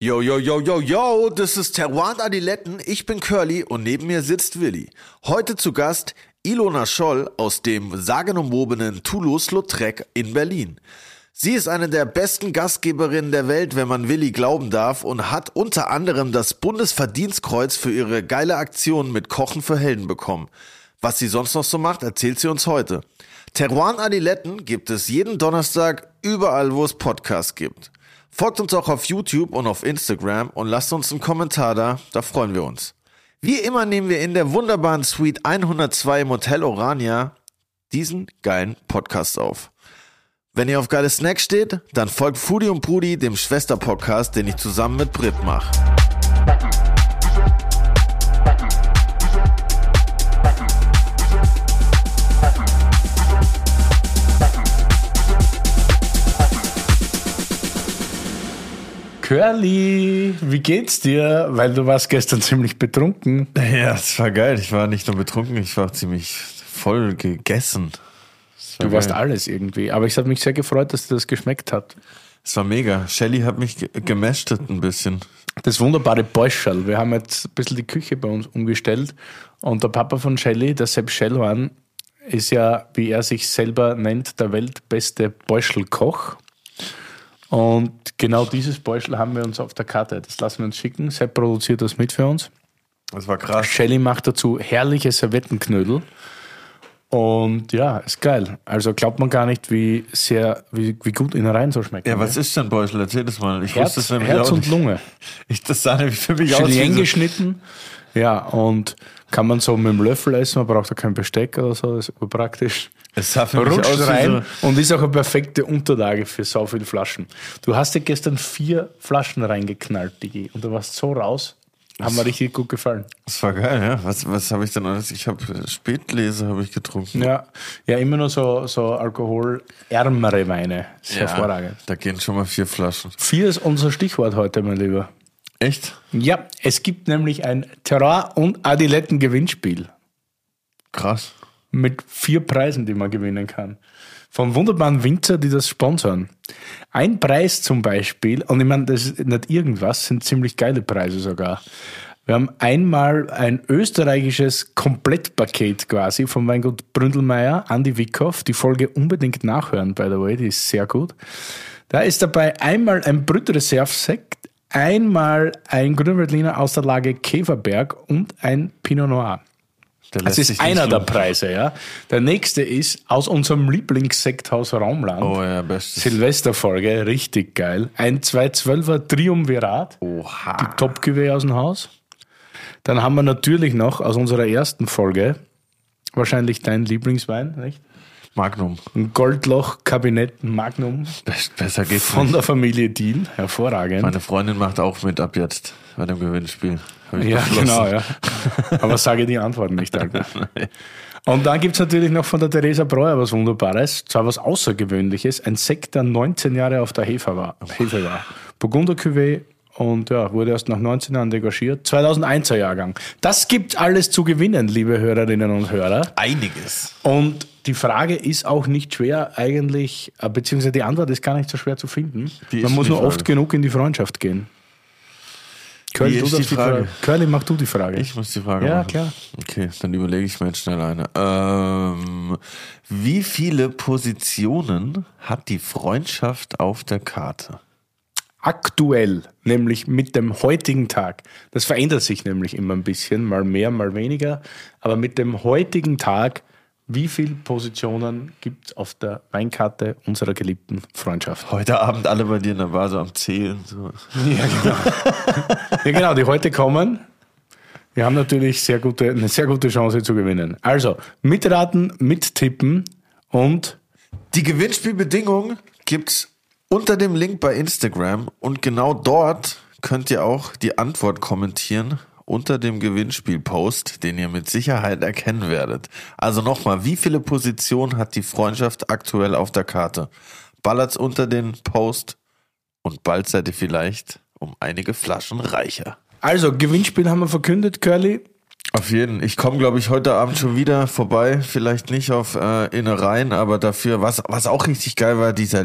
Yo, yo, yo, yo, yo, das ist Terroir Adiletten, ich bin Curly und neben mir sitzt Willi. Heute zu Gast Ilona Scholl aus dem sagenumwobenen Toulouse-Lautrec in Berlin. Sie ist eine der besten Gastgeberinnen der Welt, wenn man Willi glauben darf, und hat unter anderem das Bundesverdienstkreuz für ihre geile Aktion mit Kochen für Helden bekommen. Was sie sonst noch so macht, erzählt sie uns heute. Teruan Adiletten gibt es jeden Donnerstag überall, wo es Podcasts gibt. Folgt uns auch auf YouTube und auf Instagram und lasst uns einen Kommentar da, da freuen wir uns. Wie immer nehmen wir in der wunderbaren Suite 102 im Hotel Orania diesen geilen Podcast auf. Wenn ihr auf geile Snacks steht, dann folgt Foodie und Brudi dem Schwester-Podcast, den ich zusammen mit Brit mache. Curly, wie geht's dir? Weil du warst gestern ziemlich betrunken. Ja, es war geil. Ich war nicht nur betrunken, ich war ziemlich voll gegessen. Du warst alles irgendwie. Aber ich habe mich sehr gefreut, dass dir das geschmeckt hat. Es war mega. Shelly hat mich ge- gemästet ein bisschen. Das wunderbare Beuschel. Wir haben jetzt ein bisschen die Küche bei uns umgestellt. Und der Papa von Shelly, der Sepp Schellhorn, ist ja, wie er sich selber nennt, der weltbeste Beuschelkoch. Und genau dieses Beuschel haben wir uns auf der Karte. Das lassen wir uns schicken. Sepp produziert das mit für uns. Das war krass. Shelly macht dazu herrliche Servettenknödel. Und ja, ist geil. Also glaubt man gar nicht, wie sehr, wie, wie gut Innereien so schmecken. Ja, was ist denn Beutel? Erzähl das mal. Ich Herz, wusste es nämlich Herz auch und. Lunge. Ich, das sah nämlich für mich aus Julienne wie so, geschnitten. Ja, und kann man so mit dem Löffel essen, man braucht da kein Besteck oder so, das ist praktisch. Es sah für mich aus rein so, und ist auch eine perfekte Unterlage für so viele Flaschen. Du hast dir gestern vier Flaschen reingeknallt, Digi, und du warst so raus. Haben mir richtig gut gefallen. Das war geil, ja. Was, was habe ich denn alles? Ich habe Spätlese habe ich getrunken. Ja, ja immer nur so, so alkoholärmere Weine. Ist Ja, hervorragend. Da gehen schon mal vier Flaschen. Vier ist unser Stichwort heute, mein Lieber. Echt? Ja, es gibt nämlich ein Terroir- und Adiletten-Gewinnspiel Krass. Mit vier Preisen, die man gewinnen kann. Von wunderbaren Winzer, die das sponsern. Ein Preis zum Beispiel, und ich meine, das ist nicht irgendwas, sind ziemlich geile Preise sogar. Wir haben einmal ein österreichisches Komplettpaket quasi vom Weingut Bründelmeier, Andi Wickhoff. Die Folge unbedingt nachhören, by the way, die ist sehr gut. Da ist dabei einmal ein Brütreserve-Sekt, einmal ein Grünwaldliner aus der Lage Käferberg und ein Pinot Noir. Der Das lässt ist einer der. Preise, ja. Der nächste ist aus unserem Lieblingssekthaus Raumland. Oh ja, bestes. Silvesterfolge, richtig geil. Ein 212er Triumvirat, Oha. die top aus dem Haus. Dann haben wir natürlich noch aus unserer ersten Folge wahrscheinlich dein Lieblingswein, nicht? Magnum. Ein Goldloch-Kabinett Magnum besser geht's von nicht. der Familie Deal. Hervorragend. Meine Freundin macht auch mit ab jetzt bei dem Gewinnspiel. Hab ich Ja, genau, ja. Aber sage die Antworten nicht, Alter. Und dann gibt's natürlich noch von der Theresa Breuer was Wunderbares, zwar was Außergewöhnliches, ein Sekt, der 19 Jahre auf der Hefe war. Hefe war. Burgunder Cuvée und ja, wurde erst nach 19 Jahren degagiert. 2001er Jahrgang. Das gibt alles zu gewinnen, liebe Hörerinnen und Hörer. Einiges. Und die Frage ist auch nicht schwer eigentlich, äh, beziehungsweise die Antwort ist gar nicht so schwer zu finden. Ist Man muss die nur Frage? oft genug in die Freundschaft gehen. Curly, du die Frage? Curly, mach du die Frage. Ich muss die Frage Ja, machen. klar. Okay, dann überlege ich mir jetzt schnell eine. Ähm, wie viele Positionen hat die Freundschaft auf der Karte? Aktuell, nämlich mit dem heutigen Tag, das verändert sich nämlich immer ein bisschen, mal mehr, mal weniger, aber mit dem heutigen Tag, wie viele Positionen gibt es auf der Weinkarte unserer geliebten Freundschaft? Heute Abend alle bei dir in der Bar so am Zählen. So. Ja, genau. ja, genau, die heute kommen. Wir haben natürlich sehr gute, eine sehr gute Chance zu gewinnen. Also, mitraten, mittippen und Die Gewinnspielbedingungen gibt's unter dem Link bei Instagram und genau dort könnt ihr auch die Antwort kommentieren unter dem Gewinnspielpost, den ihr mit Sicherheit erkennen werdet. Also nochmal, wie viele Positionen hat die Freundschaft aktuell auf der Karte? Ballert's unter den Post und bald seid ihr vielleicht um einige Flaschen reicher. also Gewinnspiel haben wir verkündet, Curly. Auf jeden. Ich komme, glaube ich, heute Abend schon wieder vorbei. Vielleicht nicht auf äh, Innereien, aber dafür, was, was auch richtig geil war, dieser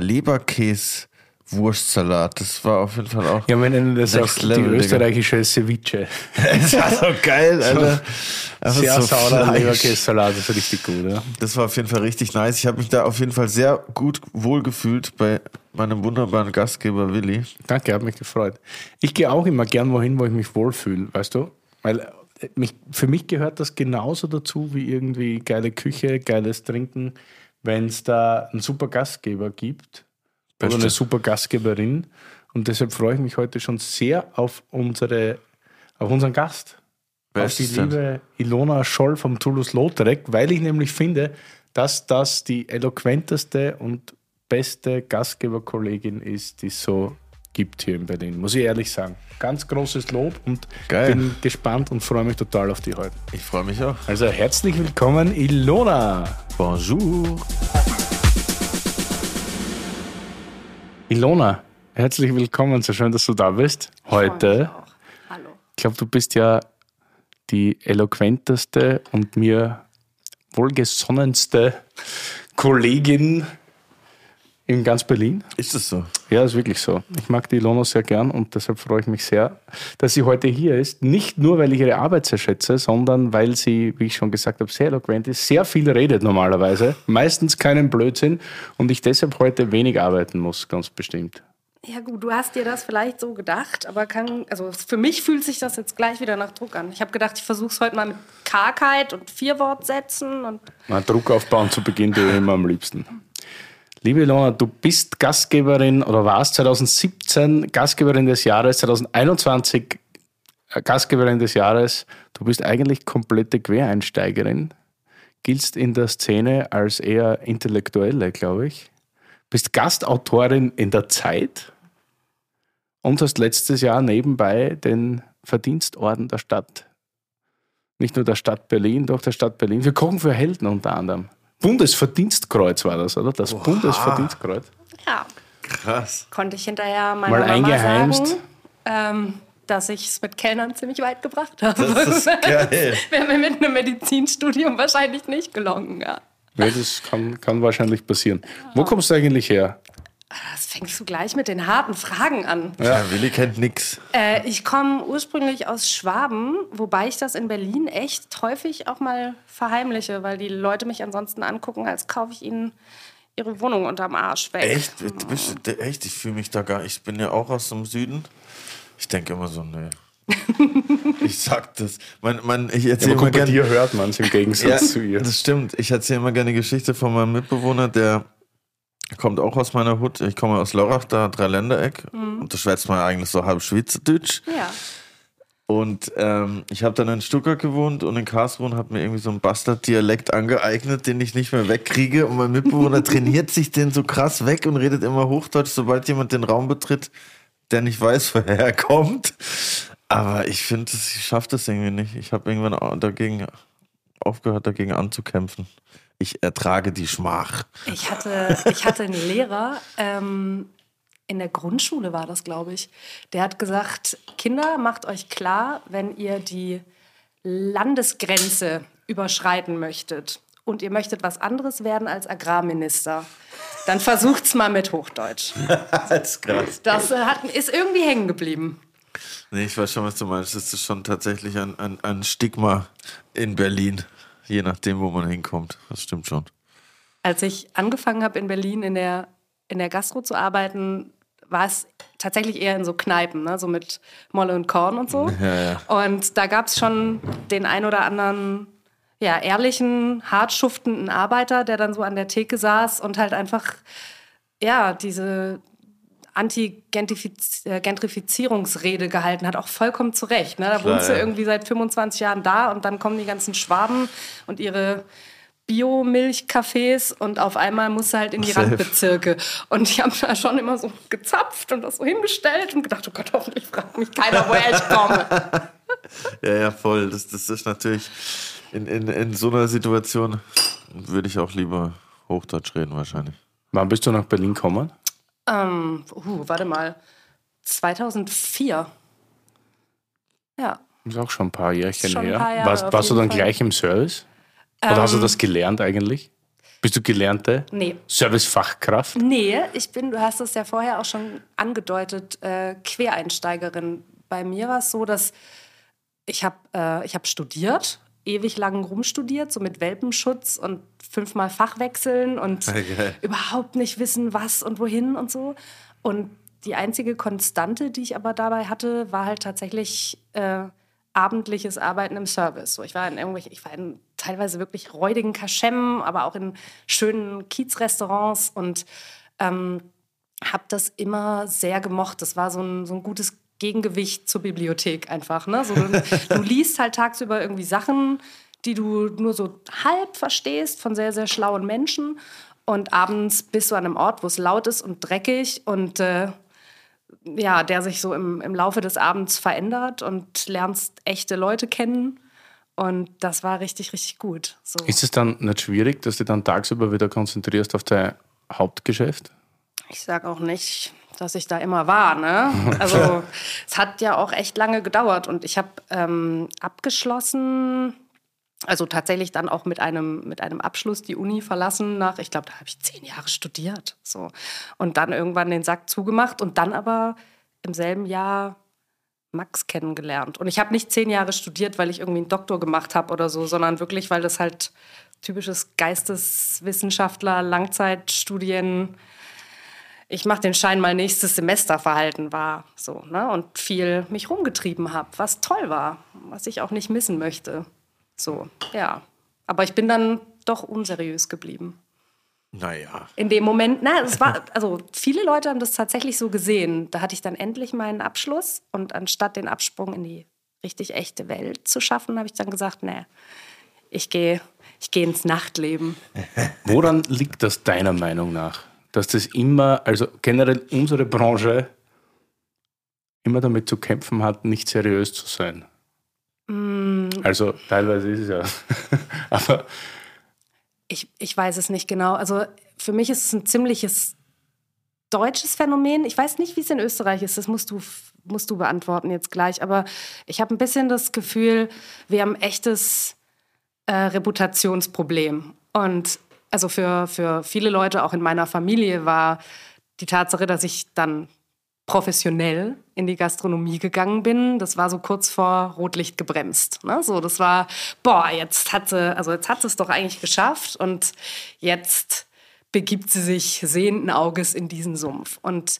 Wurstsalat. Das war auf jeden Fall auch. Ja, wir nennen das auch die Digga. österreichische Ceviche. Das war so geil, Alter. Einfach Sehr so saurer. Leberkässalat, das ist richtig gut, ja. Das war auf jeden Fall richtig nice. Ich habe mich da auf jeden Fall sehr gut wohlgefühlt bei meinem wunderbaren Gastgeber Willi. Danke, hat mich gefreut. Ich gehe auch immer gern wohin, wo ich mich wohlfühle, weißt du? Weil äh, mich, für mich gehört das genauso dazu wie irgendwie geile Küche, geiles Trinken. Wenn es da einen super Gastgeber gibt Beste. oder eine super Gastgeberin. Und deshalb freue ich mich heute schon sehr auf, unsere, auf unseren Gast. Wer auf die liebe Ilona Scholl vom Toulouse-Lautrec, weil ich nämlich finde, dass das die eloquenteste und beste Gastgeberkollegin ist, die es so gibt hier in Berlin. Muss ich ehrlich sagen. Ganz großes Lob und Geil. bin gespannt und freue mich total auf die heute. Ich freue mich auch. Also herzlich willkommen, Ilona. Bonjour. Ilona, herzlich willkommen. So schön, dass du da bist. Heute. Auch. Hallo. Ich glaube, du bist ja die eloquenteste und mir wohlgesonnenste Kollegin in ganz Berlin. Ist das so? Ja, ist wirklich so. Ich mag die Ilona sehr gern und deshalb freue ich mich sehr, dass sie heute hier ist. Nicht nur, weil ich ihre Arbeit sehr schätze, sondern weil sie, wie ich schon gesagt habe, sehr eloquent ist, sehr viel redet normalerweise, meistens keinen Blödsinn und ich deshalb heute wenig arbeiten muss, ganz bestimmt. Ja gut, du hast dir das vielleicht so gedacht, aber kann, also für mich fühlt sich das jetzt gleich wieder nach Druck an. Ich habe gedacht, ich versuche es heute mal mit Kargheit und Vierwortsätzen und Na, Druck aufbauen zu Beginn tue ich immer am liebsten. Liebe Ilona, du bist Gastgeberin oder warst 2017 Gastgeberin des Jahres, 2021 äh, Gastgeberin des Jahres. Du bist eigentlich komplette Quereinsteigerin, giltst in der Szene als eher Intellektuelle, glaube ich. Bist Gastautorin in der Zeit und hast letztes Jahr nebenbei den Verdienstorden der Stadt nicht nur der Stadt Berlin, doch der Stadt Berlin. Wir kochen für Helden unter anderem. Bundesverdienstkreuz war das, oder? Das Bundesverdienstkreuz. ja, Krass. konnte ich hinterher meiner Mal Mama eingeheimst. sagen, ähm, dass ich es mit Kellnern ziemlich weit gebracht habe. Das ist geil. Wäre mir mit einem Medizinstudium wahrscheinlich nicht gelungen. Ja. Ja, das kann, kann wahrscheinlich passieren. Wo kommst du eigentlich her? Das fängst du gleich mit den harten Fragen an. Ja, Willi kennt nix. Äh, ich komme ursprünglich aus Schwaben, wobei ich das in Berlin echt häufig auch mal verheimliche, weil die Leute mich ansonsten angucken, als kaufe ich ihnen ihre Wohnung unterm Arsch weg. Echt? Du bist, echt? Ich fühle mich da gar Ich bin ja auch aus dem Süden. Ich denke immer so, nee. ich sag das. Mein, mein, ich erzähle immer gerne. hört man es im Gegensatz zu ihr. Das stimmt. Ich erzähle immer gerne eine Geschichte von meinem Mitbewohner, der kommt auch aus meiner Hut. Ich komme aus Lörrach, da Dreiländereck. Und da schwätzt man eigentlich so halb Schweizerdeutsch. Ja. Und ähm, ich habe dann in Stuttgart gewohnt und in Karlsruhe und habe mir irgendwie so einen Bastard-Dialekt angeeignet, den ich nicht mehr wegkriege. Und mein Mitbewohner trainiert sich den so krass weg und redet immer Hochdeutsch, sobald jemand den Raum betritt, der nicht weiß, woher er kommt. Aber ich finde, ich schaffe das irgendwie nicht. Ich habe irgendwann dagegen aufgehört, dagegen anzukämpfen. Ich ertrage die Schmach. Ich hatte, ich hatte einen Lehrer, ähm, in der Grundschule war das, glaube ich. Der hat gesagt, Kinder, macht euch klar, wenn ihr die Landesgrenze überschreiten möchtet und ihr möchtet was anderes werden als Agrarminister, dann versucht's mal mit Hochdeutsch. Das ist krass. Das hat, ist irgendwie hängen geblieben. Nee, ich weiß schon, was du meinst. Das ist schon tatsächlich ein, ein, ein Stigma in Berlin. Je nachdem, wo man hinkommt. Das stimmt schon. Als ich angefangen habe in Berlin in der, in der Gastro zu arbeiten, war es tatsächlich eher in so Kneipen, ne? so mit Molle und Korn und so. Ja, ja. Und da gab es schon den ein oder anderen ja, ehrlichen, hart schuftenden Arbeiter, der dann so an der Theke saß und halt einfach ja, diese Anti-Gentrifizierungsrede gehalten hat, auch vollkommen zu Recht. Ne? Da Klar, wohnst du ja. irgendwie seit 25 Jahren da und dann kommen die ganzen Schwaben und ihre Biomilchcafés und auf einmal musst du halt in die Safe. Randbezirke. Und ich habe da schon immer so gezapft und das so hingestellt und gedacht, oh Gott, hoffentlich fragt mich keiner, woher ich komme. Ja, ja, voll. Das, das ist natürlich in, in, in so einer Situation würde ich auch lieber Hochdeutsch reden wahrscheinlich. Wann bist du nach Berlin gekommen? Ähm, uh, warte mal. 2004. Ja. Das ist auch schon ein paar Jährchen Schon her. paar Jahre warst warst du dann Fall. gleich im Service? Oder hast du Ähm, das gelernt eigentlich? Bist du gelernte Nee. Servicefachkraft? Nee, ich bin, du hast es ja vorher auch schon angedeutet, äh, Quereinsteigerin. Bei mir war es so, dass ich habe äh, ich hab studiert, ewig lang rumstudiert, so mit Welpenschutz und fünfmal Fachwechseln und Okay. überhaupt nicht wissen, was und wohin und so. Und die einzige Konstante, die ich aber dabei hatte, war halt tatsächlich äh, abendliches Arbeiten im Service. So, ich war in irgendwelchen, ich war in teilweise wirklich räudigen Kaschemmen, aber auch in schönen Kiezrestaurants und ähm, habe das immer sehr gemocht. Das war so ein, so ein gutes Gegengewicht zur Bibliothek einfach. Ne? So, du, du liest halt tagsüber irgendwie Sachen, die du nur so halb verstehst von sehr, sehr schlauen Menschen. Und abends bist du an einem Ort, wo es laut ist und dreckig und äh, ja, der sich so im, im Laufe des Abends verändert und lernst echte Leute kennen. Und das war richtig, richtig gut. So. Ist es dann nicht schwierig, dass du dann tagsüber wieder konzentrierst auf dein Hauptgeschäft? Ich sage auch nicht, dass ich da immer war. Ne? Also es hat ja auch echt lange gedauert und ich habe ähm, abgeschlossen, also tatsächlich dann auch mit einem, mit einem Abschluss die Uni verlassen nach, ich glaube, da habe ich zehn Jahre studiert. So. Und dann irgendwann den Sack zugemacht und dann aber im selben Jahr Max kennengelernt. Und ich habe nicht zehn Jahre studiert, weil ich irgendwie einen Doktor gemacht habe oder so, sondern wirklich, weil das halt typisches Geisteswissenschaftler, Langzeitstudien, ich mache den Schein mal nächstes Semester Verhalten war. So, ne? Und viel mich rumgetrieben habe, was toll war, was ich auch nicht missen möchte. So, ja. Aber ich bin dann doch unseriös geblieben. Naja. In dem Moment, na, es war, also viele Leute haben das tatsächlich so gesehen. Da hatte ich dann endlich meinen Abschluss und anstatt den Absprung in die richtig echte Welt zu schaffen, habe ich dann gesagt, nee, ich gehe ich geh ins Nachtleben. Woran liegt das deiner Meinung nach? Dass das immer, also generell unsere Branche immer damit zu kämpfen hat, nicht seriös zu sein. Also teilweise ist es ja. Aber Ich, ich weiß es nicht genau. Also für mich ist es ein ziemliches deutsches Phänomen. Ich weiß nicht, wie es in Österreich ist. Das musst du, musst du beantworten jetzt gleich. Aber ich habe ein bisschen das Gefühl, wir haben ein echtes äh, Reputationsproblem. Und also für, für viele Leute, auch in meiner Familie, war die Tatsache, dass ich dann professionell in die Gastronomie gegangen bin. Das war so kurz vor Rotlicht gebremst. Ne? So, das war, boah, jetzt hat sie, also jetzt hat sie es doch eigentlich geschafft und jetzt begibt sie sich sehenden Auges in diesen Sumpf. Und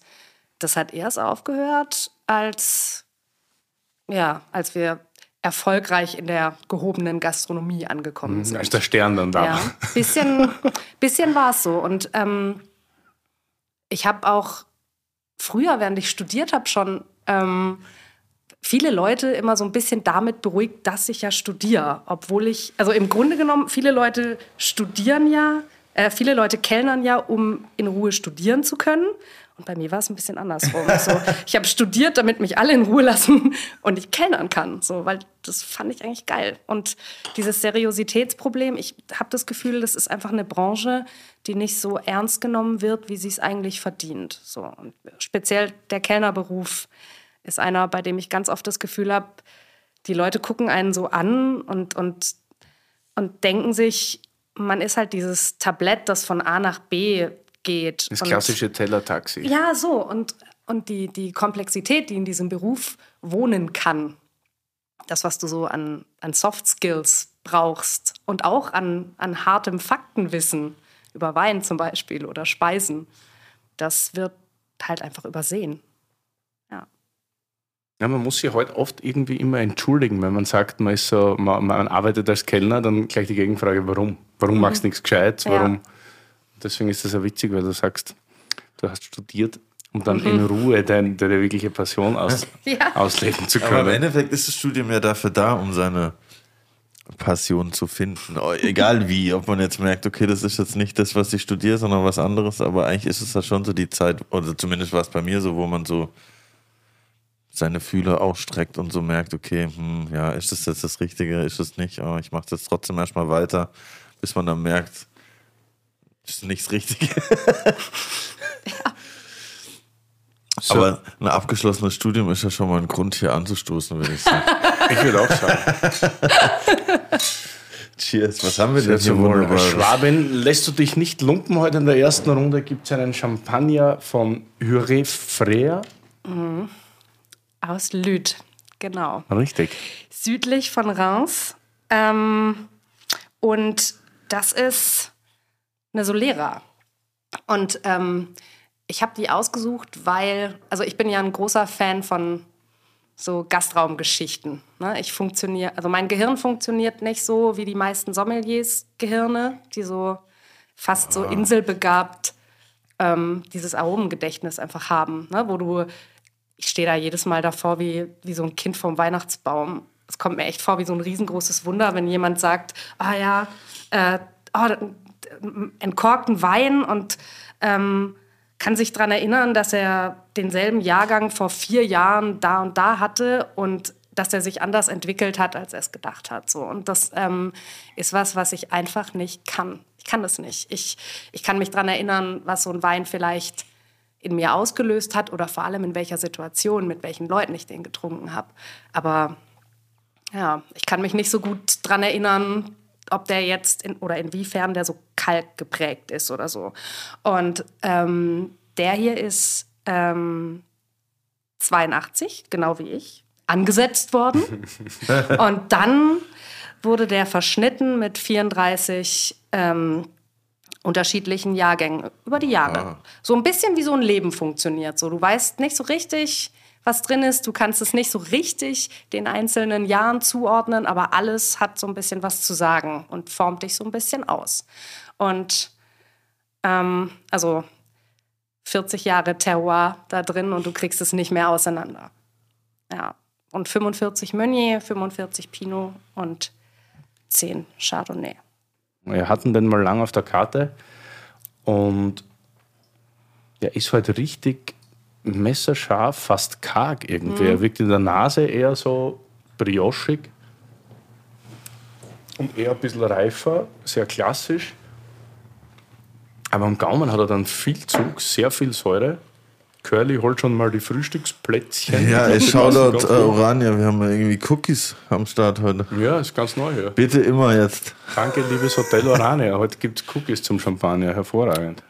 das hat erst aufgehört, als, ja, als wir erfolgreich in der gehobenen Gastronomie angekommen sind. als der Stern dann da Ja, war. bisschen, bisschen war es so. Und ähm, ich habe auch früher, während ich studiert habe, schon ähm, viele Leute immer so ein bisschen damit beruhigt, dass ich ja studiere. Obwohl ich, also im Grunde genommen, viele Leute studieren ja, äh, viele Leute kellnern ja, um in Ruhe studieren zu können. Und bei mir war es ein bisschen andersrum. So, ich habe studiert, damit mich alle in Ruhe lassen und ich kellnern kann. So, weil das fand ich eigentlich geil. Und dieses Seriositätsproblem, ich habe das Gefühl, das ist einfach eine Branche, die nicht so ernst genommen wird, wie sie es eigentlich verdient. So, und speziell der Kellnerberuf ist einer, bei dem ich ganz oft das Gefühl habe, die Leute gucken einen so an und, und, und denken sich, man ist halt dieses Tablett, das von A nach B geht. Das klassische Tellertaxi. ja, so. Und, und die, die Komplexität, die in diesem Beruf wohnen kann, das, was du so an, an Soft Skills brauchst und auch an, an hartem Faktenwissen über Wein zum Beispiel oder Speisen, das wird halt einfach übersehen. Ja. Ja, man muss sich halt oft irgendwie immer entschuldigen, wenn man sagt, man, ist so, man, man arbeitet als Kellner, dann gleich die Gegenfrage, warum? Warum machst du nichts Gescheites? Mhm. Ja. Deswegen ist das ja witzig, weil du sagst, du hast studiert, um dann in Ruhe dein, deine wirkliche Passion aus, Mhm. Ja. ausleben zu Aber im können. Endeffekt ist das Studium ja dafür da, um seine Passion zu finden. Oh, Egal wie, ob man jetzt merkt, okay, das ist jetzt nicht das, was ich studiere, sondern was anderes, aber eigentlich ist es ja schon so die Zeit, oder zumindest war es bei mir so, wo man so seine Fühler ausstreckt und so merkt, okay, hm, ja, ist das jetzt das Richtige, ist es nicht, oh, ich mache das trotzdem erstmal weiter, bis man dann merkt, ist nicht das Richtige. So, Aber ein abgeschlossenes Studium ist ja schon mal ein Grund, hier anzustoßen, würde ich sagen. ich würde auch sagen. Cheers. Was haben wir denn hier wunderbares? Schwabin, lässt du dich nicht lumpen? Heute in der ersten Runde gibt es einen Champagner von Huré Frère. Aus Lüth, genau. Richtig. Südlich von Reims. Ähm, und das ist eine Solera. Und ähm, ich habe die ausgesucht, weil, also ich bin ja ein großer Fan von so Gastraumgeschichten. Ne? Ich funktioniere, also mein Gehirn funktioniert nicht so wie die meisten Sommeliers Gehirne, die so fast so inselbegabt ähm, dieses Aromengedächtnis einfach haben, ne? wo du, ich stehe da jedes Mal davor wie, wie so ein Kind vom Weihnachtsbaum. Es kommt mir echt vor wie so ein riesengroßes Wunder, wenn jemand sagt, ah ja, äh, oh, entkorkten Wein und ähm, kann sich daran erinnern, dass er denselben Jahrgang vor vier Jahren da und da hatte und dass er sich anders entwickelt hat, als er es gedacht hat. So. Und das ähm, ist was, was ich einfach nicht kann. Ich kann das nicht. Ich, ich kann mich daran erinnern, was so ein Wein vielleicht in mir ausgelöst hat oder vor allem in welcher Situation, mit welchen Leuten ich den getrunken habe. Aber ja, ich kann mich nicht so gut daran erinnern, ob der jetzt in, oder inwiefern der so kalt geprägt ist oder so. Und ähm, der hier ist ähm, 82, genau wie ich, angesetzt worden. Und dann wurde der verschnitten mit 34 ähm, unterschiedlichen Jahrgängen über die Jahre. So ein bisschen wie so ein Leben funktioniert. So, du weißt nicht so richtig, was drin ist. Du kannst es nicht so richtig den einzelnen Jahren zuordnen, aber alles hat so ein bisschen was zu sagen und formt dich so ein bisschen aus. Und ähm, also 40 Jahre Terroir da drin und du kriegst es nicht mehr auseinander. Ja. Und 45 Meunier, 45 Pinot und 10 Chardonnay. Wir hatten den mal lang auf der Karte und der ist halt richtig messerscharf, fast karg irgendwie. Er wirkt in der Nase eher so briochig und eher ein bisschen reifer, sehr klassisch. Aber am Gaumen hat er dann viel Zug, sehr viel Säure. Curly holt schon mal die Frühstücksplätzchen. Ja, ich äh, hoch. Orania. Wir haben ja irgendwie Cookies am Start heute. Ja, ist ganz neu hier. Bitte immer jetzt. Danke, liebes Hotel Orania. Heute gibt es Cookies zum Champagner. Hervorragend.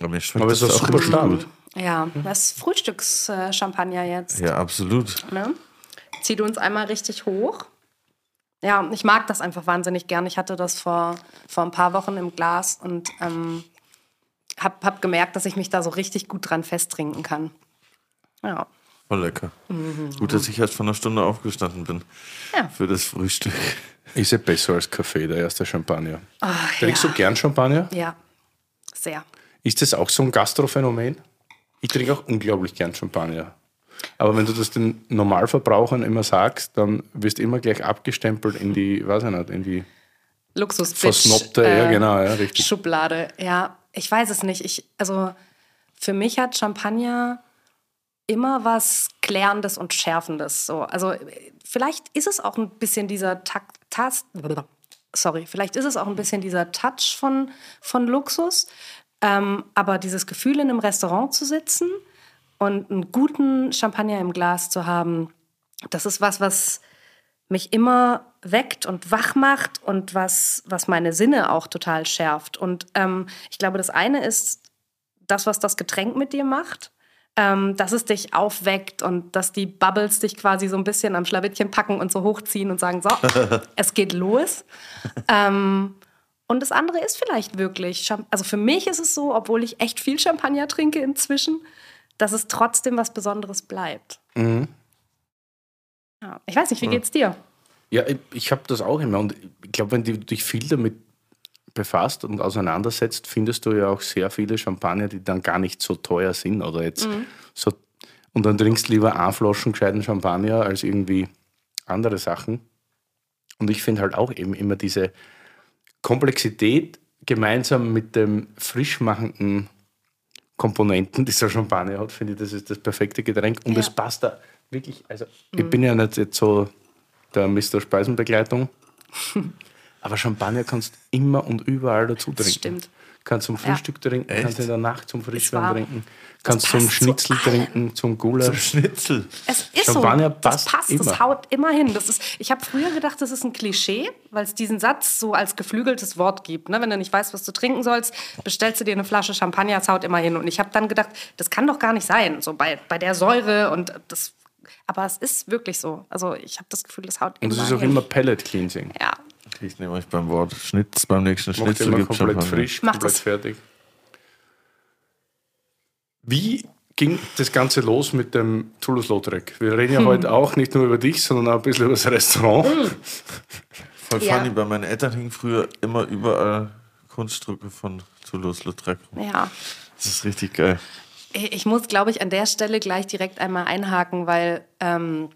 Aber Aber es ist ein super Start. gut. Ja, das ist Frühstückschampagner jetzt. Ja, absolut. Ne? Zieh du uns einmal richtig hoch. Ja, ich mag das einfach wahnsinnig gern. Ich hatte das vor, vor ein paar Wochen im Glas und ähm, hab, hab gemerkt, dass ich mich da so richtig gut dran festtrinken kann. Ja. Voll lecker. Gut, dass ich erst vor einer Stunde aufgestanden bin Ja. für das Frühstück. Ist ja besser als Kaffee, der erste Champagner. Ach, Trinkst ja. du gern Champagner? Ja, sehr. Ist das auch so ein Gastrophänomen? Ich trinke auch unglaublich gern Champagner. Aber wenn du das den Normalverbrauchern immer sagst, dann wirst du immer gleich abgestempelt in die, weiß ich nicht, in die luxus Versnobte, ja genau, ja, richtig. Schublade. Ja, ich weiß es nicht. Ich, also für mich hat Champagner immer was Klärendes und Schärfendes. So. Also äh, vielleicht ist es auch ein bisschen dieser Takt, Tas- sorry, vielleicht ist es auch ein bisschen dieser Touch von, von Luxus. Ähm, aber dieses Gefühl, in einem Restaurant zu sitzen und einen guten Champagner im Glas zu haben, das ist was, was mich immer weckt und wach macht und was, was meine Sinne auch total schärft. Und ähm, ich glaube, das eine ist das, was das Getränk mit dir macht. Ähm, dass es dich aufweckt und dass die Bubbles dich quasi so ein bisschen am Schlawittchen packen und so hochziehen und sagen, so, es geht los. Ähm, und das andere ist vielleicht wirklich, also für mich ist es so, obwohl ich echt viel Champagner trinke inzwischen, dass es trotzdem was Besonderes bleibt. Mhm. Ja. Ich weiß nicht, wie geht's dir? Ja, ich, ich habe das auch immer. Und ich glaube, wenn du dich viel damit befasst und auseinandersetzt, findest du ja auch sehr viele Champagner, die dann gar nicht so teuer sind. Oder jetzt so, und dann trinkst lieber ein Flaschen gescheiten Champagner als irgendwie andere Sachen. Und ich finde halt auch eben immer diese Komplexität gemeinsam mit dem frischmachenden Komponenten, die so Champagner hat, finde ich, das ist das perfekte Getränk. Und Ja. es passt da wirklich, also ich bin ja nicht jetzt so der Mr. Speisenbegleitung, aber Champagner kannst immer und überall dazu trinken. stimmt. Kannst zum Frühstück trinken, Echt? kannst in der Nacht zum Frischwein trinken, kannst zum passt zu Schnitzel allem. trinken, zum Gulasch. Schnitzel. Es ist Champagner so. Das passt passt, immer. das haut immer hin. Das ist, ich habe früher gedacht, das ist ein Klischee, weil es diesen Satz so als geflügeltes Wort gibt. Ne? Wenn du nicht weißt, was du trinken sollst, bestellst du dir eine Flasche Champagner, es haut immer hin. Und ich habe dann gedacht, das kann doch gar nicht sein, so bei, bei der Säure und das. Aber es ist wirklich so. Also ich habe das Gefühl, das haut Und immer das ist auch hin. immer Pellet Cleansing. Ja, Ich nehme euch beim Wort. Schnitz, beim nächsten Macht Schnitzel immer gibt komplett Champagner. frisch, Macht komplett es. fertig. Wie ging das Ganze los mit dem Toulouse-Lautrec? Wir reden ja Hm. heute auch nicht nur über dich, sondern auch ein bisschen über das Restaurant. Voll Ja. funny, bei meinen Eltern hingen früher immer überall Kunststücke von Toulouse-Lautrec. ja. Das ist richtig geil. Ich muss, glaube ich, an der Stelle gleich direkt einmal einhaken, weil ähm,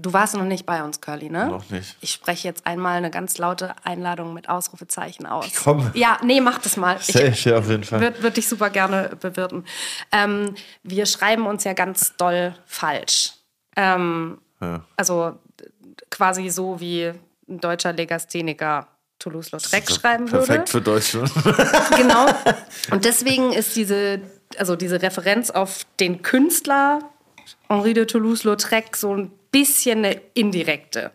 du warst noch nicht bei uns, Curly, ne? Noch nicht. Ich spreche jetzt einmal eine ganz laute Einladung mit Ausrufezeichen aus. Ich komme. Ja, nee, mach das mal. Ich Safe, ja, auf jeden Fall. würde würd dich super gerne bewirten. Ähm, wir schreiben uns ja ganz doll falsch. Ähm, Ja. also quasi so wie ein deutscher Legastheniker Toulouse-Lautrec schreiben würde. Perfekt für Deutschland. Genau. Und deswegen ist diese, also diese Referenz auf den Künstler Henri de Toulouse-Lautrec so ein bisschen eine indirekte.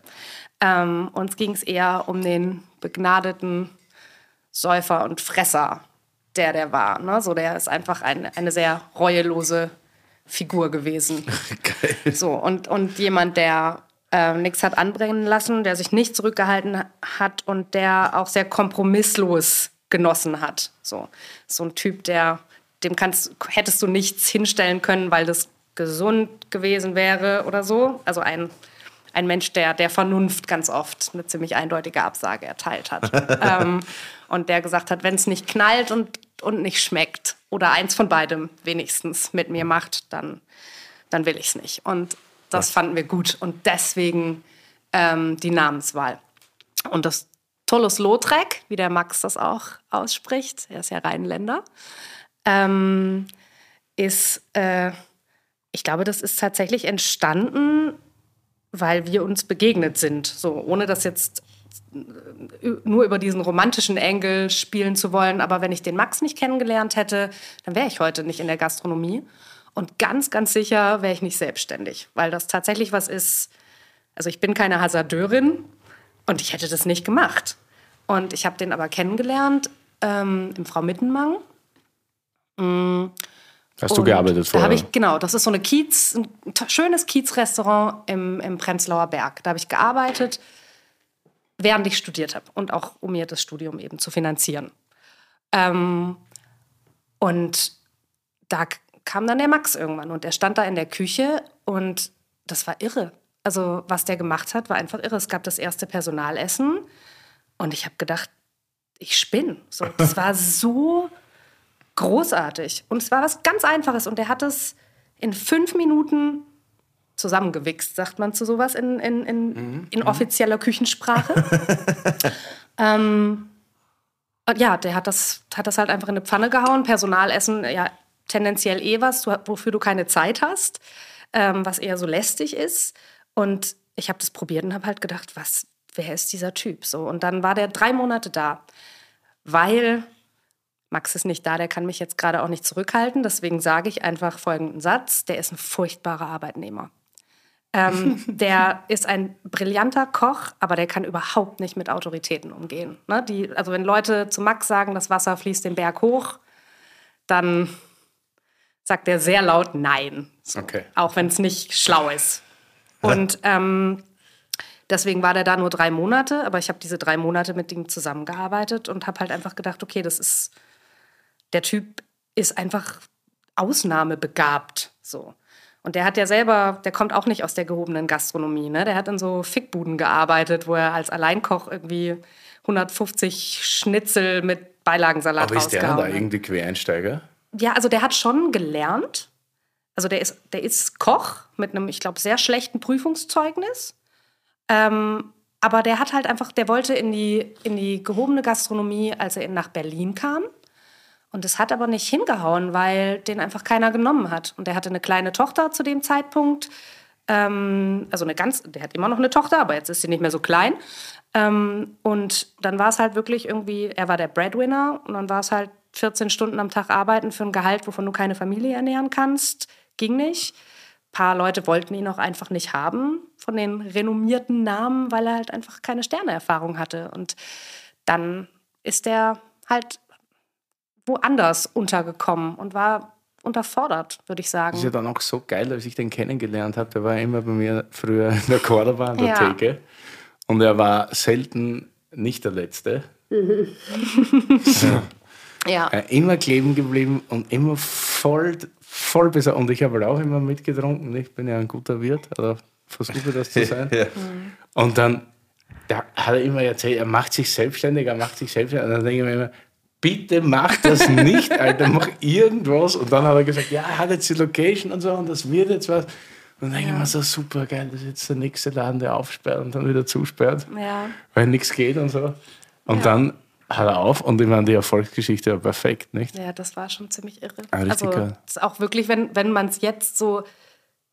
Ähm, uns ging es eher um den begnadeten Säufer und Fresser, der der war. Ne? So, der ist einfach ein, eine sehr reuelose Figur gewesen. geil. So, und, und jemand, der äh, nichts hat anbrennen lassen, der sich nicht zurückgehalten hat und der auch sehr kompromisslos genossen hat. So, so ein Typ, der, dem kannst, hättest du nichts hinstellen können, weil das gesund gewesen wäre oder so. Also ein, ein Mensch, der der Vernunft ganz oft eine ziemlich eindeutige Absage erteilt hat. ähm, und der gesagt hat, wenn es nicht knallt und, und nicht schmeckt oder eins von beidem wenigstens mit mir macht, dann, dann will ich es nicht. Und das fanden wir gut und deswegen ähm, die Namenswahl. Und das Toulouse-Lautrec, wie der Max das auch ausspricht, er ist ja Rheinländer, ähm, ist, äh, ich glaube, das ist tatsächlich entstanden, weil wir uns begegnet sind. So, ohne das jetzt äh, nur über diesen romantischen Engel spielen zu wollen. Aber wenn ich den Max nicht kennengelernt hätte, dann wäre ich heute nicht in der Gastronomie. Und ganz, ganz sicher wäre ich nicht selbstständig, weil das tatsächlich was ist. Also ich bin keine Hasardeurin und ich hätte das nicht gemacht. Und ich habe den aber kennengelernt ähm, im Frau Mittenmang. Hast du Und gearbeitet Da vorher? habe ich, genau, das ist so eine Kiez, ein schönes Kiezrestaurant im, im Prenzlauer Berg. Da habe ich gearbeitet, während ich studiert habe und auch um mir das Studium eben zu finanzieren. Ähm, und da kam dann der Max irgendwann und der stand da in der Küche und das war irre. Also was der gemacht hat, war einfach irre. Es gab das erste Personalessen und ich habe gedacht, ich spinne. So, das war so großartig. Und es war was ganz Einfaches. Und er hat es in fünf Minuten zusammengewichst, sagt man zu sowas in, in, in, in offizieller Küchensprache. ähm, und ja, der hat das, hat das halt einfach in eine Pfanne gehauen. Personalessen, ja, tendenziell eh was, wofür du keine Zeit hast, ähm, was eher so lästig ist. Und ich habe das probiert und habe halt gedacht, was, wer ist dieser Typ? So, und dann war der drei Monate da, weil Max ist nicht da, der kann mich jetzt gerade auch nicht zurückhalten. Deswegen sage ich einfach folgenden Satz: Der ist ein furchtbarer Arbeitnehmer. Ähm, der ist ein brillanter Koch, aber der kann überhaupt nicht mit Autoritäten umgehen. Ne? Die, also wenn Leute zu Max sagen, das Wasser fließt den Berg hoch, dann sagt er sehr laut Nein. So. Okay. Auch wenn es nicht schlau ist. Und ähm, deswegen war der da nur drei Monate, aber ich habe diese drei Monate mit ihm zusammengearbeitet und habe halt einfach gedacht, okay, das ist, der Typ ist einfach ausnahmebegabt. So. Und der hat ja selber, der kommt auch nicht aus der gehobenen Gastronomie. Ne? Der hat in so Fickbuden gearbeitet, wo er als Alleinkoch irgendwie 150 Schnitzel mit Beilagensalat Aber ist der da irgendwie Quereinsteiger? Ja, also der hat schon gelernt. Also der ist, der ist Koch mit einem, ich glaube, sehr schlechten Prüfungszeugnis. Ähm, aber der hat halt einfach, der wollte in die, in die gehobene Gastronomie, als er nach Berlin kam. Und es hat aber nicht hingehauen, weil den einfach keiner genommen hat. Und er hatte eine kleine Tochter zu dem Zeitpunkt. Ähm, also eine ganz, der hat immer noch eine Tochter, aber jetzt ist sie nicht mehr so klein. Ähm, und dann war es halt wirklich irgendwie, er war der Breadwinner und dann war es halt 14 Stunden am Tag arbeiten für ein Gehalt, wovon du keine Familie ernähren kannst. Ging nicht. Ein paar Leute wollten ihn auch einfach nicht haben von den renommierten Namen, weil er halt einfach keine Sterneerfahrung hatte. Und dann ist er halt woanders untergekommen und war unterfordert, würde ich sagen. Das ist ja dann auch so geil, als ich den kennengelernt habe. Der war immer bei mir früher in der Cordoba an der ja. Theke. Und er war selten nicht der Letzte. so. ja. Immer kleben geblieben und immer voll, voll besser. Und ich habe halt auch immer mitgetrunken. Ich bin ja ein guter Wirt, oder versuche das zu sein. ja. Und dann da hat er immer erzählt, er macht sich selbstständig, er macht sich selbstständig. Und dann denke ich mir immer, bitte mach das nicht, Alter, mach irgendwas. Und dann hat er gesagt, ja, er hat jetzt die Location und so und das wird jetzt was. Und dann denke ich mir so, super geil, das ist jetzt der nächste Laden, der aufsperrt und dann wieder zusperrt, ja. weil nichts geht und so. Und ja. dann hat er auf und ich meine, die Erfolgsgeschichte war perfekt, nicht? Ja, das war schon ziemlich irre. Ah, also, ist auch wirklich, wenn, wenn man es jetzt so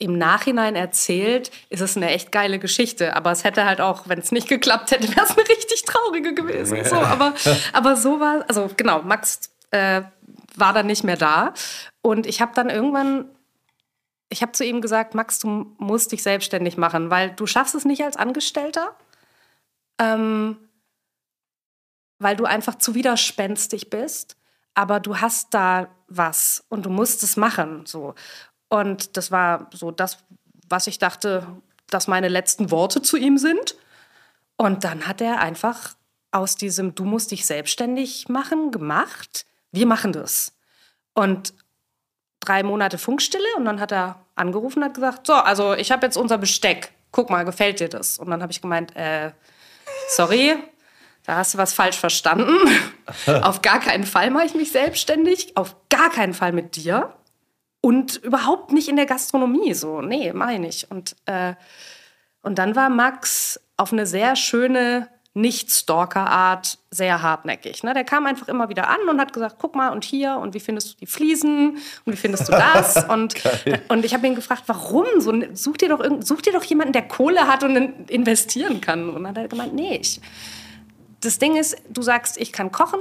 im Nachhinein erzählt, ist es eine echt geile Geschichte. Aber es hätte halt auch, wenn es nicht geklappt hätte, wäre es eine richtig traurige gewesen. So, aber, aber so war, also genau, Max äh, war dann nicht mehr da. Und ich habe dann irgendwann, ich habe zu ihm gesagt, Max, du musst dich selbstständig machen, weil du schaffst es nicht als Angestellter. Ähm, weil du einfach zu widerspenstig bist. Aber du hast da was und du musst es machen. So. Und das war so das, was ich dachte, dass meine letzten Worte zu ihm sind. Und dann hat er einfach aus diesem Du musst dich selbstständig machen gemacht. Wir machen das. Und drei Monate Funkstille und dann hat er angerufen und hat gesagt, so, also ich habe jetzt unser Besteck. Guck mal, gefällt dir das? Und dann habe ich gemeint, äh, sorry, da hast du was falsch verstanden. auf gar keinen Fall mache ich mich selbstständig. Auf gar keinen Fall mit dir und überhaupt nicht in der Gastronomie. So, nee, meine ich. Und, äh, und dann war Max auf eine sehr schöne, nicht-Stalker-Art sehr hartnäckig. Ne? Der kam einfach immer wieder an und hat gesagt, guck mal und hier und wie findest du die Fliesen und wie findest du das? und, und ich habe ihn gefragt, warum? So, such, dir doch such dir doch jemanden, der Kohle hat und investieren kann. Und dann hat er gemeint, nee, ich, das Ding ist, du sagst, ich kann kochen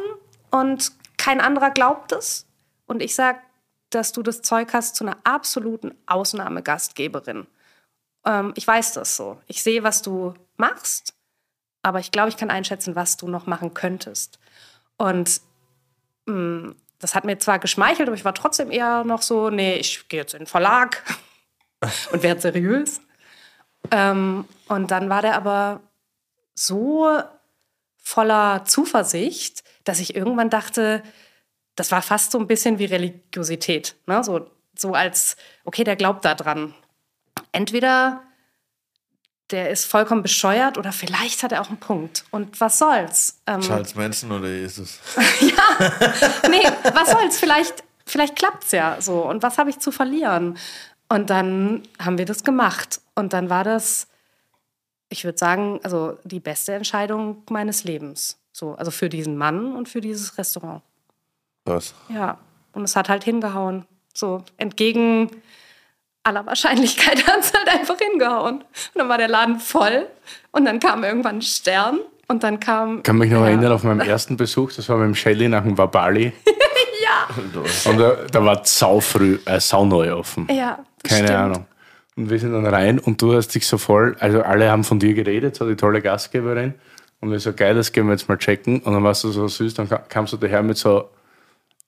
und kein anderer glaubt es. Und ich sage, dass du das Zeug hast zu einer absoluten Ausnahmegastgeberin. Ähm, ich weiß das so. Ich sehe, was du machst, aber ich glaube, ich kann einschätzen, was du noch machen könntest. Und mh, mm, das hat mir zwar geschmeichelt, aber ich war trotzdem eher noch so, nee, ich gehe jetzt in den Verlag und werde seriös. Ähm, und dann war der aber so voller Zuversicht, dass ich irgendwann dachte, das war fast so ein bisschen wie Religiosität. Ne? So, so als, okay, der glaubt da dran. Entweder der ist vollkommen bescheuert oder vielleicht hat er auch einen Punkt. Und was soll's? Ähm, Charles Manson oder Jesus? ja, nee, was soll's? Vielleicht, vielleicht klappt's ja so. Und was habe ich zu verlieren? Und dann haben wir das gemacht. Und dann war das, ich würde sagen, also die beste Entscheidung meines Lebens. So, also für diesen Mann und für dieses Restaurant. Was? Ja, und es hat halt hingehauen. So, entgegen aller Wahrscheinlichkeit hat es halt einfach hingehauen. Und dann war der Laden voll und dann kam irgendwann ein Stern und dann kam. Ich kann mich noch ja. erinnern auf meinem ersten Besuch, das war beim Shelly nach dem Wabali. ja. Und da, da war saufrüh, äh, sauneu offen. Ja. Keine stimmt. Ahnung. Und wir sind dann rein und du hast dich so voll, also alle haben von dir geredet, so die tolle Gastgeberin. Und wir so geil, das gehen wir jetzt mal checken. Und dann warst du so süß, dann kamst du daher mit so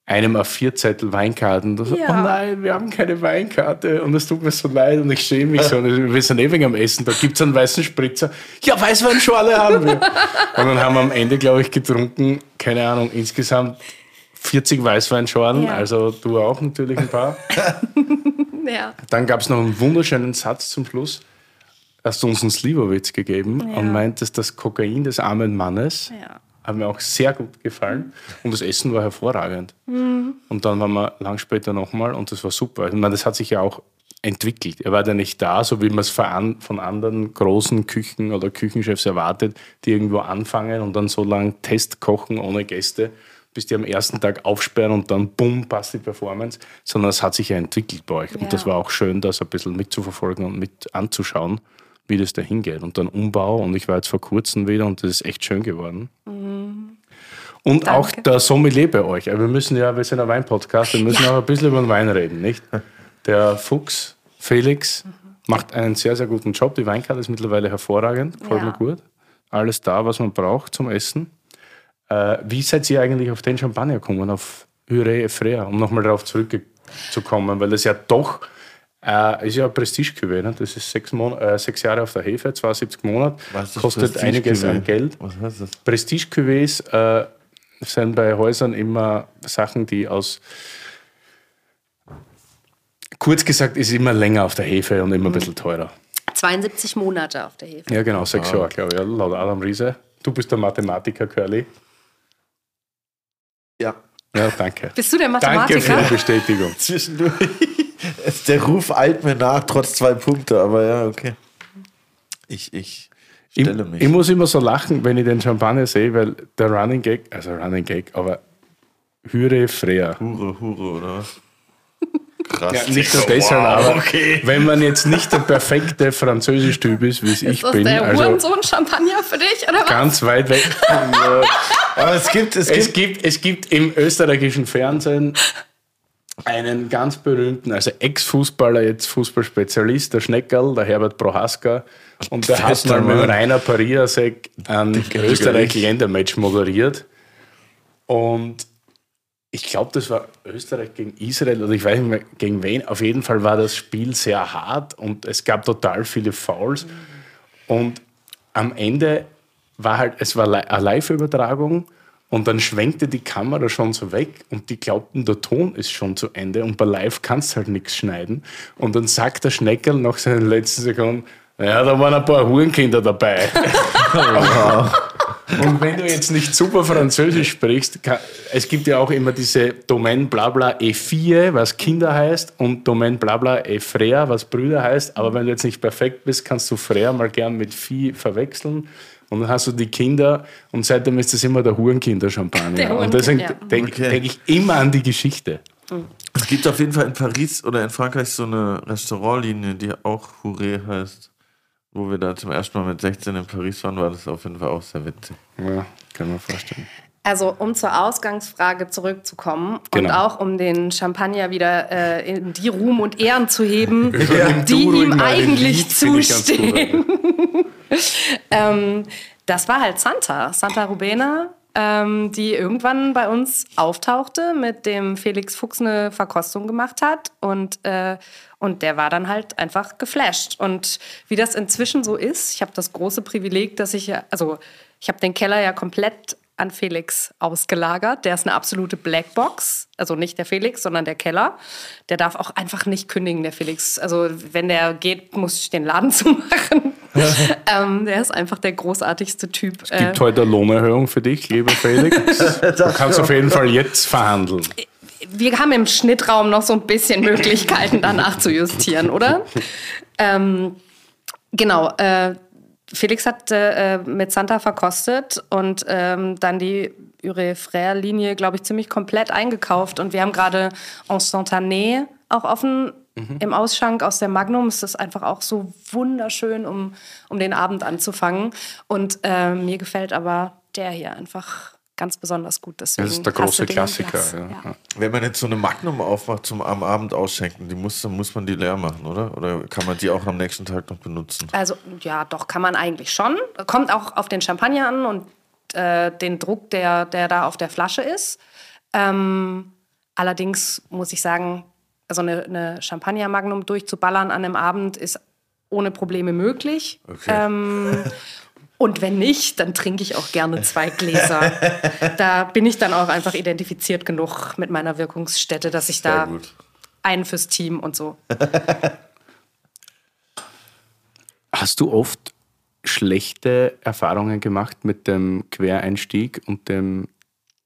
einem A4-Zettel Weinkarten. So, ja. oh nein, wir haben keine Weinkarte und es tut mir so leid und ich schäme mich so. Und wir sind ewig eh am Essen, da gibt es einen weißen Spritzer. Ja, Weißweinschorle haben wir. und dann haben wir am Ende, glaube ich, getrunken, keine Ahnung, insgesamt 40 Weißweinschorlen, ja. also du auch natürlich ein paar. ja. Dann gab es noch einen wunderschönen Satz zum Schluss. Hast du uns einen Slivovitz gegeben und meintest, das Kokain des armen Mannes hat mir auch sehr gut gefallen. Und das Essen war hervorragend. Mhm. Und dann waren wir lang später nochmal und das war super. Ich meine, das hat sich ja auch entwickelt. Er war ja nicht da, so wie man es von anderen großen Küchen oder Küchenchefs erwartet, die irgendwo anfangen und dann so lange Test kochen ohne Gäste, bis die am ersten Tag aufsperren und dann bumm, passt die Performance, sondern es hat sich ja entwickelt bei euch. Ja. Und das war auch schön, das ein bisschen mitzuverfolgen und mit anzuschauen, wie das da hingeht. Und dann Umbau und ich war jetzt vor kurzem wieder und das ist echt schön geworden. Und auch Danke. der Sommelier bei euch. Wir müssen ja, wir sind ein Weinpodcast, wir müssen Ja. auch ein bisschen über den Wein reden, nicht? Der Fuchs, Felix, macht einen sehr, sehr guten Job. Die Weinkarte ist mittlerweile hervorragend, gefällt Ja. gut. Alles da, was man braucht zum Essen. Äh, wie seid ihr eigentlich auf den Champagner gekommen, auf Ure Frère, um nochmal darauf zurückzukommen? Weil das ja doch, äh, ist ja ein prestige gewesen. Das ist sechs, Mon äh, sechs Jahre auf der Hefe, 72 Monate, kostet einiges an? Geld. Was heißt das? Prestige-Cuvées äh, sind bei Häusern immer Sachen, die aus. Kurz gesagt, ist immer länger auf der Hefe und immer ein bisschen teurer. 72 Monate auf der Hefe. Ja, genau, sechs Jahre, glaube ich, ja, laut Adam Riese. Du bist der Mathematiker, Curly. Ja. Ja, danke. Bist du der Danke für Mathematiker? die Bestätigung. Zwischendurch. Der Ruf eilt mir nach, trotz zwei Punkte, aber ja, okay. Ich, ich Ich, stelle mich. ich muss immer so lachen, wenn ich den Champagner sehe, weil der Running Gag, also Running Gag, aber Hyre Freer. Hure, Hure, oder was? Krass. Ja, nicht nur deshalb, aber wenn man jetzt nicht der perfekte Französisch-Typ ist, wie es ich Ist das bin, der also Hurensohn-Champagner für dich, oder was? ganz weit weg. Aber es gibt, es Es gibt. gibt, es gibt im österreichischen Fernsehen einen ganz berühmten, also Ex-Fußballer, jetzt Fußballspezialist, der Schneckerl, der Herbert Prohaska. Und der hat mal mit. Rainer Pariasek ein Österreich-Ländermatch moderiert. Und ich glaube, das war Österreich gegen Israel oder ich weiß nicht mehr gegen wen. Auf jeden Fall war das Spiel sehr hart und es gab total viele Fouls. Und am Ende war halt, es war eine Live-Übertragung und dann schwenkte die Kamera schon so weg und die glaubten, der Ton ist schon zu Ende und bei Live kannst du halt nichts schneiden. Und dann sagt der Schneckerl nach seinen letzten Sekunden, ja, da waren ein paar Hurenkinder dabei. Und wenn du jetzt nicht super Französisch sprichst, kann, es gibt ja auch immer diese Domaine Blabla E4, was Kinder heißt, und Domaine Blabla E Frère, was Brüder heißt. Aber wenn du jetzt nicht perfekt bist, kannst du Frère mal gern mit Vieh verwechseln. Und dann hast du die Kinder und seitdem ist das immer der Hurenkinder-Champagner. Der und deswegen ja. denke Okay. denk ich immer an die Geschichte. Es gibt auf jeden Fall in Paris oder in Frankreich so eine Restaurantlinie, die auch Hure heißt. Wo wir da zum ersten Mal mit 16 in Paris waren, war das auf jeden Fall auch sehr witzig. Ja, kann man vorstellen. Also, um zur Ausgangsfrage zurückzukommen Genau. und auch um den Champagner wieder äh, in die Ruhm und Ehren zu heben, Nimm die du ihm eigentlich zustehen. ähm, das war halt Santa, Santa Rubena, ähm, die irgendwann bei uns auftauchte, mit dem Felix Fuchs eine Verkostung gemacht hat und, äh, und der war dann halt einfach geflasht. Und wie das inzwischen so ist, ich habe das große Privileg, dass ich ja, also ich habe den Keller ja komplett an Felix ausgelagert. Der ist eine absolute Blackbox. Also nicht der Felix, sondern der Keller. Der darf auch einfach nicht kündigen, der Felix. Also wenn der geht, muss ich den Laden zumachen. ähm, der ist einfach der großartigste Typ. Es gibt heute eine Lohnerhöhung für dich, lieber Felix. Du kannst auf jeden Fall jetzt verhandeln. wir haben im Schnittraum noch so ein bisschen Möglichkeiten, danach zu justieren, oder? ähm, genau. Äh, Felix hat äh, mit Santa verkostet und ähm, dann die Ure Frère-Linie, glaube ich, ziemlich komplett eingekauft. Und wir haben gerade Instantané auch offen im Ausschank aus der Magnum. Es ist einfach auch so wunderschön, um, um den Abend anzufangen. Und äh, mir gefällt aber der hier einfach ganz besonders gut. Deswegen Das ist der große Klassiker. Ja. Wenn man jetzt so eine Magnum aufmacht zum am Abend ausschenken, die muss, dann muss man die leer machen, oder? Oder kann man die auch am nächsten Tag noch benutzen? Also ja, doch kann man eigentlich schon. Kommt auch auf den Champagner an und äh, den Druck, der, der da auf der Flasche ist. Ähm, allerdings muss ich sagen, also eine, eine Champagner Magnum durchzuballern an einem Abend ist ohne Probleme möglich. Okay. Ähm, und wenn nicht, dann trinke ich auch gerne zwei Gläser. da bin ich dann auch einfach identifiziert genug mit meiner Wirkungsstätte, dass ich Sehr da gut. einen fürs Team und so. Hast du oft schlechte Erfahrungen gemacht mit dem Quereinstieg und dem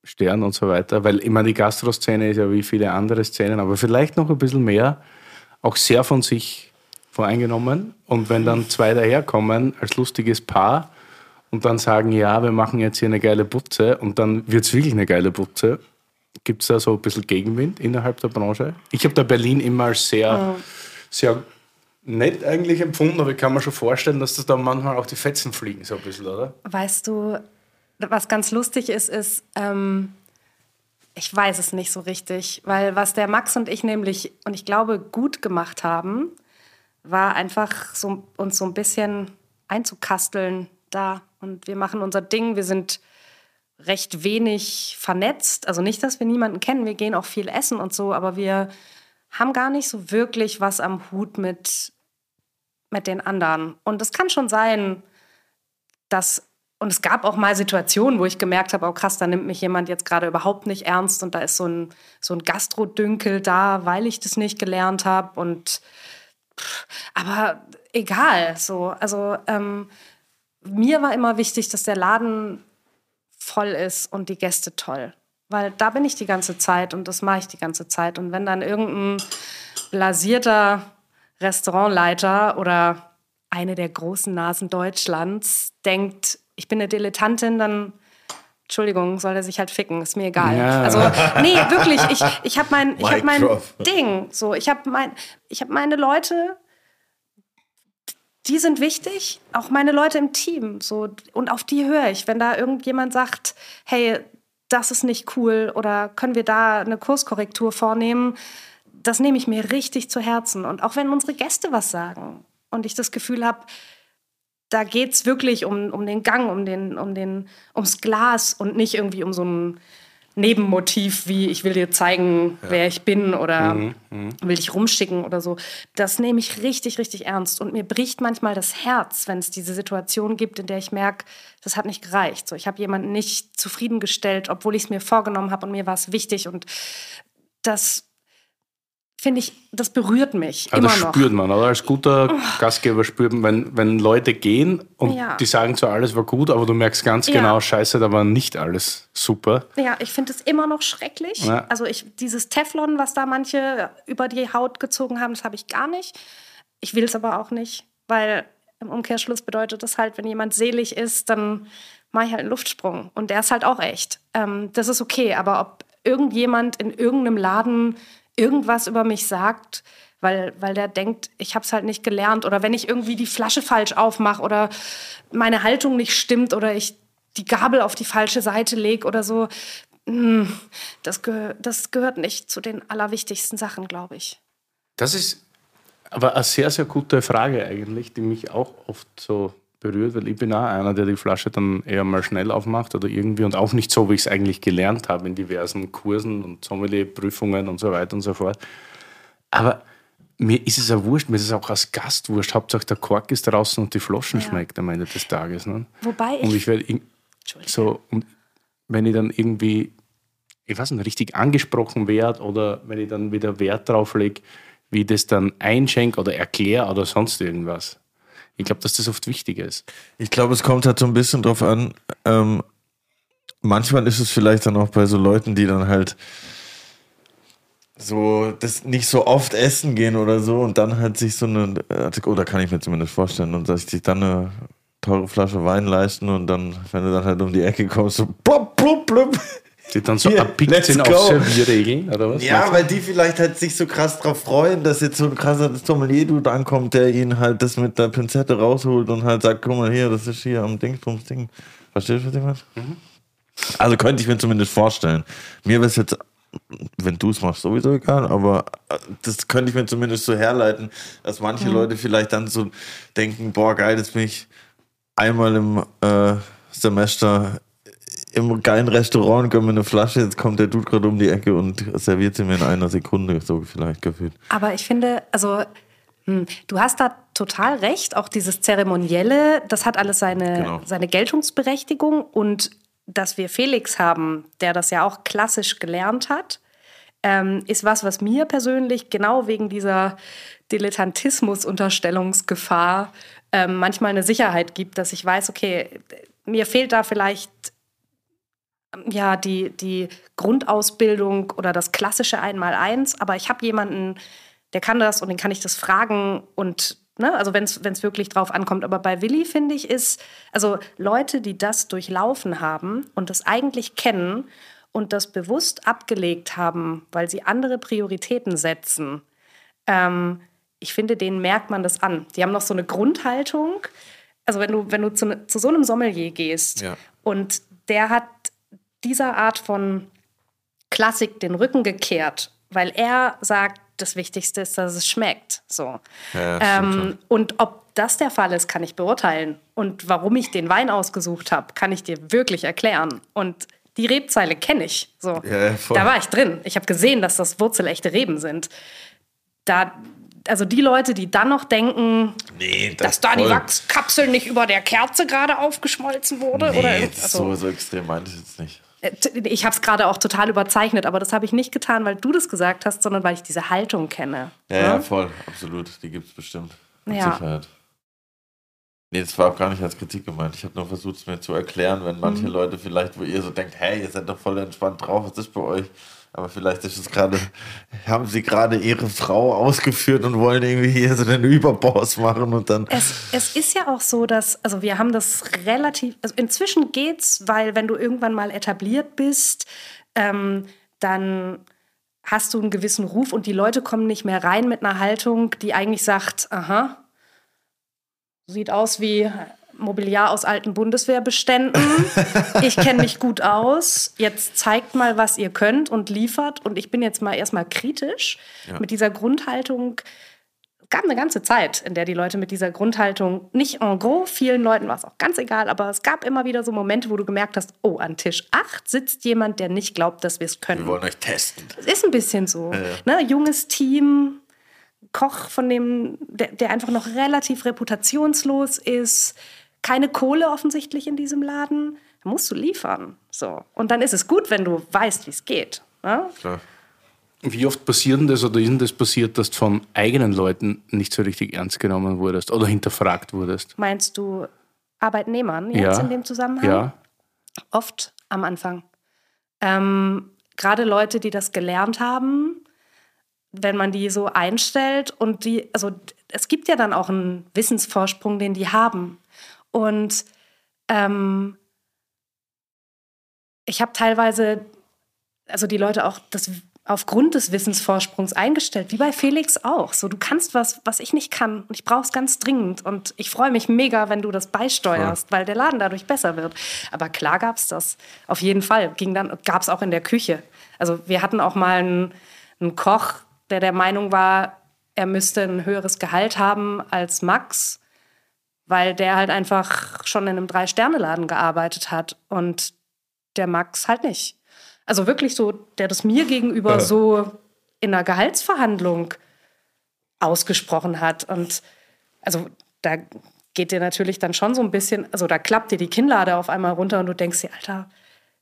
Stern und so weiter? Weil ich meine, die Gastroszene ist ja wie viele andere Szenen, aber vielleicht noch ein bisschen mehr, auch sehr von sich voreingenommen. Und wenn dann zwei daherkommen als lustiges Paar und dann sagen, ja, wir machen jetzt hier eine geile Butze und dann wird es wirklich eine geile Butze. Gibt es da so ein bisschen Gegenwind innerhalb der Branche? Ich habe da Berlin immer sehr, oh. sehr nett eigentlich empfunden, aber ich kann mir schon vorstellen, dass das da manchmal auch die Fetzen fliegen, so ein bisschen, oder? Weißt du, was ganz lustig ist, ist, ähm, ich weiß es nicht so richtig, weil was der Max und ich nämlich, und ich glaube, gut gemacht haben, war einfach so, uns so ein bisschen einzukasteln da. Und wir machen unser Ding, wir sind recht wenig vernetzt. Also nicht, dass wir niemanden kennen, wir gehen auch viel essen und so, aber wir haben gar nicht so wirklich was am Hut mit mit den anderen. Und es kann schon sein, dass, und es gab auch mal Situationen, wo ich gemerkt habe, oh krass, da nimmt mich jemand jetzt gerade überhaupt nicht ernst und da ist so ein, so ein Gastrodünkel da, weil ich das nicht gelernt habe. Und aber egal, so. Also ähm, mir war immer wichtig, dass der Laden voll ist und die Gäste toll. Weil da bin ich die ganze Zeit und das mache ich die ganze Zeit. Und wenn dann irgendein blasierter Restaurantleiter oder eine der großen Nasen Deutschlands denkt, ich bin eine Dilettantin, dann Entschuldigung, soll er sich halt ficken, ist mir egal. Ja. Also, nee, wirklich, ich, ich habe mein, hab mein Ding. So, ich habe mein, hab meine Leute, die sind wichtig, auch meine Leute im Team. So, und auf die höre ich. Wenn da irgendjemand sagt, hey, das ist nicht cool oder können wir da eine Kurskorrektur vornehmen, das nehme ich mir richtig zu Herzen. Und auch wenn unsere Gäste was sagen und ich das Gefühl habe, da geht es wirklich um, um den Gang, um den, um den, ums Glas und nicht irgendwie um so ein Nebenmotiv wie ich will dir zeigen, ja. wer ich bin oder mhm, mh. will dich rumschicken oder so. Das nehme ich richtig, richtig ernst. Und mir bricht manchmal das Herz, wenn es diese Situation gibt, in der ich merke, das hat nicht gereicht. So, ich habe jemanden nicht zufriedengestellt, obwohl ich es mir vorgenommen habe und mir war es wichtig. Und das finde ich, das berührt mich ja, immer das noch. spürt man, oder? Als guter oh. Gastgeber spürt man, wenn, wenn Leute gehen und ja. die sagen zwar, alles war gut, aber du merkst ganz ja. genau, scheiße, da war nicht alles super. Ja, ich finde es immer noch schrecklich. Also ich, dieses Teflon, was da manche über die Haut gezogen haben, das habe ich gar nicht. Ich will es aber auch nicht, weil im Umkehrschluss bedeutet das halt, wenn jemand selig ist, dann mache ich halt einen Luftsprung. Und der ist halt auch echt. Ähm, das ist okay, aber ob irgendjemand in irgendeinem Laden irgendwas über mich sagt, weil, weil der denkt, ich habe es halt nicht gelernt. Oder wenn ich irgendwie die Flasche falsch aufmache oder meine Haltung nicht stimmt oder ich die Gabel auf die falsche Seite lege oder so. Hm, das, geh das gehört nicht zu den allerwichtigsten Sachen, glaube ich. Das ist aber eine sehr, sehr gute Frage eigentlich, die mich auch oft so berührt, weil ich bin auch einer, der die Flasche dann eher mal schnell aufmacht oder irgendwie und auch nicht so, wie ich es eigentlich gelernt habe in diversen Kursen und Sommelier-Prüfungen und so weiter und so fort. Aber mir ist es ja wurscht, mir ist es auch als Gast wurscht. Hauptsache der Kork ist draußen und die Flaschen ja. schmeckt am Ende des Tages. Ne? Wobei ich. Und ich werde so, und wenn ich dann irgendwie, ich weiß nicht, richtig angesprochen werde oder wenn ich dann wieder Wert drauf lege, wie ich das dann einschenke oder erkläre oder sonst irgendwas. Ich glaube, dass das oft wichtig ist. Ich glaube, es kommt halt so ein bisschen drauf an. Ähm, manchmal ist es vielleicht dann auch bei so Leuten, die dann halt so das nicht so oft essen gehen oder so und dann halt sich so eine, oder kann ich mir zumindest vorstellen, und dass sich dann eine teure Flasche Wein leisten und dann, wenn du dann halt um die Ecke kommst, so blub, blub, blub, die dann so abpickt sind auf Servierregeln, oder was? Ja, weil die vielleicht halt sich so krass drauf freuen, dass jetzt so ein krasser Sommelier-Dude ankommt, der ihnen halt das mit der Pinzette rausholt und halt sagt, guck mal hier, das ist hier am Dingsbums Ding. Verstehst du, was ich meine? Mhm. Also könnte ich mir zumindest vorstellen. Mir wäre es jetzt, wenn du es machst, sowieso egal, aber äh, das könnte ich mir zumindest so herleiten, dass manche mhm. Leute vielleicht dann so denken, boah, geil, jetzt bin ich einmal im äh, Semester im geilen Restaurant gönnen wir eine Flasche, jetzt kommt der Dude gerade um die Ecke und serviert sie mir in einer Sekunde, so vielleicht gefühlt. Aber ich finde, also hm, du hast da total recht, auch dieses Zeremonielle, das hat alles seine, genau. seine Geltungsberechtigung und dass wir Felix haben, der das ja auch klassisch gelernt hat, ähm, ist was, was mir persönlich genau wegen dieser Dilettantismus-Unterstellungsgefahr ähm, manchmal eine Sicherheit gibt, dass ich weiß, okay, mir fehlt da vielleicht ja, die, die Grundausbildung oder das klassische Einmaleins, aber ich habe jemanden, der kann das und den kann ich das fragen und ne, also wenn es wirklich drauf ankommt. Aber bei Willi finde ich ist, also Leute, die das durchlaufen haben und das eigentlich kennen und das bewusst abgelegt haben, weil sie andere Prioritäten setzen, ähm, ich finde, denen merkt man das an. Die haben noch so eine Grundhaltung. Also wenn du, wenn du zu, zu so einem Sommelier gehst Ja. und der hat dieser Art von Klassik den Rücken gekehrt, weil er sagt, das Wichtigste ist, dass es schmeckt. So. Ja, ähm, und ob das der Fall ist, kann ich beurteilen. Und warum ich den Wein ausgesucht habe, kann ich dir wirklich erklären. Und die Rebzeile kenne ich. So. Ja, da war ich drin. Ich habe gesehen, dass das wurzelechte Reben sind. Da, also die Leute, die dann noch denken, Nee, dass da die voll. Wachskapsel nicht über der Kerze gerade aufgeschmolzen wurde. Nee, oder das also, so, so extrem meinte ich jetzt nicht. Äh, ich habe es gerade auch total überzeichnet, aber das habe ich nicht getan, weil du das gesagt hast, sondern weil ich diese Haltung kenne. Ja, ja, voll, absolut. Die gibt es bestimmt. Mit Ja. Sicherheit. Nee, das war auch gar nicht als Kritik gemeint. Ich habe nur versucht, es mir zu erklären, wenn manche Mhm. Leute vielleicht, wo ihr so denkt, hey, ihr seid doch voll entspannt drauf, was ist bei euch? Aber vielleicht ist es gerade, haben sie gerade ihre Frau ausgeführt und wollen irgendwie hier so den Überboss machen und dann. Es, es ist ja auch so, dass, also wir haben das relativ, also inzwischen geht's, weil wenn du irgendwann mal etabliert bist, ähm, dann hast du einen gewissen Ruf und die Leute kommen nicht mehr rein mit einer Haltung, die eigentlich sagt, aha, sieht aus wie Mobiliar aus alten Bundeswehrbeständen. Ich kenne mich gut aus. Jetzt zeigt mal, was ihr könnt und liefert. Und ich bin jetzt mal erstmal kritisch mit dieser Grundhaltung. Es gab eine ganze Zeit, in der die Leute mit dieser Grundhaltung, nicht en gros, vielen Leuten war es auch ganz egal, aber es gab immer wieder so Momente, wo du gemerkt hast, oh, an Tisch 8 sitzt jemand, der nicht glaubt, dass wir es können. Wir wollen euch testen. Es ist ein bisschen so. Ne? Junges Team, Koch von dem, der, der einfach noch relativ reputationslos ist, keine Kohle offensichtlich in diesem Laden. Da musst du liefern. So. Und dann ist es gut, wenn du weißt, wie es geht. Ne? Klar. Wie oft passiert denn das oder ist denn das passiert, dass du von eigenen Leuten nicht so richtig ernst genommen wurdest oder hinterfragt wurdest? Meinst du Arbeitnehmern jetzt Ja. in dem Zusammenhang? Ja. Oft am Anfang. Ähm, Gerade Leute, die das gelernt haben, wenn man die so einstellt und die, also es gibt ja dann auch einen Wissensvorsprung, den die haben. Und ähm, ich habe teilweise, also die Leute auch das aufgrund des Wissensvorsprungs eingestellt, wie bei Felix auch. So, du kannst was, was ich nicht kann und ich brauche es ganz dringend und ich freue mich mega, wenn du das beisteuerst, weil der Laden dadurch besser wird. Aber klar gab es das, auf jeden Fall. Ging dann, gab es auch in der Küche. Also wir hatten auch mal einen, einen Koch, der der Meinung war, er müsste ein höheres Gehalt haben als Max, weil der halt einfach schon in einem Drei-Sterne-Laden gearbeitet hat und der Max halt nicht. Also wirklich so, der das mir gegenüber so in einer Gehaltsverhandlung ausgesprochen hat. Und also da geht dir natürlich dann schon so ein bisschen, also da klappt dir die Kinnlade auf einmal runter und du denkst dir, Alter,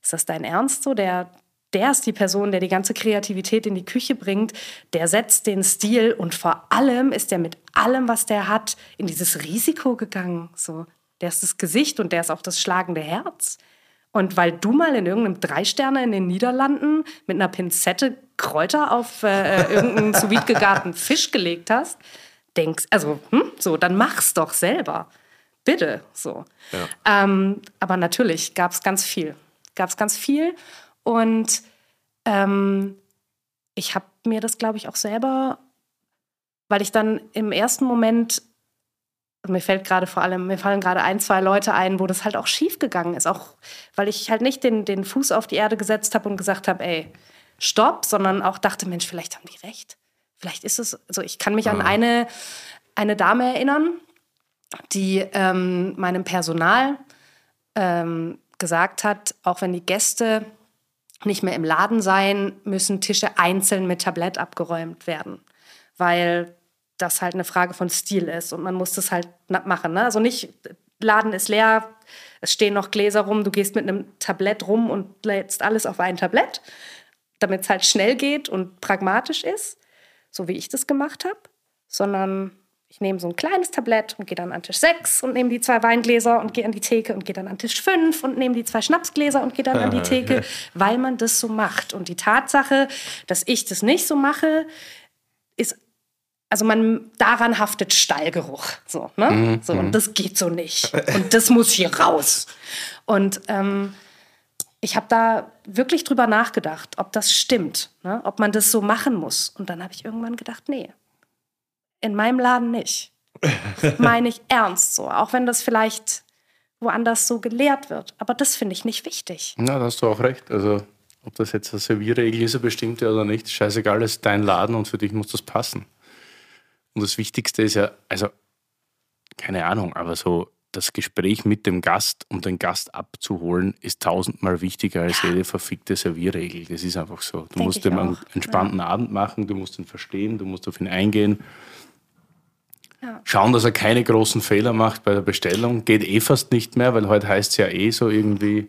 ist das dein Ernst so? Der, der ist die Person, der die ganze Kreativität in die Küche bringt, der setzt den Stil und vor allem ist der mit allem, was der hat, in dieses Risiko gegangen. So, der ist das Gesicht und der ist auch das schlagende Herz. Und weil du mal in irgendeinem Drei-Sterne in den Niederlanden mit einer Pinzette Kräuter auf äh, irgendeinen sous gegarten Fisch gelegt hast, denkst, also, hm, so, dann mach's doch selber. Bitte, so. Ähm, aber natürlich gab es ganz viel. Gab es ganz viel. Und ähm, ich habe mir das, glaube ich, auch selber, weil ich dann im ersten Moment mir fällt gerade vor allem, mir fallen gerade ein, zwei Leute ein, wo das halt auch schief gegangen ist. Auch weil ich halt nicht den, den Fuß auf die Erde gesetzt habe und gesagt habe, ey, stopp, sondern auch dachte, Mensch, vielleicht haben die recht. Vielleicht ist es, also ich kann mich an eine, eine Dame erinnern, die ähm, meinem Personal ähm, gesagt hat, auch wenn die Gäste nicht mehr im Laden seien, müssen Tische einzeln mit Tablett abgeräumt werden. Weil das halt eine Frage von Stil ist und man muss das halt machen. Ne? Also nicht, Laden ist leer, es stehen noch Gläser rum, du gehst mit einem Tablett rum und lädst alles auf ein Tablett, damit es halt schnell geht und pragmatisch ist, so wie ich das gemacht habe, sondern ich nehme so ein kleines Tablett und gehe dann an Tisch 6 und nehme die zwei Weingläser und gehe an die Theke und gehe dann an Tisch 5 und nehme die zwei Schnapsgläser und gehe dann an die Theke, weil man das so macht. Und die Tatsache, dass ich das nicht so mache, ist also man daran haftet Stallgeruch. So, ne? Mhm, so, und das geht so nicht. Und das muss hier raus. Und ähm, ich habe da wirklich drüber nachgedacht, ob das stimmt, ne? ob man das so machen muss. Und dann habe ich irgendwann gedacht, nee, in meinem Laden nicht. Meine ich ernst so, auch wenn das vielleicht woanders so gelehrt wird. Aber das finde ich nicht wichtig. Na, da hast du auch recht. Also, ob das jetzt eine Servierregel ist, eine bestimmte oder nicht, scheißegal, das ist dein Laden und für dich muss das passen. Und das Wichtigste ist ja, also, keine Ahnung, aber so das Gespräch mit dem Gast, um den Gast abzuholen, ist tausendmal wichtiger als jede verfickte Servierregel. Das ist einfach so. Du Denk musst ihm einen entspannten Abend machen, du musst ihn verstehen, du musst auf ihn eingehen. Ja. Schauen, dass er keine großen Fehler macht bei der Bestellung. Geht eh fast nicht mehr, weil heute heißt es ja eh so irgendwie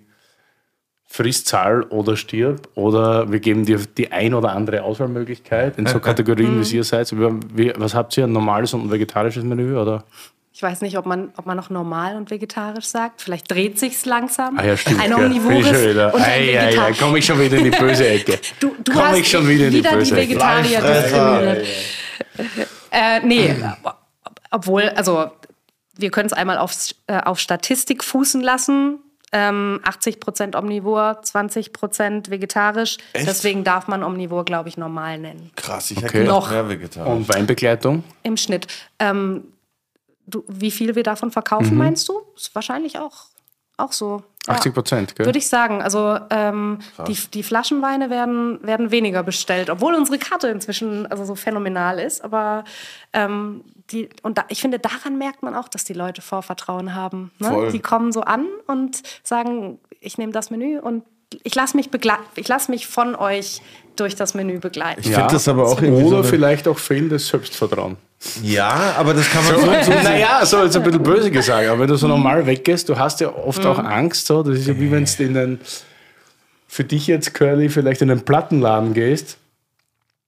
friss, zahl oder stirb. Oder wir geben dir die ein oder andere Auswahlmöglichkeit in so Kategorien, wie ihr seid. Wie, was habt ihr, ein normales und ein vegetarisches Menü? Oder? Ich weiß nicht, ob man, ob man noch normal und vegetarisch sagt. Vielleicht dreht sich's langsam. Ah ja, stimmt. Ein omnivores schon wieder. und ein Ei, ei, ei, vegetarisch. komme ich schon wieder in die böse Ecke. Du, du Komm hast ich schon wieder in die wieder böse die. Vegetarier diskriminiert. Äh, nee, obwohl, also wir können es einmal auf, äh, auf Statistik fußen lassen. Ähm, 80% omnivor, 20% vegetarisch. Echt? Deswegen darf man omnivor, glaube ich, normal nennen. Krass, ich hätte Okay. gedacht, Noch. mehr vegetarisch. Und Weinbegleitung? Im Schnitt. Ähm, du, wie viel wir davon verkaufen, Mhm. meinst du? Ist wahrscheinlich auch, auch so. Ja. 80 Prozent, gell? Würde ich sagen. Also ähm, die, die Flaschenweine werden, werden weniger bestellt, obwohl unsere Karte inzwischen also so phänomenal ist. Aber ähm, die, und da, ich finde, daran merkt man auch, dass die Leute Vorvertrauen haben. Ne? Voll. Die kommen so an und sagen, ich nehme das Menü und ich lasse mich, ich lass mich von euch durch das Menü begleiten. Ich finde das aber auch irgendwie so Oder eine- vielleicht auch fehlendes Selbstvertrauen. Ja, aber das kann man so, so naja, so jetzt ein bisschen böse gesagt, aber wenn du so normal weggehst, du hast ja oft auch Angst. So. Das ist ja wie wenn du in den, für dich jetzt, Curly, vielleicht in den Plattenladen gehst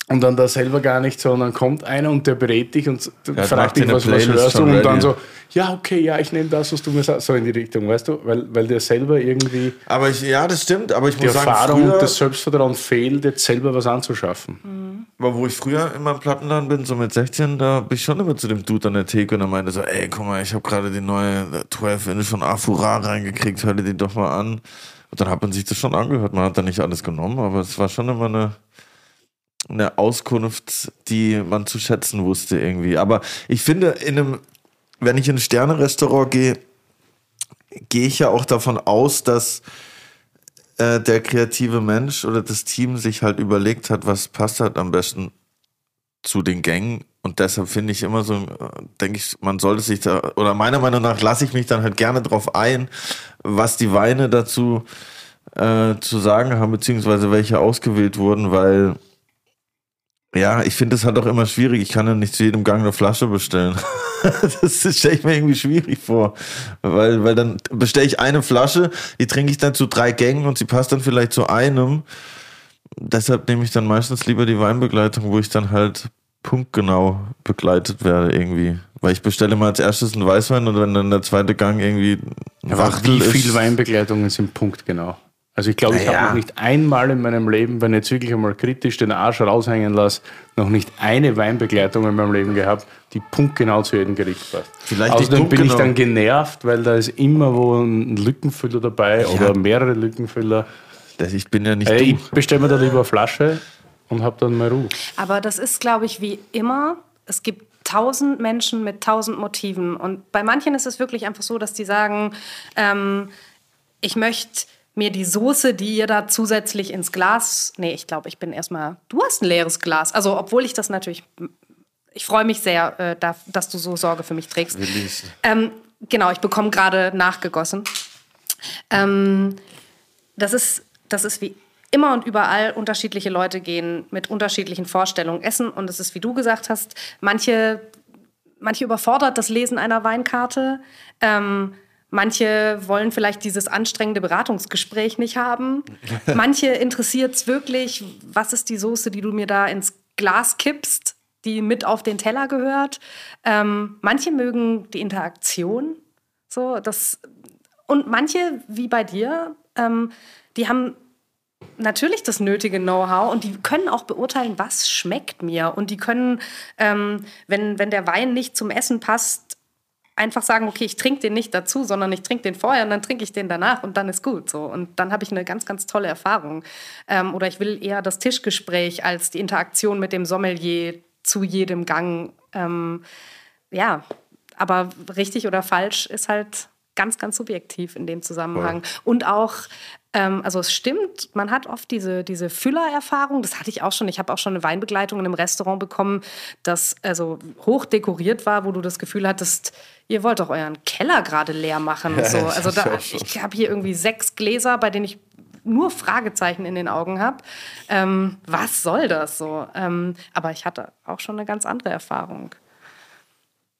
und dann da selber gar nicht so, und dann kommt einer und der berät dich und Ja, fragt dich, was, was hörst du und dann so, ja, okay, ja, ich nehme das, was du mir sagst, so in die Richtung, weißt du, weil, weil der selber irgendwie Aber ich, ja, das stimmt. Aber ich die muss sagen, Erfahrung früher, und das Selbstvertrauen fehlt, jetzt selber was anzuschaffen. aber wo ich früher in meinem Plattenladen bin, so mit 16, da bin ich schon immer zu dem Dude an der Theke und er meinte so, ey, guck mal, ich habe gerade die neue 12 Inch von Afura reingekriegt, hör dir die doch mal an. Und dann hat man sich das schon angehört. Man hat da nicht alles genommen, aber es war schon immer eine, eine Auskunft, die man zu schätzen wusste irgendwie. Aber ich finde, in einem, wenn ich in ein Sterne-Restaurant gehe, gehe ich ja auch davon aus, dass äh, der kreative Mensch oder das Team sich halt überlegt hat, was passt halt am besten zu den Gängen. Und deshalb finde ich immer so, äh, denke ich, man sollte sich da, oder meiner Meinung nach lasse ich mich dann halt gerne drauf ein, was die Weine dazu äh, zu sagen haben, beziehungsweise welche ausgewählt wurden, weil ja, ich finde es halt auch immer schwierig. Ich kann ja nicht zu jedem Gang eine Flasche bestellen. das stelle ich mir irgendwie schwierig vor. Weil, weil dann bestelle ich eine Flasche, die trinke ich dann zu drei Gängen und sie passt dann vielleicht zu einem. Deshalb nehme ich dann meistens lieber die Weinbegleitung, wo ich dann halt punktgenau begleitet werde irgendwie. Weil ich bestelle mal als erstes einen Weißwein und wenn dann der zweite Gang irgendwie Wachtel wie ist. viel Weinbegleitungen sind Punkt genau? Also ich glaube, ich Naja. habe noch nicht einmal in meinem Leben, wenn ich jetzt wirklich einmal kritisch den Arsch raushängen lasse, noch nicht eine Weinbegleitung in meinem Leben gehabt, die punktgenau zu jedem Gericht passt. Vielleicht Außerdem bin ich dann genervt, weil da ist immer wo ein Lückenfüller dabei oder mehrere Lückenfüller. Das- Ich bin ja nicht Äh, ich bestelle mir da lieber eine Flasche und habe dann mal Ruhe. Aber das ist, glaube ich, wie immer. Es gibt tausend Menschen mit tausend Motiven. Und bei manchen ist es wirklich einfach so, dass die sagen, ähm, ich möchte mir die Soße, die ihr da zusätzlich ins Glas. Nee, ich glaube, ich bin erstmal. Du hast ein leeres Glas. Also, obwohl ich das natürlich. Ich freue mich sehr, äh, da, dass du so Sorge für mich trägst. Ähm, genau, ich bekomme gerade nachgegossen. Ähm, das ist, das ist wie immer und überall unterschiedliche Leute gehen mit unterschiedlichen Vorstellungen essen. Und es ist, wie du gesagt hast, manche, manche überfordert das Lesen einer Weinkarte. Ähm, manche wollen vielleicht dieses anstrengende Beratungsgespräch nicht haben. Manche interessiert es wirklich, was ist die Soße, die du mir da ins Glas kippst, die mit auf den Teller gehört. Ähm, manche mögen die Interaktion. So, das, und manche, wie bei dir, ähm, die haben natürlich das nötige Know-how und die können auch beurteilen, was schmeckt mir. Und die können, ähm, wenn, wenn der Wein nicht zum Essen passt, einfach sagen, okay, ich trinke den nicht dazu, sondern ich trinke den vorher und dann trinke ich den danach und dann ist gut. So. Und dann habe ich eine ganz, ganz tolle Erfahrung. Ähm, oder ich will eher das Tischgespräch als die Interaktion mit dem Sommelier zu jedem Gang. Ähm, ja, aber richtig oder falsch ist halt ganz, ganz subjektiv in dem Zusammenhang. Voll. Und auch, ähm, also es stimmt, man hat oft diese, diese Füllererfahrung. Das hatte ich auch schon. Ich habe auch schon eine Weinbegleitung in einem Restaurant bekommen, das also hoch dekoriert war, wo du das Gefühl hattest, ihr wollt doch euren Keller gerade leer machen. So. Also da, ich habe hier irgendwie sechs Gläser, bei denen ich nur Fragezeichen in den Augen habe. Ähm, was soll das so? Ähm, aber ich hatte auch schon eine ganz andere Erfahrung.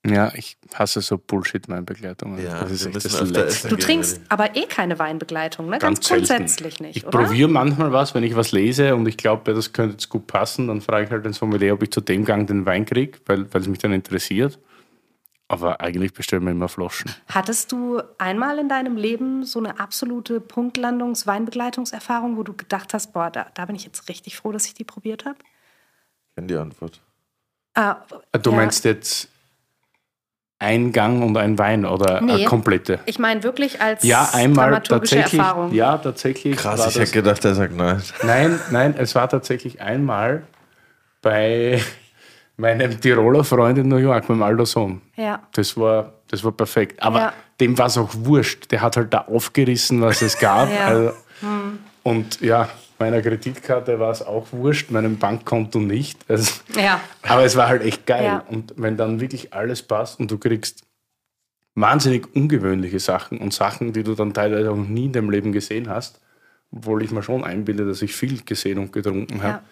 Ja, ich hasse so Bullshit-Weinbegleitungen. Ja, das ist echt das Letzte. Du trinkst aber eh keine Weinbegleitung, ne? Ganz, Ganz grundsätzlich nicht. Ich probiere manchmal was, wenn ich was lese und ich glaube, das könnte jetzt gut passen, dann frage ich halt den Sommelier, ob ich zu dem Gang den Wein kriege, weil, weil es mich dann interessiert. Aber eigentlich bestellen wir immer Flaschen. Hattest du einmal in deinem Leben so eine absolute Punktlandungs-Weinbegleitungserfahrung, wo du gedacht hast, boah, da, da bin ich jetzt richtig froh, dass ich die probiert habe? Ich kenne die Antwort. Ah, du ja. meinst jetzt ein Gang und ein Wein oder nee, eine komplette? Ich meine wirklich als ja, einmal tatsächlich, Erfahrung. Ja, tatsächlich. Krass, ich hätte gedacht, er sagt nein. Nein, nein, es war tatsächlich einmal bei meinem Tiroler Freund in New York, mit dem Aldo Sohn. Ja. Das war, das war perfekt. Aber ja. dem war es auch wurscht. Der hat halt da aufgerissen, was es gab. ja. also, hm. Und ja, meiner Kreditkarte war es auch wurscht, meinem Bankkonto nicht. Also, ja. Aber es war halt echt geil. Ja. Und wenn dann wirklich alles passt und du kriegst wahnsinnig ungewöhnliche Sachen und Sachen, die du dann teilweise auch noch nie in deinem Leben gesehen hast, obwohl ich mir schon einbilde, dass ich viel gesehen und getrunken habe. Ja.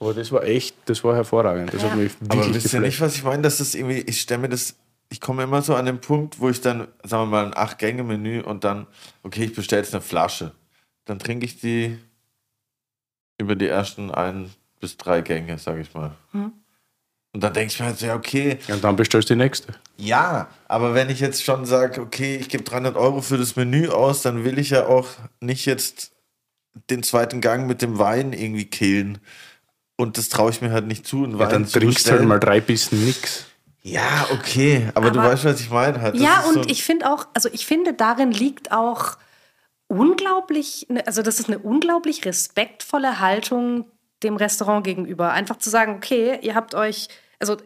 Aber das war echt, das war hervorragend. Das ja. hat mich wirklich Aber wisst ihr nicht, was ich meine? Dass das irgendwie, ich stelle mir das, ich komme immer so an den Punkt, wo ich dann, sagen wir mal, ein Acht-Gänge-Menü und dann, okay, ich bestelle jetzt eine Flasche. Dann trinke ich die über die ersten ein bis drei Gänge, sage ich mal. Hm. Und dann denke ich mir halt, ja, okay. Und dann bestellst du die nächste. Ja, aber wenn ich jetzt schon sage, okay, ich gebe 300 Euro für das Menü aus, dann will ich ja auch nicht jetzt den zweiten Gang mit dem Wein irgendwie killen. Und das traue ich mir halt nicht zu. Ja, dann trinkst du halt mal drei Bissen nix. Ja, okay, aber, aber du weißt, was ich meine. Halt. Ja, und so ich finde auch, also ich finde, darin liegt auch unglaublich, ne, also das ist eine unglaublich respektvolle Haltung dem Restaurant gegenüber. Einfach zu sagen, okay, ihr habt euch, also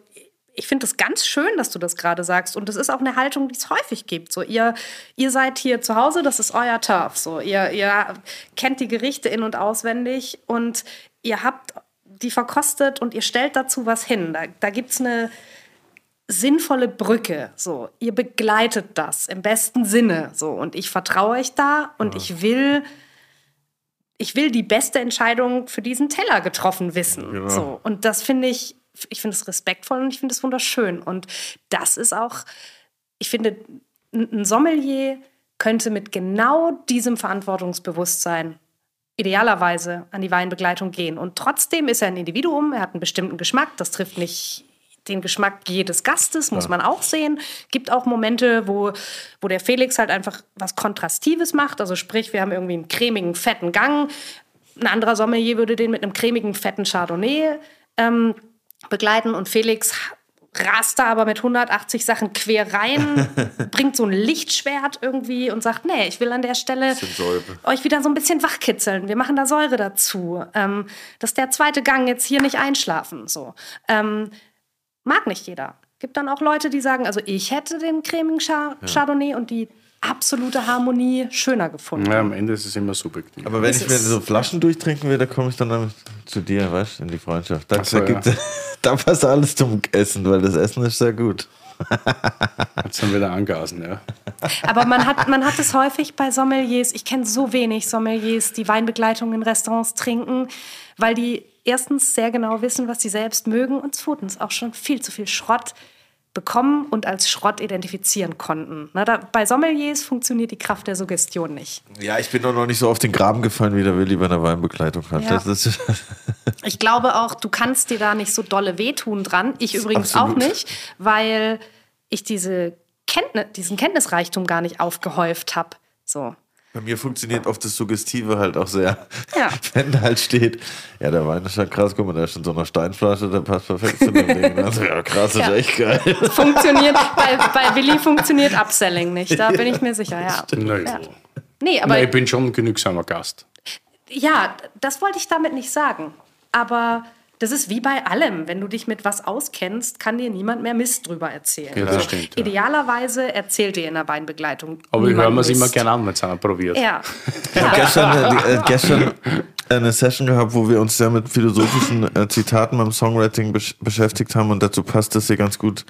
ich finde es ganz schön, dass du das gerade sagst. Und das ist auch eine Haltung, die es häufig gibt. So, ihr, ihr seid hier zu Hause, das ist euer Turf. So, ihr, ihr kennt die Gerichte in- und auswendig und ihr habt die verkostet und ihr stellt dazu was hin. Da, da gibt es eine, sinnvolle Brücke. So, ihr begleitet das im besten Sinne. So, und ich vertraue euch da und ja. ich will, ich will die beste Entscheidung für diesen Teller getroffen wissen. Ja. So, und das finde ich, ich finde es respektvoll und ich finde es wunderschön. Und das ist auch, ich finde, ein Sommelier könnte mit genau diesem Verantwortungsbewusstsein idealerweise an die Weinbegleitung gehen. Und trotzdem ist er ein Individuum, er hat einen bestimmten Geschmack, das trifft nicht den Geschmack jedes Gastes, muss ja. man auch sehen. Gibt auch Momente, wo, wo der Felix halt einfach was Kontrastives macht. Also sprich, wir haben irgendwie einen cremigen, fetten Gang. Ein anderer Sommelier würde den mit einem cremigen, fetten Chardonnay ähm, begleiten. Und Felix rast da aber mit 180 Sachen quer rein, bringt so ein Lichtschwert irgendwie und sagt, nee, ich will an der Stelle euch wieder so ein bisschen wachkitzeln. Wir machen da Säure dazu. Ähm, dass der zweite Gang jetzt hier nicht einschlafen. So. Ähm, mag nicht jeder. Gibt dann auch Leute, die sagen, also ich hätte den cremigen Chardonnay ja. und die absolute Harmonie schöner gefunden. Ja, am Ende ist es immer subjektiv. Aber wenn das ich mir so Flaschen durchtrinken will, dann komme ich dann zu dir, weißt du, in die Freundschaft. Da, so, da, gibt, ja. da passt alles zum Essen, weil das Essen ist sehr gut. Jetzt sind wir da angasen, ja. Aber man hat, man hat es häufig bei Sommeliers, ich kenne so wenig Sommeliers, die Weinbegleitung in Restaurants trinken, weil die erstens sehr genau wissen, was sie selbst mögen und zweitens auch schon viel zu viel Schrott bekommen und als Schrott identifizieren konnten. Na, da, bei Sommeliers funktioniert die Kraft der Suggestion nicht. Ja, ich bin doch noch nicht so auf den Graben gefallen, wie der Willi bei einer Weinbegleitung hat. Ja. ich glaube auch, du kannst dir da nicht so dolle wehtun dran. Ich übrigens Absolut. auch nicht, weil ich diese Kenntnis, diesen Kenntnisreichtum gar nicht aufgehäuft habe. So. Bei mir funktioniert oft das Suggestive halt auch sehr. Ja. Wenn da halt steht, ja, der Wein ist schon krass, guck mal, da ist schon so eine Steinflasche, der passt perfekt zu dem Ding. Also, ja, krass, ist Ja. echt geil. Funktioniert, bei, bei Willi funktioniert Upselling nicht, da bin ich mir sicher, ja. Naja. Ja. Nee, aber Nein, ich bin schon ein genügsamer Gast. ja, das wollte ich damit nicht sagen. Aber das ist wie bei allem. Wenn du dich mit was auskennst, kann dir niemand mehr Mist drüber erzählen. Ja, das stimmt, ja. Idealerweise erzählt dir in der Weinbegleitung. Aber wir hören wir es immer gerne an, wenn es einer probiert. Ja. Ich habe gestern, äh, gestern eine Session gehabt, wo wir uns sehr mit philosophischen äh, Zitaten beim Songwriting besch beschäftigt haben und dazu passt das hier ganz gut.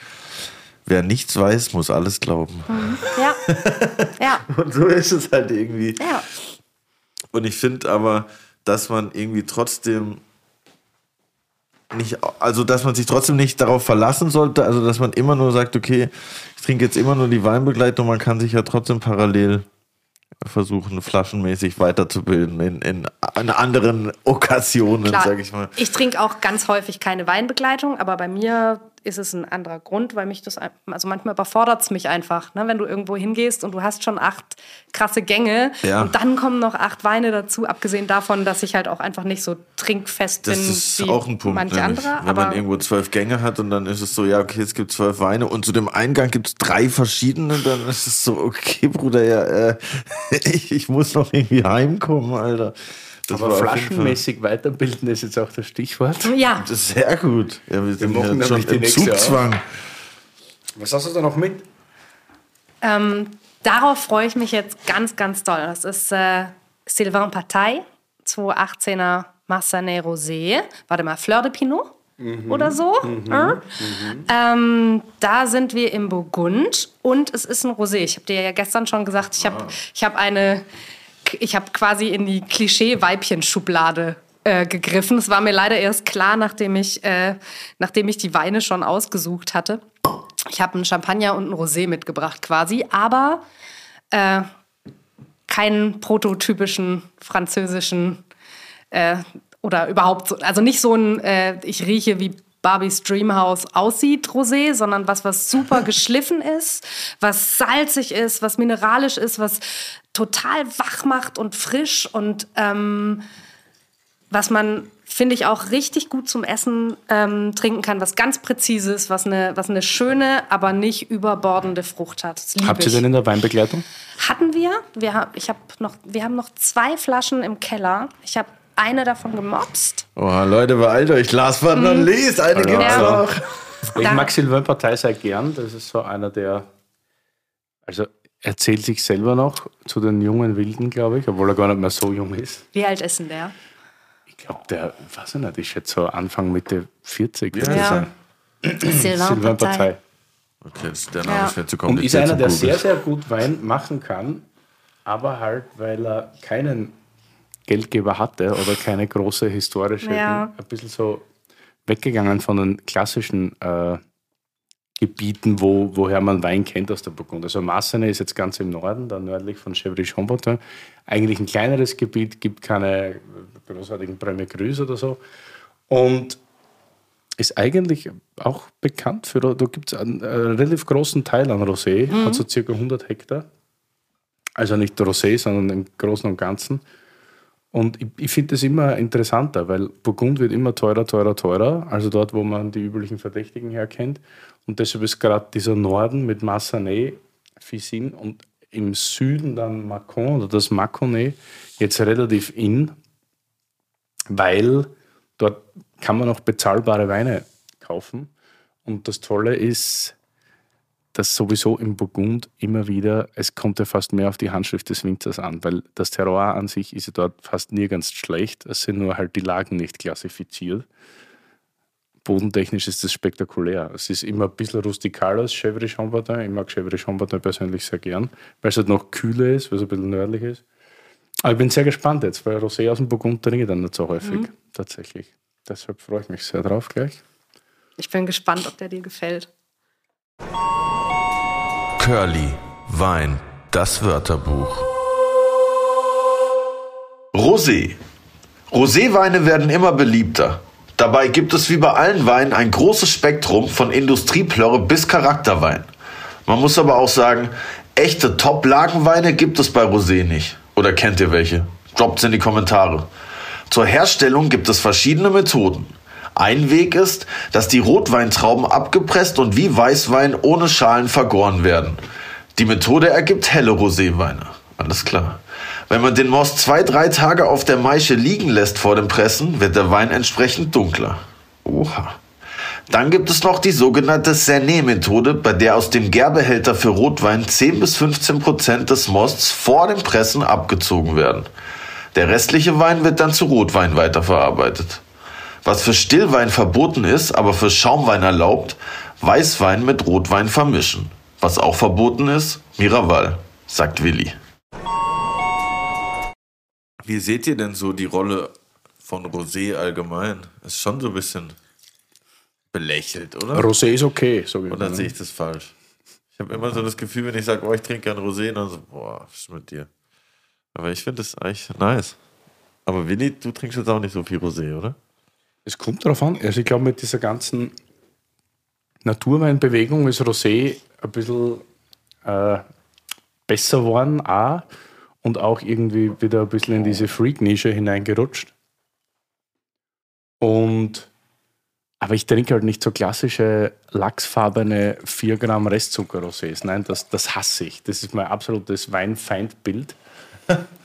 Wer nichts weiß, muss alles glauben. ja. Ja. Und so ist es halt irgendwie. Ja. Und ich finde aber, dass man irgendwie trotzdem nicht, also dass man sich trotzdem nicht darauf verlassen sollte, also dass man immer nur sagt, okay, ich trinke jetzt immer nur die Weinbegleitung, man kann sich ja trotzdem parallel versuchen, flaschenmäßig weiterzubilden in, in, in anderen Okkasionen, Klar, sag ich mal. ich trinke auch ganz häufig keine Weinbegleitung, aber bei mir ist es ein anderer Grund, weil mich das, also manchmal überfordert es mich einfach, ne? wenn du irgendwo hingehst und du hast schon acht krasse Gänge Ja. und dann kommen noch acht Weine dazu, abgesehen davon, dass ich halt auch einfach nicht so trinkfest Das bin ist wie auch ein Punkt. manche nämlich. andere. Wenn man irgendwo zwölf Gänge hat und dann ist es so, ja, okay, es gibt zwölf Weine und zu dem Eingang gibt es drei verschiedene, dann ist es so, okay, Bruder, ja, äh, ich, ich muss noch irgendwie heimkommen, Alter. Das Aber flaschenmäßig weiterbilden ist jetzt auch das Stichwort. ja, Das ist sehr gut. Ja, wir sind machen ja schon nämlich die im Zugzwang. Was hast du da noch mit? ähm, darauf freue ich mich jetzt ganz, ganz doll. Das ist äh, Sylvain Partei, 2018er Massanet Rosé. Warte mal, Fleur de Pinot? Oder so. Äh? Ähm, da sind wir im Burgund und es ist ein Rosé. Ich habe dir ja gestern schon gesagt, ich habe ich hab eine, ich habe quasi in die Klischee-Weibchen-Schublade äh, gegriffen. Es war mir leider erst klar, nachdem ich, äh, nachdem ich die Weine schon ausgesucht hatte. Ich habe einen Champagner und einen Rosé mitgebracht quasi, aber äh, keinen prototypischen französischen äh, oder überhaupt so, also nicht so ein, äh, ich rieche wie Barbies Dreamhouse aussieht, Rosé, sondern was, was super geschliffen ist, was salzig ist, was mineralisch ist, was total wach macht und frisch und ähm, was man, finde ich, auch richtig gut zum Essen ähm, trinken kann, was ganz präzises, was eine, was eine schöne, aber nicht überbordende Frucht hat. Habt ihr ich. den in der Weinbegleitung? Hatten wir. Wir, ich hab noch, wir haben noch zwei Flaschen im Keller. Ich habe eine davon gemopst. Oh, Leute, beeilt euch. Lars van der Lees, eine gibt's Ja. noch. Ich mag Sylvain Partei sehr gern. Das ist so einer, der. Also erzählt sich selber noch zu den jungen Wilden, glaube ich, obwohl er gar nicht mehr so jung ist. Wie alt ist denn der? Ich glaube, der, weiß ich nicht, ist jetzt so Anfang, Mitte 40. würde ich Ja. sagen. Sylvain Partei. Okay, das, der Name Ja. ist mir zu Und kompliziert. ist einer, der sehr, sehr gut Wein machen kann, aber halt, weil er keinen Geldgeber hatte oder keine große historische, Ja. ein bisschen so weggegangen von den klassischen äh, Gebieten, wo, woher man Wein kennt aus der Burgund. Also Massene ist jetzt ganz im Norden, da nördlich von Chevry-Chambertin. Eigentlich ein kleineres Gebiet, gibt keine großartigen Premier Crus oder so. Und ist eigentlich auch bekannt für, da gibt es einen äh, relativ großen Teil an Rosé, hat so circa 100 Hektar. Also nicht Rosé, sondern im Großen und Ganzen. Und ich, ich finde das immer interessanter, weil Burgund wird immer teurer, teurer, teurer. Also dort, wo man die üblichen Verdächtigen herkennt. Und deshalb ist gerade dieser Norden mit Massanet, Fissin und im Süden dann Macon oder das Mâconnais jetzt relativ in, weil dort kann man auch bezahlbare Weine kaufen. Und das Tolle ist, dass sowieso im Burgund immer wieder, es kommt ja fast mehr auf die Handschrift des Winzers an, weil das Terroir an sich ist ja dort fast nirgends schlecht. Es sind nur halt die Lagen nicht klassifiziert. Bodentechnisch ist das spektakulär. Es ist immer ein bisschen rustikaler als Chevry Chambertin. Ich mag Chevry Chambertin persönlich sehr gern, weil es halt noch kühler ist, weil es ein bisschen nördlich ist. Aber ich bin sehr gespannt jetzt, weil Rosé aus dem Burgund trinke ich dann nicht so häufig, tatsächlich. Deshalb freue ich mich sehr drauf gleich. Ich bin gespannt, ob der dir gefällt. Curly, Wein, das Wörterbuch. Rosé. Roséweine werden immer beliebter. Dabei gibt es wie bei allen Weinen ein großes Spektrum von Industrieplörre bis Charakterwein. Man muss aber auch sagen, echte Top-Lagenweine gibt es bei Rosé nicht. Oder kennt ihr welche? Droppt's in die Kommentare. Zur Herstellung gibt es verschiedene Methoden. Ein Weg ist, dass die Rotweintrauben abgepresst und wie Weißwein ohne Schalen vergoren werden. Die Methode ergibt helle Roséweine. Alles klar. Wenn man den Most zwei, drei Tage auf der Maische liegen lässt vor dem Pressen, wird der Wein entsprechend dunkler. Oha. Dann gibt es noch die sogenannte Cernet-Methode, bei der aus dem Gärbehälter für Rotwein 10 bis 15 Prozent des Mosts vor dem Pressen abgezogen werden. Der restliche Wein wird dann zu Rotwein weiterverarbeitet. Was für Stillwein verboten ist, aber für Schaumwein erlaubt, Weißwein mit Rotwein vermischen. Was auch verboten ist, Miraval, sagt Willi. Wie seht ihr denn so die Rolle von Rosé allgemein? Ist schon so ein bisschen belächelt, oder? Rosé ist okay, sag ich Oder mal. sehe ich das falsch? Ich habe immer so das Gefühl, wenn ich sage, oh, ich trinke gern Rosé, dann so, boah, was ist mit dir? Aber ich finde das eigentlich nice. Aber Willi, du trinkst jetzt auch nicht so viel Rosé, oder? Es kommt darauf an. Also ich glaube, mit dieser ganzen Naturweinbewegung ist Rosé ein bisschen äh, besser geworden auch und auch irgendwie wieder ein bisschen in diese Freak-Nische hineingerutscht. Und aber ich trinke halt nicht so klassische lachsfarbene 4 Gramm Restzucker-Rosés. Nein, das, das hasse ich. Das ist mein absolutes Weinfeindbild.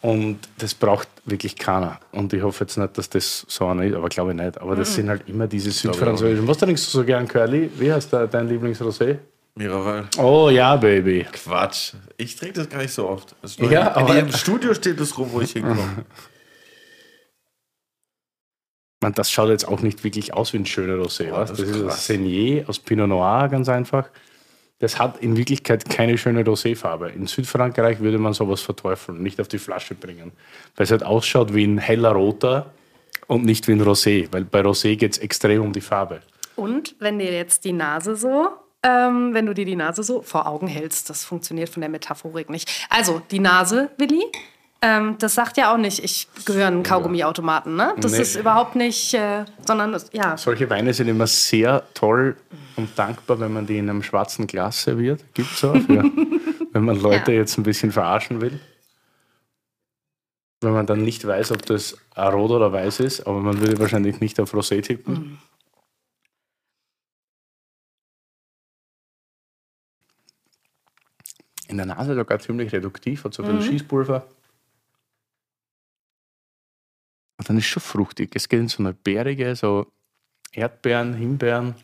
Und das braucht wirklich keiner. Und ich hoffe jetzt nicht, dass das so einer ist, aber glaube ich nicht. Aber das sind halt immer diese südfranzösischen. Was trinkst du so gern, Curly? Wie heißt da dein Lieblingsrosé? Miraval. Oh ja, Baby. Quatsch. Ich trinke das gar nicht so oft. Das Ja, in, aber- in jedem Studio steht es rum, wo ich hinkomme. Man, das schaut jetzt auch nicht wirklich aus wie ein schöner Rosé. Boah, was? das Das ist ist ein. Senier aus Pinot Noir, ganz einfach. Das hat in Wirklichkeit keine schöne Roséfarbe. In Südfrankreich würde man sowas verteufeln, nicht auf die Flasche bringen. Weil es halt ausschaut wie ein heller roter und nicht wie ein Rosé. Weil bei Rosé geht es extrem um die Farbe. Und wenn dir jetzt die Nase so, ähm, wenn du dir die Nase so vor Augen hältst, das funktioniert von der Metaphorik nicht. Also die Nase, Willi, ähm, das sagt ja auch nicht, ich gehöre einen Kaugummiautomaten, ne? Das Nee. ist überhaupt nicht, äh, sondern ja. Solche Weine sind immer sehr toll und dankbar, wenn man die in einem schwarzen Glas serviert. Gibt es auch, ja. wenn man Leute Ja. jetzt ein bisschen verarschen will. Wenn man dann nicht weiß, ob das ein rot oder weiß ist, aber man würde wahrscheinlich nicht auf Rosé tippen. In der Nase sogar ziemlich reduktiv, hat so viel Schießpulver. Und dann ist schon fruchtig. Es geht in so eine bärige, so Erdbeeren, Himbeeren.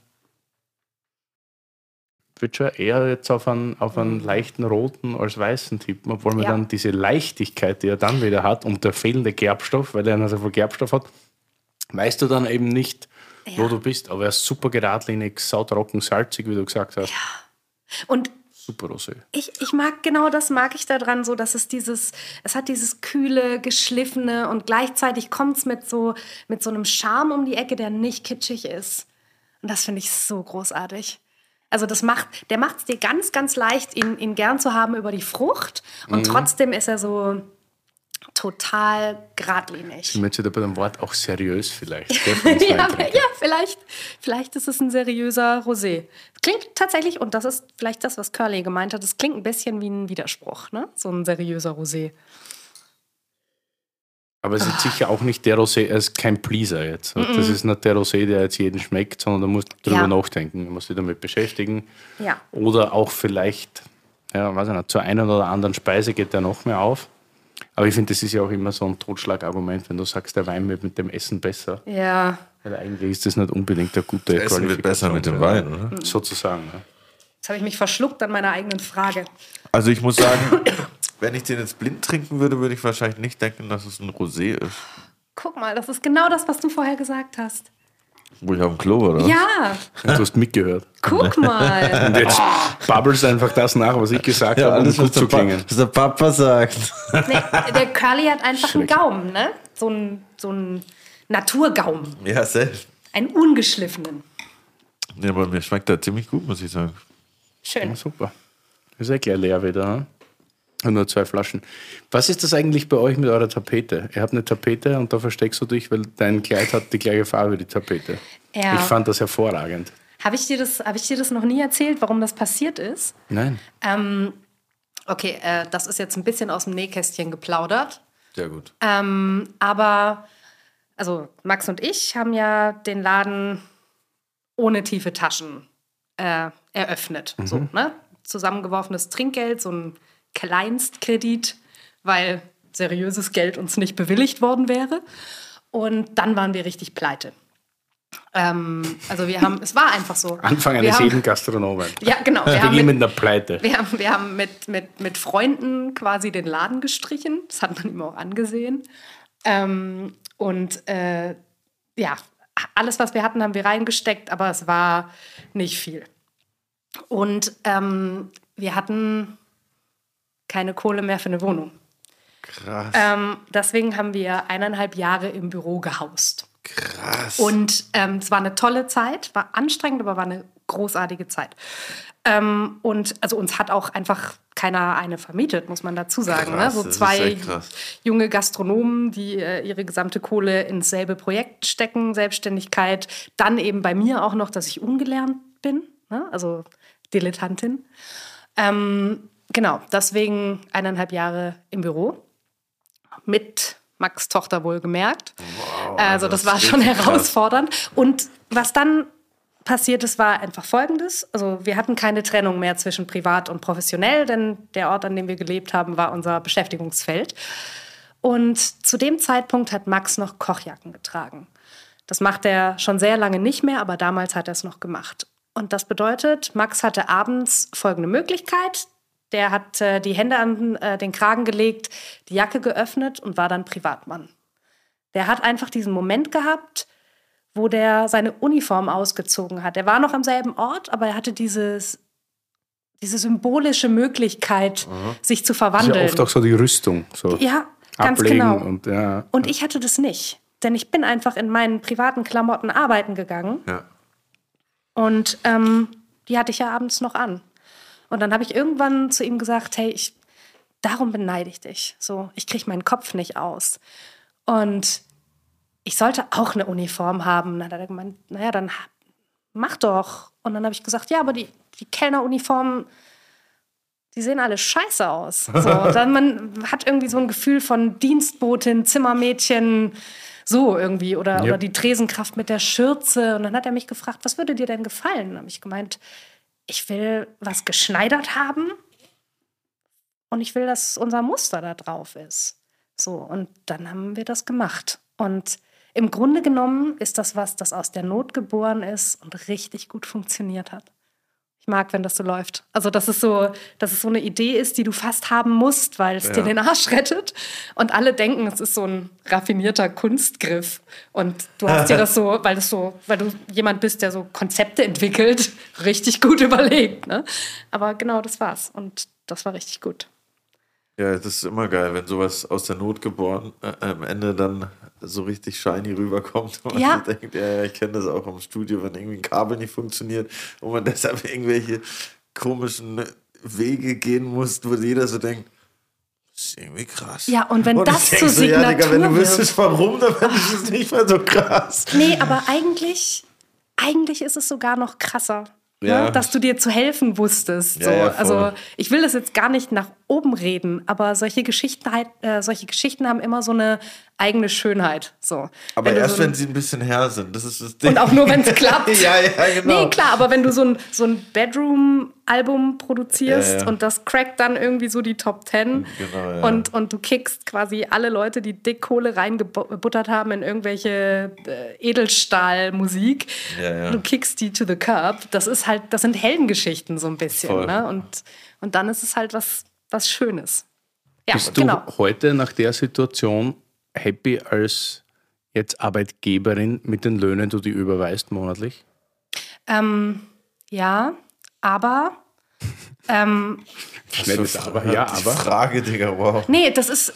Ich würde schon eher jetzt auf einen, auf einen leichten roten als weißen tippen, obwohl man Ja. dann diese Leichtigkeit, die er dann wieder hat und der fehlende Gerbstoff, weil er so viel Gerbstoff hat, weißt du dann eben nicht, wo Ja. du bist. Aber er ist super geradlinig, sautrocken, salzig, wie du gesagt hast. Und Super Rosé. ich, ich mag genau das mag ich daran so, dass es dieses, es hat dieses kühle, geschliffene und gleichzeitig kommt es mit so, mit so einem Charme um die Ecke, der nicht kitschig ist. Und das finde ich so großartig. Also das macht, der macht es dir ganz, ganz leicht, ihn, ihn gern zu haben über die Frucht. Und trotzdem ist er so total geradlinig. Ich möchte bei dem Wort auch seriös vielleicht. ja, ja, vielleicht, vielleicht ist es ein seriöser Rosé. Klingt tatsächlich, und das ist vielleicht das, was Curly gemeint hat, es klingt ein bisschen wie ein Widerspruch, ne? So ein seriöser Rosé. Aber es ist sicher auch nicht der Rosé, er ist kein Pleaser jetzt. Das ist nicht der Rosé, der jetzt jeden schmeckt, sondern da musst du drüber Ja. nachdenken, du musst dich damit beschäftigen. Ja. Oder auch vielleicht, ja, weiß ich nicht, zur einen oder anderen Speise geht der noch mehr auf. Aber ich finde, das ist ja auch immer so ein Totschlagargument, wenn du sagst, der Wein wird mit dem Essen besser. Ja. Weil eigentlich ist das nicht unbedingt eine gute Essen wird besser mit dem Wein, oder? Sozusagen. Ja. Jetzt habe ich mich verschluckt an meiner eigenen Frage. Also ich muss sagen, wenn ich den jetzt blind trinken würde, würde ich wahrscheinlich nicht denken, dass es ein Rosé ist. Guck mal, das ist genau das, was du vorher gesagt hast. Wo ich auf dem Klo war, oder? Ja, Du hast mitgehört. guck mal. Und jetzt bubbles einfach das nach, was ich gesagt habe, um gut zu klingen. was der Papa sagt. Nee, der Curly hat einfach einen Gaumen, ne? So einen so einen Naturgaumen. Ja, selbst. Einen ungeschliffenen. Ja, aber mir schmeckt der ziemlich gut, muss ich sagen. Schön. Ja, super. Ist ja gleich leer wieder. Ne? Nur zwei Flaschen. Was ist das eigentlich bei euch mit eurer Tapete? Ihr habt eine Tapete und da versteckst du dich, weil dein Kleid hat die gleiche Farbe wie die Tapete. Ja. Ich fand das hervorragend. Habe ich, dir das- hab ich dir das noch nie erzählt, warum das passiert ist? Nein. Ähm, Okay, äh, das ist jetzt ein bisschen aus dem Nähkästchen geplaudert. Sehr gut. Ähm, aber, also Max und ich haben ja den Laden ohne tiefe Taschen äh, eröffnet. Mhm. So, ne? Zusammengeworfenes Trinkgeld, so ein Kleinstkredit, weil seriöses Geld uns nicht bewilligt worden wäre. Und dann waren wir richtig pleite. Ähm, also wir haben, es war einfach so. Anfang eines haben, jeden Gastronomen. Ja, genau. Wir haben mit, mit einer Pleite. wir haben, wir haben mit, mit, mit Freunden quasi den Laden gestrichen. Das hat man ihm auch angesehen. Ähm, und äh, ja, alles, was wir hatten, haben wir reingesteckt, aber es war nicht viel. Und ähm, wir hatten keine Kohle mehr für eine Wohnung. Krass. Ähm, deswegen haben wir eineinhalb Jahre im Büro gehaust. Krass. Und ähm, es war eine tolle Zeit, war anstrengend, aber war eine großartige Zeit. Ähm, und also uns hat auch einfach keiner eine vermietet, muss man dazu sagen. Krass, ne? So zwei junge Gastronomen, die äh, ihre gesamte Kohle ins selbe Projekt stecken, Selbstständigkeit. Dann eben bei mir auch noch, dass ich ungelernt bin, ne? also Dilettantin. Ähm, genau, deswegen eineinhalb Jahre im Büro mit Max Tochter wohlgemerkt. also das, das war schon krass. herausfordernd. Und was dann passiert ist, war einfach Folgendes. Also wir hatten keine Trennung mehr zwischen privat und professionell, denn der Ort, an dem wir gelebt haben, war unser Beschäftigungsfeld. Und zu dem Zeitpunkt hat Max noch Kochjacken getragen. Das macht er schon sehr lange nicht mehr, aber damals hat er es noch gemacht. Und das bedeutet, Max hatte abends folgende Möglichkeit. Der hat äh, die Hände an äh, den Kragen gelegt, die Jacke geöffnet und war dann Privatmann. Der hat einfach diesen Moment gehabt, wo der seine Uniform ausgezogen hat. Er war noch am selben Ort, aber er hatte dieses, diese symbolische Möglichkeit, sich zu Das ist ja verwandeln. oft auch so die Rüstung. So ja, ganz genau. Und, ja. Und ich hatte das nicht. Denn ich bin einfach in meinen privaten Klamotten arbeiten gegangen. ja. Und ähm, die hatte ich ja abends noch an. Und dann habe ich irgendwann zu ihm gesagt, hey, ich, darum beneide ich dich. So, ich kriege meinen Kopf nicht aus. Und ich sollte auch eine Uniform haben. Dann hat er gemeint, naja, dann mach doch. Und dann habe ich gesagt, ja, aber die, die Kellneruniformen, die sehen alle scheiße aus. So, dann man hat irgendwie so ein Gefühl von Dienstbotin, Zimmermädchen, so irgendwie. Oder, Ja. oder die Tresenkraft mit der Schürze. Und dann hat er mich gefragt, was würde dir denn gefallen? Dann habe ich gemeint, ich will was geschneidert haben und ich will, dass unser Muster da drauf ist. So, und dann haben wir das gemacht. Und im Grunde genommen ist das was, das aus der Not geboren ist und richtig gut funktioniert hat. Ich mag, wenn das so läuft. Also, dass es so, dass es so eine Idee ist, die du fast haben musst, weil es dir Ja. den Arsch rettet. Und alle denken, es ist so ein raffinierter Kunstgriff. Und du hast dir das so, weil das so, weil du jemand bist, der so Konzepte entwickelt, richtig gut überlegt. Ne? Aber genau das war's. Und das war richtig gut. Ja, das ist immer geil, wenn sowas aus der Not geboren äh, am Ende dann so richtig shiny rüberkommt. Und man Ja. denkt, ja, ja, ich kenne das auch im Studio, wenn irgendwie ein Kabel nicht funktioniert und man deshalb irgendwelche komischen Wege gehen muss, wo jeder so denkt, das ist irgendwie krass. Ja, und wenn ich das zur so, ja, Digga, wenn du Signatur wüsstest, warum, dann ich es nicht mehr so krass. Nee, aber eigentlich, eigentlich ist es sogar noch krasser. Ja. Ne? Dass du dir zu helfen wusstest. Ja, so. ja, also ich will das jetzt gar nicht nach oben reden, aber solche Geschichten, halt, äh, solche Geschichten haben immer so eine eigene Schönheit. So. Aber du erst so wenn sie ein bisschen her sind, das ist das Ding. Und auch nur, wenn es klappt. ja, ja, genau. Nee, klar, aber wenn du so ein, so ein Bedroom-Album produzierst Ja, ja. und das crackt dann irgendwie so die Top Ten Genau, ja. und, und du kickst quasi alle Leute, die dick Kohle reingebuttert haben in irgendwelche äh, Edelstahlmusik, du kickst die to the curb, das ist halt, das sind Heldengeschichten so ein bisschen. Ne? Und, und dann ist es halt was, was Schönes. Ja, Bist du genau. heute nach der Situation happy als jetzt Arbeitgeberin mit den Löhnen, die du dir überweist monatlich? Ähm, ja, aber ähm, Nettes Aber, ja, aber. Frage, Digga, wow. Nee, das ist.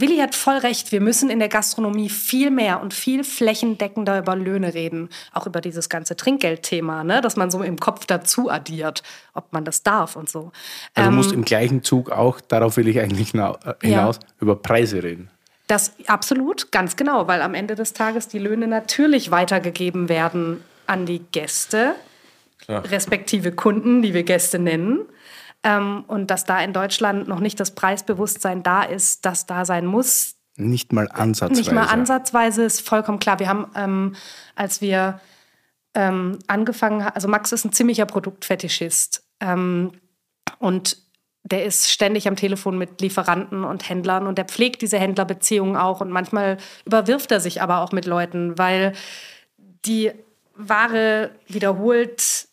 Willi hat voll recht. Wir müssen in der Gastronomie viel mehr und viel flächendeckender über Löhne reden. Auch über dieses ganze Trinkgeldthema, ne? dass man so im Kopf dazu addiert, ob man das darf und so. Also du Ähm, musst im gleichen Zug auch, darauf will ich eigentlich hina- äh, hinaus, über Preise reden. Das absolut, ganz genau, weil am Ende des Tages die Löhne natürlich weitergegeben werden an die Gäste, respektive Kunden, die wir Gäste nennen. Ähm, und dass da in Deutschland noch nicht das Preisbewusstsein da ist, das da sein muss. Nicht mal ansatzweise. Nicht mal ansatzweise ist vollkommen klar. Wir haben, ähm, als wir ähm, angefangen haben, also Max ist ein ziemlicher Produktfetischist. Ähm, und der ist ständig am Telefon mit Lieferanten und Händlern und der pflegt diese Händlerbeziehungen auch und manchmal überwirft er sich aber auch mit Leuten, weil die Ware wiederholt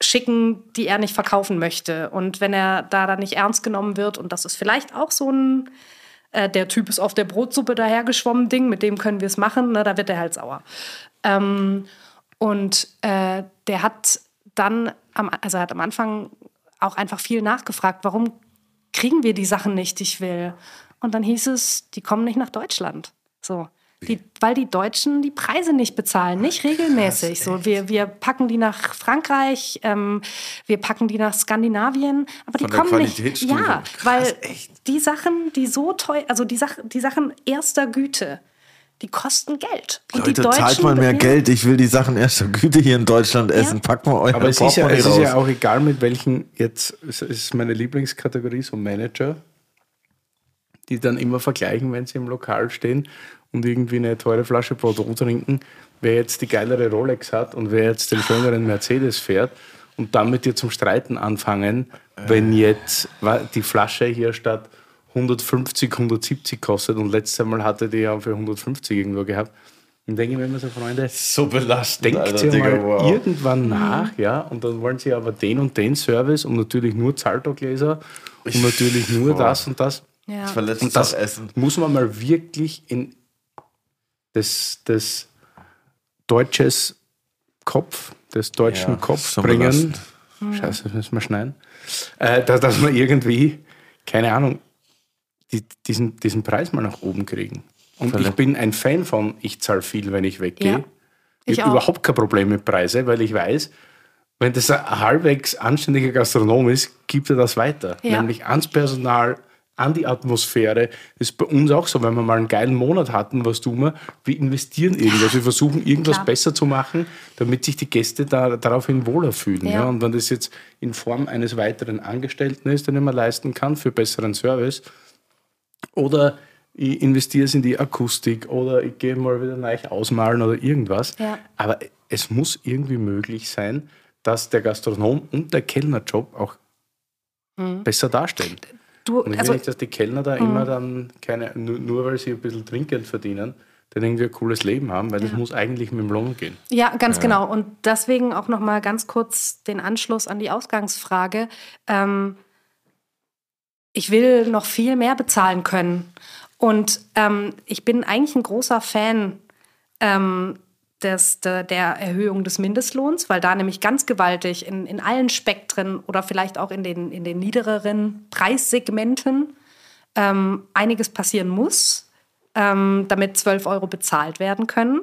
schicken, die er nicht verkaufen möchte. Und wenn er da dann nicht ernst genommen wird, und das ist vielleicht auch so ein, äh, der Typ ist auf der Brotsuppe dahergeschwommen Ding, mit dem können wir es machen, ne, da wird er halt sauer. Ähm, und äh, der hat dann, am, also hat am Anfang auch einfach viel nachgefragt, warum kriegen wir die Sachen nicht, die ich will. Und dann hieß es, die kommen nicht nach Deutschland. So. Die, weil die Deutschen die Preise nicht bezahlen, nicht regelmäßig. So, wir, wir packen die nach Frankreich, ähm, wir packen die nach Skandinavien, aber die kommen nicht. Ja, Krass, weil echt. die Sachen, die so teuer, also die, Sach die Sachen erster Güte, die kosten Geld. Und Leute, die Deutschen, zahlt mal mehr. Geld. Ich will die Sachen erster Güte hier in Deutschland essen. Ja. Packt mal euer Aber es ist, ja, es ist ja auch egal, mit welchen, jetzt es ist meine Lieblingskategorie, so Manager, die dann immer vergleichen, wenn sie im Lokal stehen und irgendwie eine teure Flasche Bordeaux trinken, wer jetzt die geilere Rolex hat und wer jetzt den schöneren Mercedes fährt und dann mit dir zum Streiten anfangen, wenn jetzt die Flasche hier statt 150, 170 kostet und letztes Mal hatte die ja für 150 irgendwo gehabt. Und denke ich mir immer so, Freunde, so belastend. Denkt Alter, ihr mal wow. irgendwann nach, ja, und dann wollen sie aber den und den Service und natürlich nur Zalto-Gläser und natürlich nur Boah. das und das. Ja. Das und das Essen. muss man mal wirklich in das, das deutsches Kopf, des deutschen ja, Kopf bringen. Mhm. Scheiße, das müssen wir schneiden. Äh, dass, dass wir irgendwie, keine Ahnung, die, diesen, diesen Preis mal nach oben kriegen. Und Verle ich bin ein Fan von, ich zahle viel, wenn ich weggehe. Ja, ich habe überhaupt kein Problem mit Preise, weil ich weiß, wenn das ein halbwegs anständiger Gastronom ist, gibt er das weiter. Ja. Nämlich ans Personal, an die Atmosphäre. Das ist bei uns auch so, wenn wir mal einen geilen Monat hatten, was tun wir? Wir investieren irgendwas. Wir versuchen irgendwas Klar. besser zu machen, damit sich die Gäste da, daraufhin wohler fühlen. Ja. ja. Und wenn das jetzt in Form eines weiteren Angestellten ist, den ich mir leisten kann für besseren Service, oder ich investiere es in die Akustik oder ich gehe mal wieder neu ausmalen oder irgendwas. Ja. Aber es muss irgendwie möglich sein, dass der Gastronom und der Kellnerjob auch mhm. besser darstellen. Du, und ich also, will nicht, dass die Kellner da mhm. immer dann keine, nur, nur, weil sie ein bisschen Trinkgeld verdienen, dann irgendwie ein cooles Leben haben, weil ja. das muss eigentlich mit dem Lohn gehen. Ja, ganz ja. genau. Und deswegen auch nochmal ganz kurz den Anschluss an die Ausgangsfrage. Ähm, ich will noch viel mehr bezahlen können. Und ähm, ich bin eigentlich ein großer Fan ähm, des, de, der Erhöhung des Mindestlohns, weil da nämlich ganz gewaltig in, in allen Spektren oder vielleicht auch in den, in den niedereren Preissegmenten ähm, einiges passieren muss, ähm, damit 12 Euro bezahlt werden können.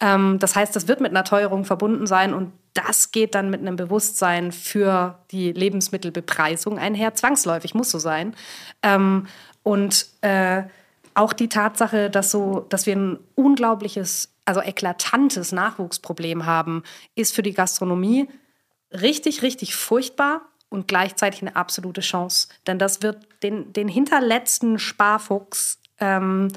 Ähm, das heißt, das wird mit einer Teuerung verbunden sein und das geht dann mit einem Bewusstsein für die Lebensmittelbepreisung einher. Zwangsläufig muss so sein. Ähm, und äh, auch die Tatsache, dass, so, dass wir ein unglaubliches, also eklatantes Nachwuchsproblem haben, ist für die Gastronomie richtig, richtig furchtbar und gleichzeitig eine absolute Chance. Denn das wird den, den hinterletzten Sparfuchs ähm,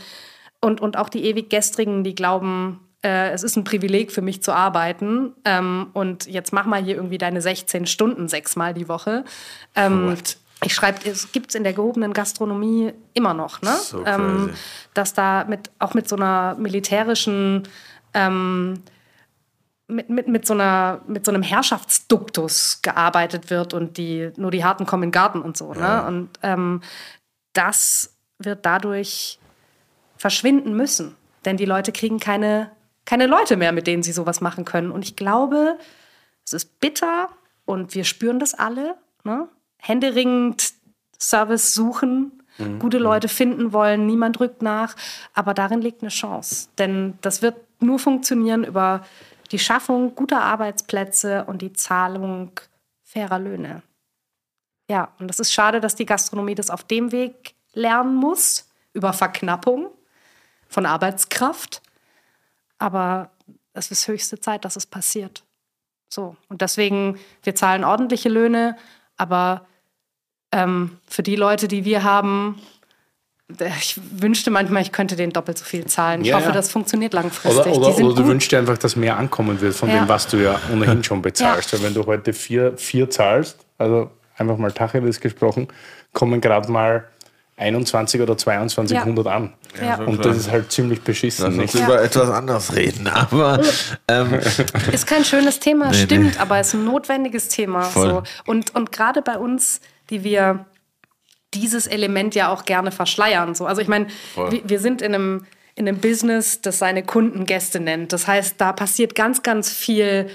und, und auch die ewig Gestrigen, die glauben, äh, es ist ein Privileg für mich zu arbeiten ähm, und jetzt mach mal hier irgendwie deine 16 Stunden sechsmal die Woche. Ähm, ich schreibe, es gibt es in der gehobenen Gastronomie immer noch, ne? So ähm, dass da mit, auch mit so einer militärischen ähm, mit, mit, mit, so einer, mit so einem Herrschaftsduktus gearbeitet wird und die, nur die Harten kommen in den Garten und so. Ne? Ja. Ne? Und ähm, das wird dadurch verschwinden müssen. Denn die Leute kriegen keine keine Leute mehr, mit denen sie sowas machen können. Und ich glaube, es ist bitter und wir spüren das alle. Ne? Händeringend Service suchen, mhm. gute Leute finden wollen, niemand rückt nach. Aber darin liegt eine Chance. Denn das wird nur funktionieren über die Schaffung guter Arbeitsplätze und die Zahlung fairer Löhne. Ja, und das ist schade, dass die Gastronomie das auf dem Weg lernen muss, über Verknappung von Arbeitskraft. Aber es ist höchste Zeit, dass es passiert. So. Und deswegen, wir zahlen ordentliche Löhne, aber ähm, für die Leute, die wir haben, ich wünschte manchmal, ich könnte denen doppelt so viel zahlen. Ich Ja, hoffe, ja. das funktioniert langfristig. Oder, oder, die sind oder du wünschst dir einfach, dass mehr ankommen wird von Ja. dem, was du ja ohnehin schon bezahlst. Ja. Weil wenn du heute vier, vier zahlst, also einfach mal Tacheles gesprochen, kommen gerade mal 21 oder 2200 an. Ja. Und das ist halt ziemlich beschissen. Lass uns Nicht? über etwas anderes reden, aber ähm, Ist kein schönes Thema, Nee, stimmt, nee. aber ist ein notwendiges Thema. So. Und, und gerade bei uns, die wir dieses Element ja auch gerne verschleiern. So. Also ich meine, wir, wir sind in einem, in einem Business, das seine Kunden Gäste nennt. Das heißt, da passiert ganz, ganz viel.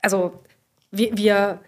Also wir, wir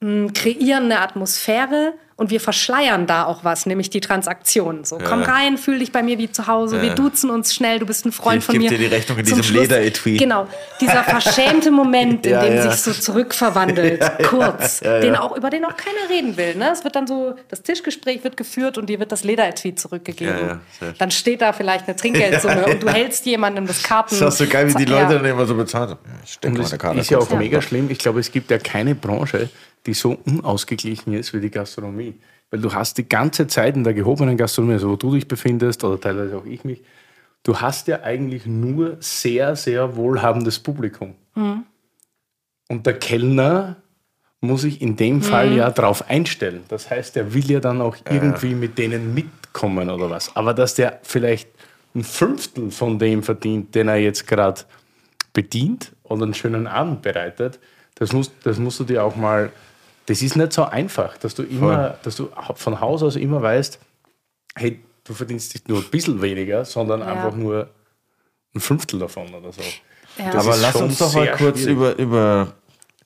mh, kreieren eine Atmosphäre und wir verschleiern da auch was, nämlich die Transaktion. So, komm Ja. rein, fühl dich bei mir wie zu Hause, wir Ja. duzen uns schnell, du bist ein Freund Ich von mir. dir die Rechnung in Zum diesem Lederetui. Genau, dieser verschämte Moment, in Ja, dem ja. sich so zurückverwandelt, kurz, Den auch, über den auch keiner reden will. Ne? Es wird dann so, das Tischgespräch wird geführt und dir wird das Lederetui zurückgegeben. Ja, ja, sehr. dann steht da vielleicht eine Trinkgeldsumme und du hältst jemandem das Karten. das ist so geil, wie die Ja. Leute dann immer so bezahlt haben. Ja, ich stecke meine das Karte ist ja auch mega schlimm. Ich glaube, es gibt ja keine Branche, die so unausgeglichen ist wie die Gastronomie. Weil du hast die ganze Zeit in der gehobenen Gastronomie, also wo du dich befindest oder teilweise auch ich mich, du hast ja eigentlich nur sehr, sehr wohlhabendes Publikum. Und der Kellner muss sich in dem Fall ja darauf einstellen. Das heißt, er will ja dann auch irgendwie mit denen mitkommen oder was. Aber dass der vielleicht ein Fünftel von dem verdient, den er jetzt gerade bedient und einen schönen Abend bereitet, das musst, das musst du dir auch mal. Das ist nicht so einfach, dass du immer, dass du von Haus aus immer weißt, hey, du verdienst nicht nur ein bisschen weniger, sondern Ja. einfach nur ein Fünftel davon oder so. Ja. Aber lass uns doch mal kurz schwierig. über, über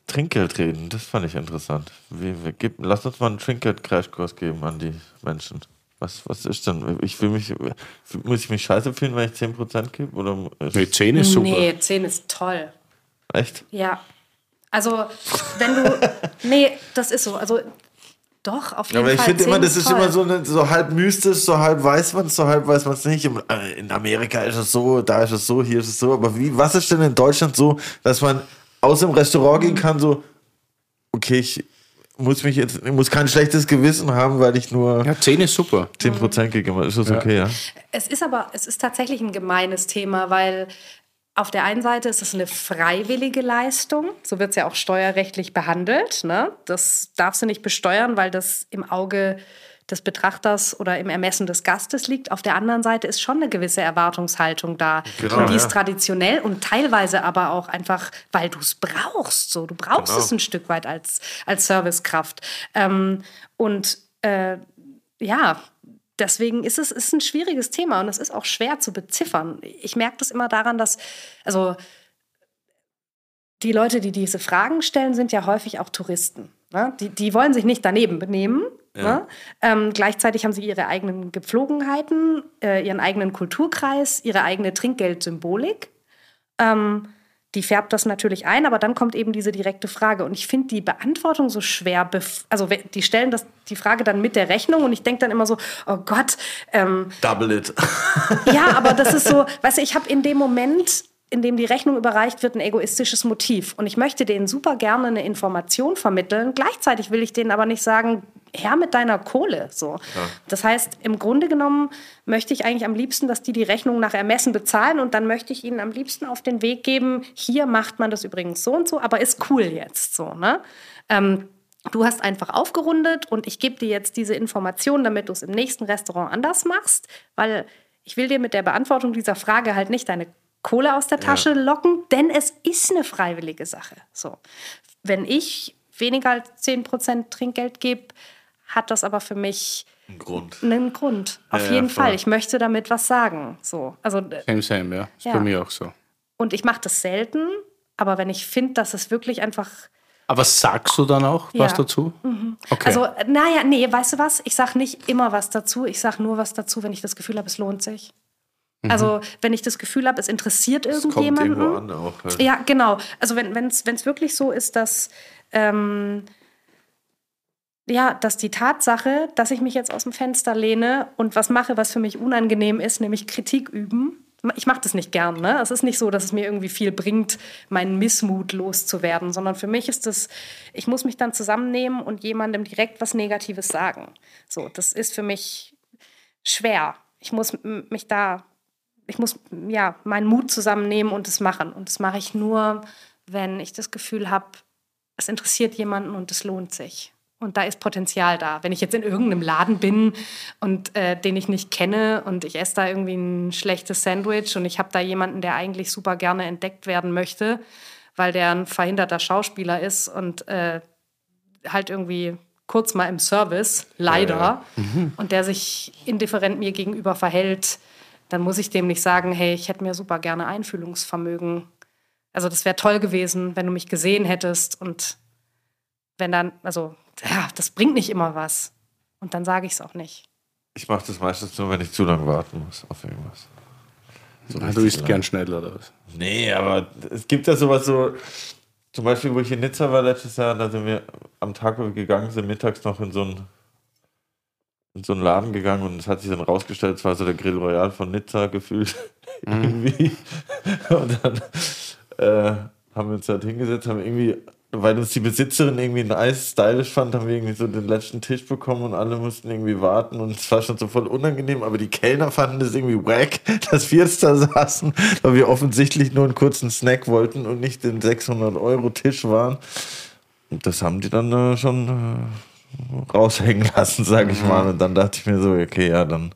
Trinkgeld reden. Das fand ich interessant. Wie, wie, gib, lass uns mal einen Trinkgeld-Crashkurs geben an die Menschen. Was, was ist denn? Ich will mich, muss ich mich scheiße fühlen, wenn ich 10% gebe? Oder ist, Nee, 10 ist super. Nee, 10 ist toll. echt? Ja. Also, wenn du. nee, das ist so. Also, doch, auf jeden Aber ich Fall. finde immer, 10 das ist toll. immer so, eine, so halb mystisch, so halb weiß man es, so halb weiß man es nicht. In Amerika ist es so, da ist es so, hier ist es so. Aber wie, was ist denn in Deutschland so, dass man aus dem Restaurant gehen kann, so, okay, ich muss mich jetzt, ich muss kein schlechtes Gewissen haben, weil ich nur Ja, 10 ist super. 10% gegeben habe. Ist das okay, ja? Es ist aber, es ist tatsächlich ein gemeines Thema, weil auf der einen Seite ist es eine freiwillige Leistung, so wird es ja auch steuerrechtlich behandelt. Ne? Das darfst du nicht besteuern, weil das im Auge des Betrachters oder im Ermessen des Gastes liegt. Auf der anderen Seite ist schon eine gewisse Erwartungshaltung da. Genau, und die ist ja. traditionell und teilweise aber auch einfach, weil du es brauchst. So. Du brauchst Genau. es ein Stück weit als, als Servicekraft. Ähm, und äh, ja, deswegen ist es ist ein schwieriges Thema und es ist auch schwer zu beziffern. Ich merke das immer daran, dass, also die Leute, die diese Fragen stellen, sind ja häufig auch Touristen. Ne? Die, die wollen sich nicht daneben benehmen. Ne? Ähm, gleichzeitig haben sie ihre eigenen Gepflogenheiten, äh, ihren eigenen Kulturkreis, ihre eigene Trinkgeldsymbolik. Ähm, die färbt das natürlich ein, aber dann kommt eben diese direkte Frage. Und ich finde die Beantwortung so schwer. Also die stellen das, die Frage dann mit der Rechnung und ich denke dann immer so, oh Gott, ähm, Double it. ja, aber das ist so, weißt du, ich habe in dem Moment, in dem die Rechnung überreicht wird, ein egoistisches Motiv. Und ich möchte denen super gerne eine Information vermitteln. Gleichzeitig will ich denen aber nicht sagen, her mit deiner Kohle. So. Das heißt, im Grunde genommen möchte ich eigentlich am liebsten, dass die die Rechnung nach Ermessen bezahlen und dann möchte ich ihnen am liebsten auf den Weg geben, hier macht man das übrigens so und so, aber ist cool jetzt so. Ne? Ähm, Du hast einfach aufgerundet und ich gebe dir jetzt diese Information, damit du es im nächsten Restaurant anders machst, weil ich will dir mit der Beantwortung dieser Frage halt nicht deine Kohle aus der Tasche locken, denn es ist eine freiwillige Sache. So. Wenn ich weniger als 10% Trinkgeld gebe, hat das aber für mich Ein Grund. einen Grund. Auf Ja, ja, jeden voll. Fall. Ich möchte damit was sagen. So. Also, äh, Same, same, ja. Ist Ja. bei mir auch so. und ich mache das selten, aber wenn ich finde, dass es wirklich einfach Aber sagst du dann auch was Ja. dazu? Okay. Also, naja, nee, weißt du was? Ich sage nicht immer was dazu. Ich sage nur was dazu, wenn ich das Gefühl habe, es lohnt sich. Also, wenn ich das Gefühl habe, es interessiert Es kommt irgendjemanden. irgendwo an auch. Halt. Ja, genau. Also, wenn es wirklich so ist, dass. Ähm, ja, dass die Tatsache, dass ich mich jetzt aus dem Fenster lehne und was mache, was für mich unangenehm ist, nämlich Kritik üben, ich mache das nicht gern. Ne? Es ist nicht so, dass es mir irgendwie viel bringt, meinen Missmut loszuwerden, sondern für mich ist es, ich muss mich dann zusammennehmen und jemandem direkt was Negatives sagen. So, das ist für mich schwer. Ich muss mich da, ich muss ja meinen Mut zusammennehmen und es machen. Und das mache ich nur, wenn ich das Gefühl habe, es interessiert jemanden und es lohnt sich. Und da ist Potenzial da. Wenn ich jetzt in irgendeinem Laden bin und äh, den ich nicht kenne und ich esse da irgendwie ein schlechtes Sandwich und ich habe da jemanden, der eigentlich super gerne entdeckt werden möchte, weil der ein verhinderter Schauspieler ist und äh, halt irgendwie kurz mal im Service, leider, ja, ja. Mhm. und der sich indifferent mir gegenüber verhält, dann muss ich dem nicht sagen, hey, ich hätte mir super gerne Einfühlungsvermögen. Also das wäre toll gewesen, wenn du mich gesehen hättest und wenn dann, also ja, das bringt nicht immer was. Und dann sage ich es auch nicht. Ich mache das meistens nur, wenn ich zu lange warten muss auf irgendwas. So ah, du isst gern schnell oder was? Nee, aber es gibt ja sowas so, zum Beispiel, wo ich in Nizza war letztes Jahr, da sind wir am Tag, wo wir gegangen sind, mittags noch in so einen, in so einen Laden gegangen und es hat sich dann rausgestellt, es war so der Grill Royal von Nizza gefühlt. Mhm. irgendwie. Und dann äh, haben wir uns halt hingesetzt, haben irgendwie weil uns die Besitzerin irgendwie nice, stylisch fand, haben wir irgendwie so den letzten Tisch bekommen und alle mussten irgendwie warten und es war schon so voll unangenehm, aber die Kellner fanden das irgendwie wack, dass wir jetzt da saßen, weil wir offensichtlich nur einen kurzen Snack wollten und nicht den 600 Euro Tisch waren. Und das haben die dann äh, schon äh, raushängen lassen, sag ich mal. Und dann dachte ich mir so, okay, ja, dann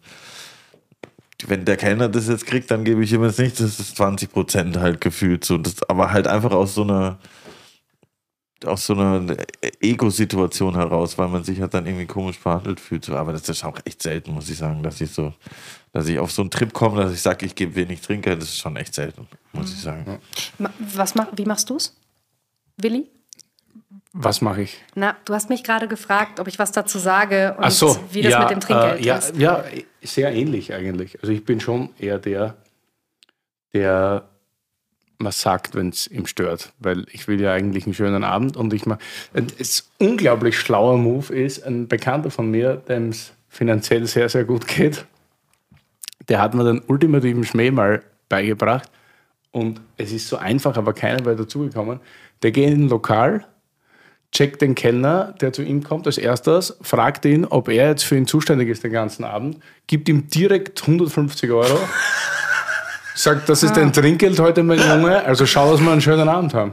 wenn der Kellner das jetzt kriegt, dann gebe ich ihm jetzt nicht, das ist 20 Prozent halt gefühlt so. Das, aber halt einfach aus so einer aus so einer Ego-Situation heraus, weil man sich halt dann irgendwie komisch behandelt fühlt. Aber das ist auch echt selten, muss ich sagen, dass ich so, dass ich auf so einen Trip komme, dass ich sage, ich gebe wenig Trinker. Das ist schon echt selten, muss ich sagen. Was mach, wie machst du es, Willi? Was mache ich? Na, du hast mich gerade gefragt, ob ich was dazu sage und so, wie das ja, mit dem Trinkgeld äh, ja, ist. Ja, sehr ähnlich eigentlich. Also ich bin schon eher der, der man sagt, wenn es ihm stört, weil ich will ja eigentlich einen schönen Abend und ich mache. Es unglaublich schlauer Move ist, ein Bekannter von mir, dem es finanziell sehr, sehr gut geht, der hat mir den ultimativen Schmäh mal beigebracht und es ist so einfach, aber keiner wäre dazugekommen. Der geht in ein Lokal, checkt den Kellner, der zu ihm kommt als erstes, fragt ihn, ob er jetzt für ihn zuständig ist den ganzen Abend, gibt ihm direkt 150 Euro sagt, das ist ah. dein Trinkgeld heute, mein Junge, also schau, dass wir einen schönen Abend haben.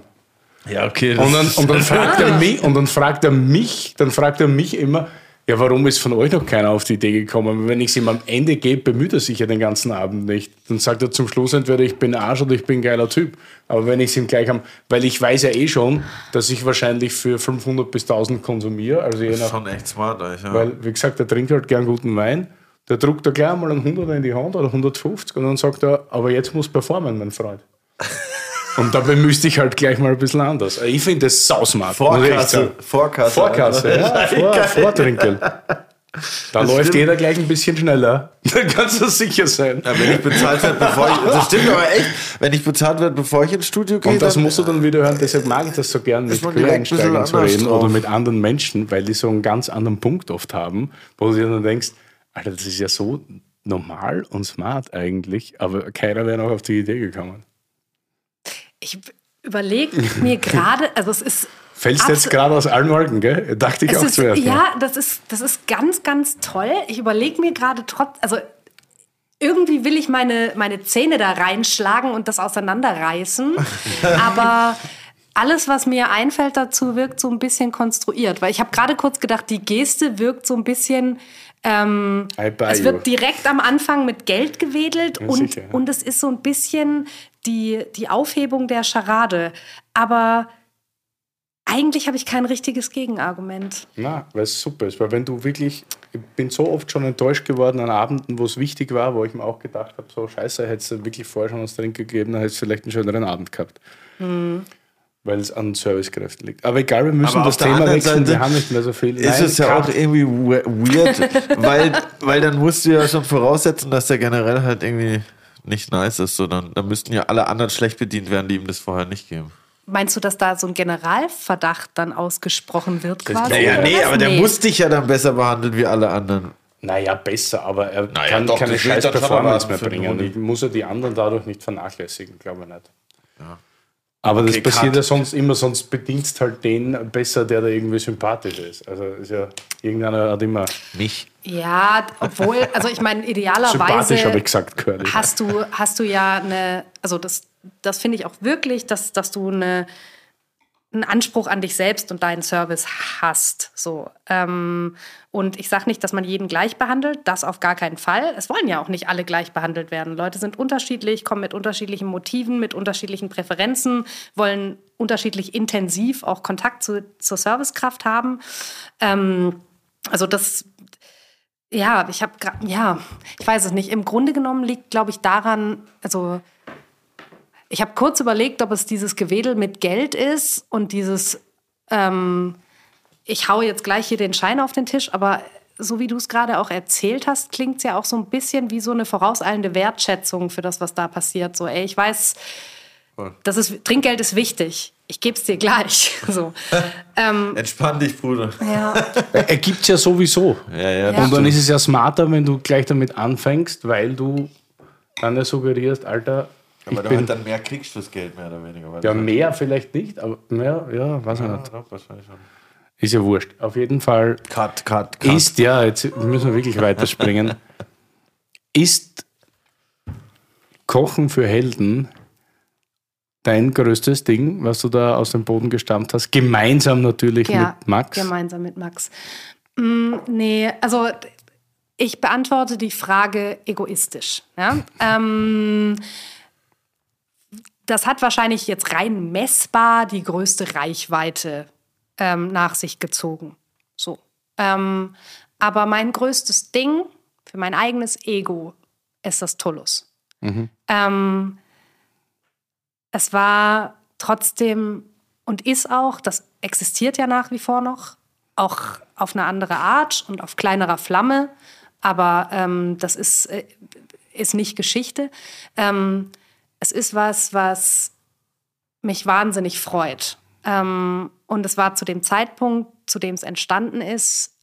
Ja, okay. Und dann, und dann fragt er mich, und dann fragt er mich, dann fragt er mich immer, ja, warum ist von euch noch keiner auf die Idee gekommen? Wenn ich es ihm am Ende gebe, bemüht er sich ja den ganzen Abend nicht. Dann sagt er zum Schluss entweder, ich bin Arsch oder ich bin ein geiler Typ. Aber wenn ich es ihm gleich habe, weil ich weiß ja eh schon, dass ich wahrscheinlich für 500 bis 1000 konsumiere. Also das ist schon echt smart, eigentlich, ja. Weil, wie gesagt, er trinkt halt gern guten Wein. Der druckt da gleich mal einen 100 in die Hand oder 150 und dann sagt er, aber jetzt muss performen, mein Freund. Und dabei müsste ich halt gleich mal ein bisschen anders. Ich finde das sausmart. Vorkasse. Vorkasse. Vorkasse, ja. Vor, Vortrinkel. Da das läuft stimmt. jeder gleich ein bisschen schneller. Da kannst du sicher sein. Ja, wenn ich bezahlt werde, bevor ich. Das stimmt aber echt. Wenn ich bezahlt werde, bevor ich ins Studio gehe. Und das musst du dann wieder hören. Deshalb mag ich das so gern, mit Quereinsteigern zu reden drauf. oder mit anderen Menschen, weil die so einen ganz anderen Punkt oft haben, wo du dir dann denkst, Alter, das ist ja so normal und smart eigentlich, aber keiner wäre noch auf die Idee gekommen. Ich überlege mir gerade, also es ist. Fällst jetzt gerade aus allen Wolken, gell? Dachte ich auch ist, zuerst. Ja, das ist, das ist ganz, ganz toll. Ich überlege mir gerade trotz, also irgendwie will ich meine, meine Zähne da reinschlagen und das auseinanderreißen, aber alles, was mir einfällt dazu, wirkt so ein bisschen konstruiert. Weil ich habe gerade kurz gedacht, die Geste wirkt so ein bisschen ähm, es wird direkt am Anfang mit Geld gewedelt ja, und, sicher, ja. und es ist so ein bisschen die, die Aufhebung der Scharade. Aber eigentlich habe ich kein richtiges Gegenargument. Na, weil es super ist. Weil wenn du wirklich, ich bin so oft schon enttäuscht geworden an Abenden, wo es wichtig war, wo ich mir auch gedacht habe, so scheiße, hättest du wirklich vorher schon was Trinken gegeben, dann hättest du vielleicht einen schöneren Abend gehabt. Mhm weil es an Servicekräften liegt. Aber egal, wir müssen das Thema wechseln, Seite wir haben nicht mehr so viel. Ist Nein, es ja auch irgendwie weird, weil, weil dann musst du ja schon voraussetzen, dass der generell halt irgendwie nicht nice ist, sondern dann müssten ja alle anderen schlecht bedient werden, die ihm das vorher nicht geben. Meinst du, dass da so ein Generalverdacht dann ausgesprochen wird quasi? Naja, nee, aber nee. der muss dich ja dann besser behandeln wie alle anderen. Naja, besser, aber er Naja, kann doch, keine scheiß Performance mehr bringen. Ich muss er die anderen dadurch nicht vernachlässigen, glaube ich nicht. Aber das Okay, passiert Cut. ja sonst immer, sonst bedienst halt den besser, der da irgendwie sympathisch ist. Also ist ja, irgendeiner hat immer Mich. Ja, obwohl, also ich meine, sympathisch, idealerweise habe ich gesagt, Curly. hast du, hast du ja eine, also das, das finde ich auch wirklich, dass, dass du eine, einen Anspruch an dich selbst und deinen Service hast. So. Ähm, und ich sage nicht, dass man jeden gleich behandelt, das auf gar keinen Fall. Es wollen ja auch nicht alle gleich behandelt werden. Leute sind unterschiedlich, kommen mit unterschiedlichen Motiven, mit unterschiedlichen Präferenzen, wollen unterschiedlich intensiv auch Kontakt zu, zur Servicekraft haben. Ähm, also das, ja, ich habe ja, ich weiß es nicht. Im Grunde genommen liegt, glaube ich, daran, also ich habe kurz überlegt, ob es dieses Gewedel mit Geld ist und dieses, ähm, ich hau jetzt gleich hier den Schein auf den Tisch, aber so wie du es gerade auch erzählt hast, klingt es ja auch so ein bisschen wie so eine vorauseilende Wertschätzung für das, was da passiert. So, ey, ich weiß, das ist, Trinkgeld ist wichtig. Ich gebe es dir gleich. So. ähm, Entspann dich, Bruder. ja, Er gibt es ja sowieso. Ja. Ja. Und dann ist es ja smarter, wenn du gleich damit anfängst, weil du dann ja suggerierst, Alter, ich Weil du bin halt dann mehr kriegst fürs Geld, mehr oder weniger. Weil ja mehr vielleicht nicht, aber mehr, ja, weiß ich Ja, nicht. doch, wahrscheinlich schon. Ist ja wurscht. Auf jeden Fall Cut, cut, cut. ist, ja, jetzt müssen wir wirklich weiterspringen, ist Kochen für Helden dein größtes Ding, was du da aus dem Boden gestammt hast? Gemeinsam natürlich ja, mit Max. Gemeinsam mit Max. Mm, nee, also ich beantworte die Frage egoistisch. Ja? Ähm, das hat wahrscheinlich jetzt rein messbar die größte Reichweite ähm, nach sich gezogen. So. Ähm, aber mein größtes Ding für mein eigenes Ego ist das Tullus. Ähm, es war trotzdem und ist auch, das existiert ja nach wie vor noch, auch auf eine andere Art und auf kleinerer Flamme, aber ähm, das ist, äh, ist nicht Geschichte. Ähm, es ist was, was mich wahnsinnig freut. Ähm, und es war zu dem Zeitpunkt, zu dem es entstanden ist,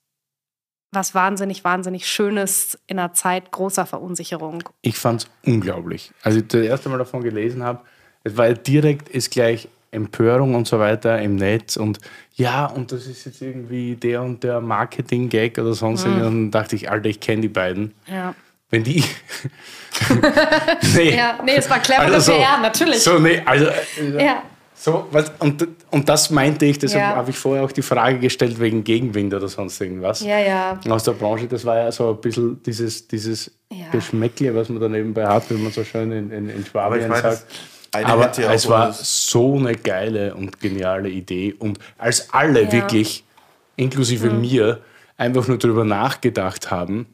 was wahnsinnig, wahnsinnig Schönes in einer Zeit großer Verunsicherung. Ich fand es unglaublich. Als ich das erste Mal davon gelesen habe, es war direkt ist gleich Empörung und so weiter im Netz und ja, und das ist jetzt irgendwie der und der Marketing-Gag oder sonst Mhm. irgendwas. Und dann dachte ich, Alter, ich kenne die beiden. Ja. Wenn die. nee. Ja, nee, es war clevere Also so, PR, natürlich. So, nee, also. äh, Ja. So, was, und, und das meinte ich, deshalb Ja. habe ich vorher auch die Frage gestellt wegen Gegenwind oder sonst irgendwas. Ja, ja. Aus der Branche, das war ja so ein bisschen dieses, dieses Ja. Geschmäckle, was man da nebenbei hat, wie man so schön in, in, in Schwabien sagt. eine Aber es war so eine geile und geniale Idee. Und als alle Ja. wirklich, inklusive mir, einfach nur darüber nachgedacht haben,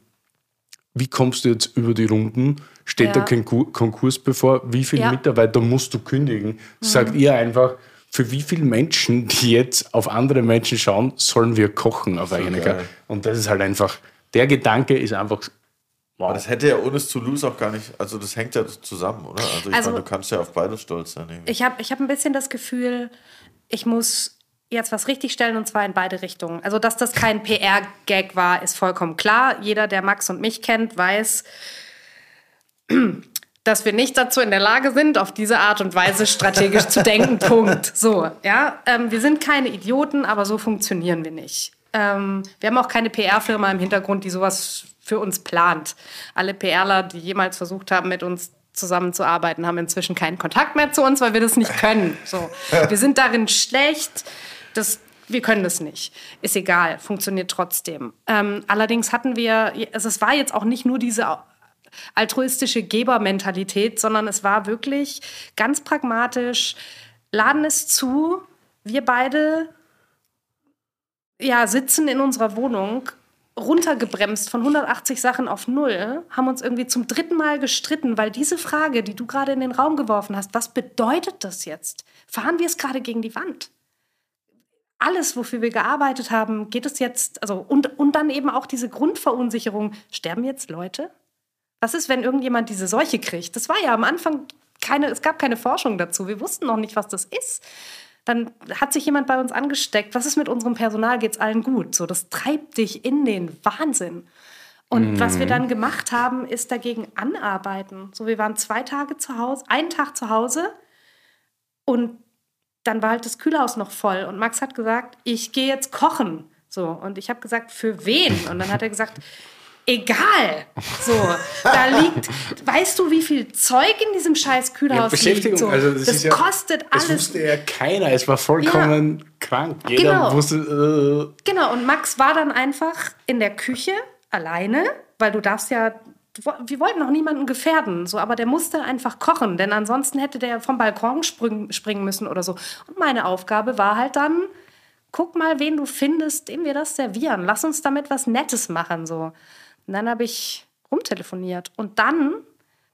wie kommst du jetzt über die Runden? Steht Ja. da kein Ku- Konkurs bevor? Wie viele Ja. Mitarbeiter musst du kündigen? Sagt ihr einfach, für wie viele Menschen, die jetzt auf andere Menschen schauen, sollen wir kochen auf eigene geil. Kappe? Und das ist halt einfach, der Gedanke ist einfach, wow. Aber das hätte ja ohne Toulouse auch gar nicht, also das hängt ja zusammen, oder? Also ich Also- meine, du kannst ja auf beides stolz sein. irgendwie. Ich habe ich hab ein bisschen das Gefühl, ich muss jetzt was richtigstellen und zwar in beide Richtungen. Also, dass das kein PR-Gag war, ist vollkommen klar. Jeder, der Max und mich kennt, weiß, dass wir nicht dazu in der Lage sind, auf diese Art und Weise strategisch zu denken. Punkt. So, ja. Ähm, wir sind keine Idioten, aber so funktionieren wir nicht. Ähm, wir haben auch keine PR-Firma im Hintergrund, die sowas für uns plant. Alle PRler, die jemals versucht haben, mit uns zusammenzuarbeiten, haben inzwischen keinen Kontakt mehr zu uns, weil wir das nicht können. So. Wir sind darin schlecht. Das, wir können das nicht. Ist egal, funktioniert trotzdem. Ähm, allerdings hatten wir, also es war jetzt auch nicht nur diese altruistische Gebermentalität, sondern es war wirklich ganz pragmatisch, laden es zu, wir beide ja, sitzen in unserer Wohnung, runtergebremst von 180 Sachen auf null, haben uns irgendwie zum dritten Mal gestritten, weil diese Frage, die du gerade in den Raum geworfen hast, was bedeutet das jetzt? Fahren wir es gerade gegen die Wand? Alles, wofür wir gearbeitet haben, geht es jetzt, also und, und dann eben auch diese Grundverunsicherung, sterben jetzt Leute? Was ist, wenn irgendjemand diese Seuche kriegt? Das war ja am Anfang keine, es gab keine Forschung dazu. Wir wussten noch nicht, was das ist. Dann hat sich jemand bei uns angesteckt. Was ist mit unserem Personal? Geht's allen gut? So, das treibt dich in den Wahnsinn. Und was wir dann gemacht haben, ist dagegen anarbeiten. So, wir waren zwei Tage zu Hause, einen Tag zu Hause und dann war halt das Kühlhaus noch voll. Und Max hat gesagt, ich gehe jetzt kochen. So, und ich habe gesagt, für wen? Und dann hat er gesagt, egal. So, da liegt, weißt du, wie viel Zeug in diesem scheiß Kühlhaus Beschäftigung, liegt? So, also das, das ist ja, kostet Das alles. wusste ja keiner. Es war vollkommen krank. Jeder Genau. wusste. Äh, Genau, und Max war dann einfach in der Küche alleine, weil du darfst ja, wir wollten auch niemanden gefährden, so, aber der musste einfach kochen, denn ansonsten hätte der vom Balkon springen, springen müssen oder so. Und meine Aufgabe war halt dann, guck mal, wen du findest, dem wir das servieren. Lass uns damit was Nettes machen, so. Und dann habe ich rumtelefoniert und dann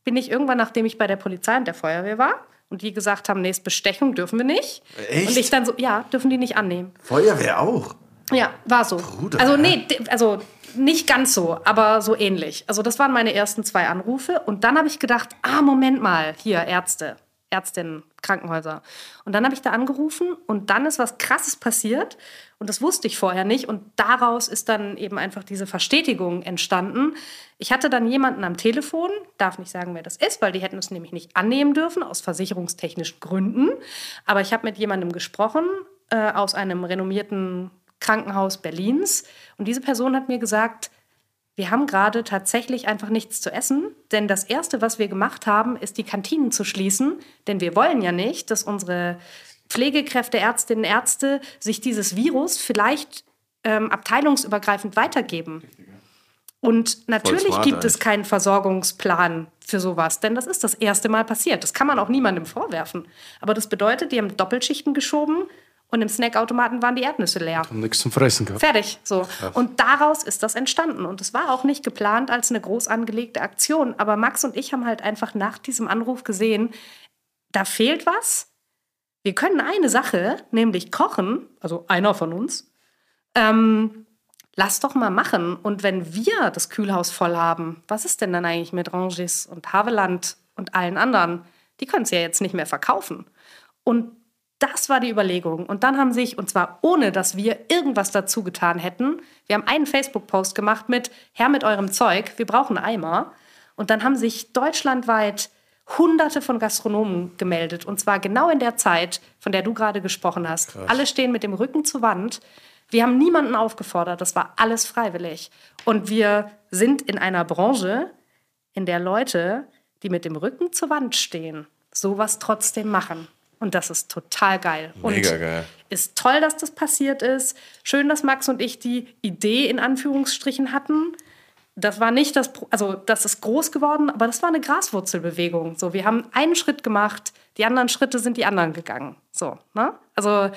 bin ich irgendwann, nachdem ich bei der Polizei und der Feuerwehr war und die gesagt haben, nee, ist Bestechung dürfen wir nicht. Echt? Und ich dann so, ja, dürfen die nicht annehmen. Feuerwehr auch. Ja, war so. Bruder. Also nee, also nicht ganz so, aber so ähnlich. Also das waren meine ersten zwei Anrufe und dann habe ich gedacht, ah Moment mal, hier Ärzte, Ärztinnen, Krankenhäuser. Und dann habe ich da angerufen und dann ist was Krasses passiert und das wusste ich vorher nicht und daraus ist dann eben einfach diese Verstetigung entstanden. Ich hatte dann jemanden am Telefon, darf nicht sagen, wer das ist, weil die hätten es nämlich nicht annehmen dürfen aus versicherungstechnischen Gründen. Aber ich habe mit jemandem gesprochen äh, aus einem renommierten Krankenhaus Berlins. Und diese Person hat mir gesagt, wir haben gerade tatsächlich einfach nichts zu essen, denn das Erste, was wir gemacht haben, ist die Kantinen zu schließen, denn wir wollen ja nicht, dass unsere Pflegekräfte, Ärztinnen, Ärzte sich dieses Virus vielleicht ähm, abteilungsübergreifend weitergeben. Und natürlich smart gibt es keinen Versorgungsplan für sowas, denn das ist das erste Mal passiert. Das kann man auch niemandem vorwerfen. Aber das bedeutet, die haben Doppelschichten geschoben und im Snackautomaten waren die Erdnüsse leer. haben nichts zum Fressen gehabt. Fertig. So. Und daraus ist das entstanden. Und es war auch nicht geplant als eine groß angelegte Aktion. Aber Max und ich haben halt einfach nach diesem Anruf gesehen, da fehlt was. Wir können eine Sache, nämlich kochen, also einer von uns. Ähm, lass doch mal machen. Und wenn wir das Kühlhaus voll haben, was ist denn dann eigentlich mit Rangis und Haveland und allen anderen? Die können es ja jetzt nicht mehr verkaufen. Und das war die Überlegung. Und dann haben sich, und zwar ohne, dass wir irgendwas dazu getan hätten, wir haben einen Facebook-Post gemacht mit Herr mit eurem Zeug, wir brauchen Eimer. Und dann haben sich deutschlandweit Hunderte von Gastronomen gemeldet. Und zwar genau in der Zeit, von der du gerade gesprochen hast. Alle stehen mit dem Rücken zur Wand. Wir haben niemanden aufgefordert. Das war alles freiwillig. Und wir sind in einer Branche, in der Leute, die mit dem Rücken zur Wand stehen, sowas trotzdem machen. Und das ist total geil. Mega und geil. Ist toll, dass das passiert ist. Schön, dass Max und ich die Idee in Anführungsstrichen hatten. Das war nicht das, also das ist groß geworden, aber das war eine Graswurzelbewegung. So, wir haben einen Schritt gemacht, die anderen Schritte sind die anderen gegangen. So, ne? Also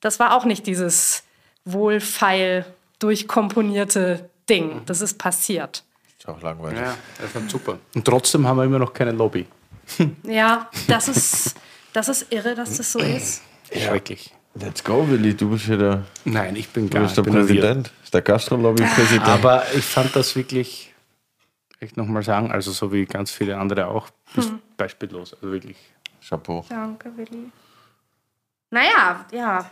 das war auch nicht dieses wohlfeil durchkomponierte Ding. Das ist passiert. Ist auch langweilig. Ja, das war super. Und trotzdem haben wir immer noch keine Lobby. Ja, das ist, das ist irre, dass das so ist. Schrecklich. Let's go, Willi. Du bist ja der, Nein, ich bin du gar bist der ich bin nur wir. Präsident. Ist der Gastrolobby-Präsident. Aber ich fand das wirklich, echt nochmal sagen, also so wie ganz viele andere auch, ist beispiellos. Also wirklich. Chapeau. Danke, Willi. Naja, ja.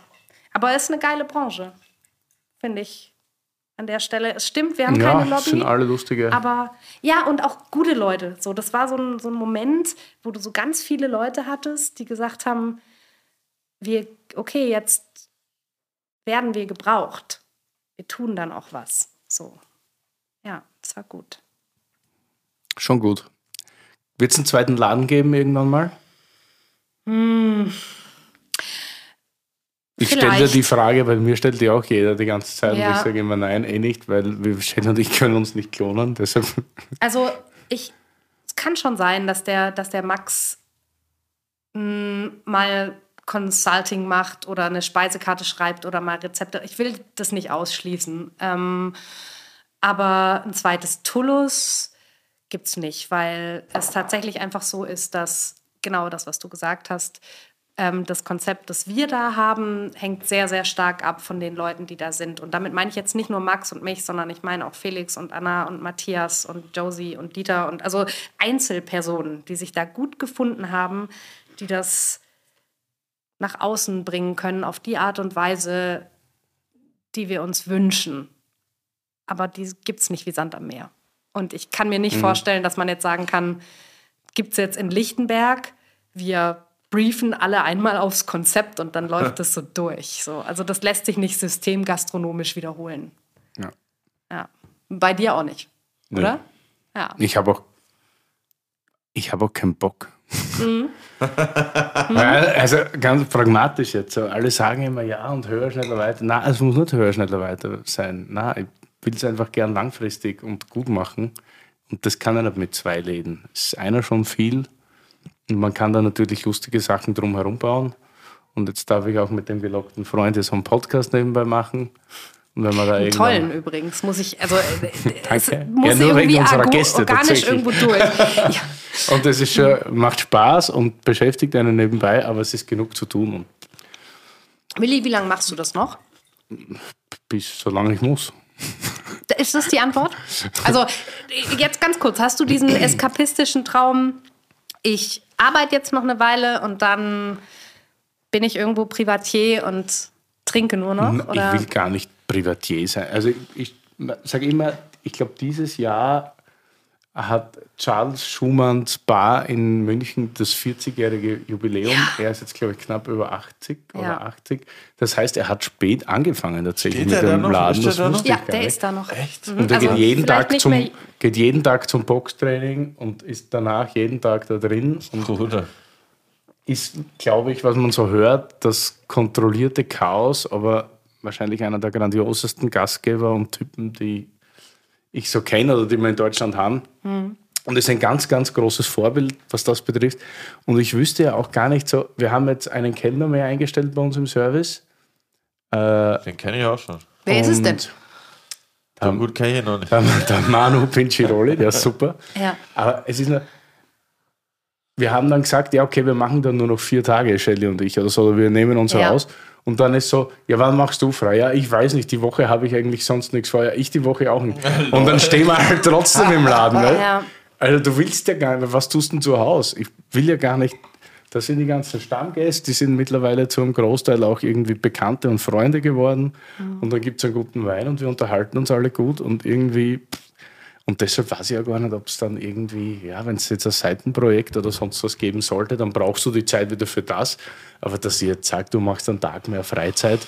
Aber es ist eine geile Branche. Finde ich. An der Stelle. Es stimmt, wir haben ja, keine Lobby. sind alle lustige. Aber ja, und auch gute Leute. So, das war so ein, so ein Moment, wo du so ganz viele Leute hattest, die gesagt haben, wir, okay, jetzt werden wir gebraucht. Wir tun dann auch was. So. Ja, das war gut. Schon gut. Wird es einen zweiten Laden geben irgendwann mal? Ich stelle dir die Frage, weil mir stellt die auch jeder die ganze Zeit und Ja. ich sage immer nein, eh nicht, weil wir Shell und ich können uns nicht klonen. Deshalb Also ich, es kann schon sein, dass der, dass der Max mh, mal Consulting macht oder eine Speisekarte schreibt oder mal Rezepte. Ich will das nicht ausschließen. Ähm, aber ein zweites Tullus gibt es nicht, weil es tatsächlich einfach so ist, dass genau das, was du gesagt hast, ähm, das Konzept, das wir da haben, hängt sehr, sehr stark ab von den Leuten, die da sind. Und damit meine ich jetzt nicht nur Max und mich, sondern ich meine auch Felix und Anna und Matthias und Josie und Dieter und also Einzelpersonen, die sich da gut gefunden haben, die das nach außen bringen können auf die Art und Weise, die wir uns wünschen. Aber die gibt es nicht wie Sand am Meer. Und ich kann mir nicht vorstellen, dass man jetzt sagen kann, gibt es jetzt in Lichtenberg, wir briefen alle einmal aufs Konzept und dann läuft das so durch. So, also das lässt sich nicht systemgastronomisch wiederholen. Ja. Ja. Bei dir auch nicht, Nee. oder? Ja. Ich habe auch, ich habe auch keinen Bock. Mhm. Weil, also ganz pragmatisch jetzt. So. Alle sagen immer ja und höher, schneller, weiter. Nein, es muss nicht höher, schneller, weiter sein. Nein, ich will es einfach gern langfristig und gut machen. Und das kann er nicht mit zwei Läden. Es ist einer schon viel. Und man kann da natürlich lustige Sachen drumherum bauen. Und jetzt darf ich auch mit dem gelockten Freund jetzt so einen Podcast nebenbei machen. Und wenn man da Einen tollen übrigens, muss ich, also äh, es Danke. muss Ja, nur wegen irgendwie Gäste organisch irgendwo durch. Ja. Und das ist schon, macht Spaß und beschäftigt einen nebenbei, aber es ist genug zu tun. Willi, wie lange machst du das noch? bis solange ich muss. Ist das die Antwort? Also jetzt ganz kurz, hast du diesen eskapistischen Traum, ich arbeite jetzt noch eine Weile und dann bin ich irgendwo Privatier und trinke nur noch? Oder? Ich will gar nicht Privatier sein. Also ich, sage immer, ich glaube, dieses Jahr hat Charles Schumanns Bar in München das 40-jährige Jubiläum. Er ist jetzt, glaube ich, knapp über 80 Ja. oder 80. Das heißt, er hat spät angefangen tatsächlich Steht mit dem noch? Laden. Ist der Das da noch? wusste ja, der ist da noch. Echt? Und er Also geht, jeden Tag zum, mehr- geht jeden Tag zum Boxtraining und ist danach jeden Tag da drin und Bruder. ist, glaube ich, was man so hört, das kontrollierte Chaos, aber wahrscheinlich einer der grandiosesten Gastgeber und Typen, die ich so kenne oder die wir in Deutschland haben. Und ist ein ganz, ganz großes Vorbild, was das betrifft. Und ich wüsste ja auch gar nicht so, wir haben jetzt einen Kellner mehr eingestellt bei uns im Service. Den kenne ich auch schon. Wer ist es denn? So gut kenne ich ihn noch nicht. Der, der Manu Pinciroli, der ist super. Ja. Aber es ist nur, wir haben dann gesagt, ja, okay, wir machen dann nur noch vier Tage, Shelly und ich oder so, oder wir nehmen uns Ja. raus. Und dann ist so, ja, wann machst du frei? Ja, ich weiß nicht, die Woche habe ich eigentlich sonst nichts vor. Ja, ich die Woche auch nicht. Und dann stehen wir halt trotzdem im Laden. Ne? Ja. Also du willst ja gar nicht, was tust du denn zu Hause? Ich will ja gar nicht, das sind die ganzen Stammgäste, die sind mittlerweile zu einem Großteil auch irgendwie Bekannte und Freunde geworden. Und dann gibt es einen guten Wein und wir unterhalten uns alle gut und irgendwie, und deshalb weiß ich ja gar nicht, ob es dann irgendwie, ja, wenn es jetzt ein Seitenprojekt oder sonst was geben sollte, dann brauchst du die Zeit wieder für das. Aber dass ihr jetzt sagt, du machst einen Tag mehr Freizeit,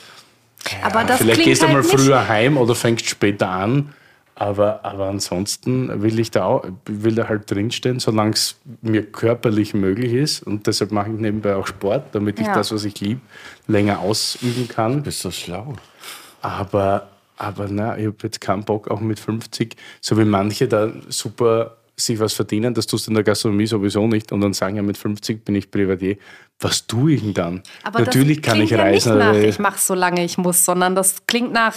Aber das Vielleicht gehst du halt mal nicht, früher heim oder fängst später an. Aber, aber ansonsten will ich da auch, will da halt drinstehen, solange es mir körperlich möglich ist. Und deshalb mache ich nebenbei auch Sport, damit ich Ja. das, was ich liebe, länger ausüben kann. Bist so schlau. Aber, aber na, ich habe jetzt keinen Bock, auch mit 50, so wie manche da super sich was verdienen, das tust du in der Gastronomie sowieso nicht. Und dann sagen ja, mit 50 bin ich Privatier. Was tue ich denn dann? aber Natürlich kann ich ja reisen. Nicht nach, ich mache solange ich muss, sondern das klingt nach,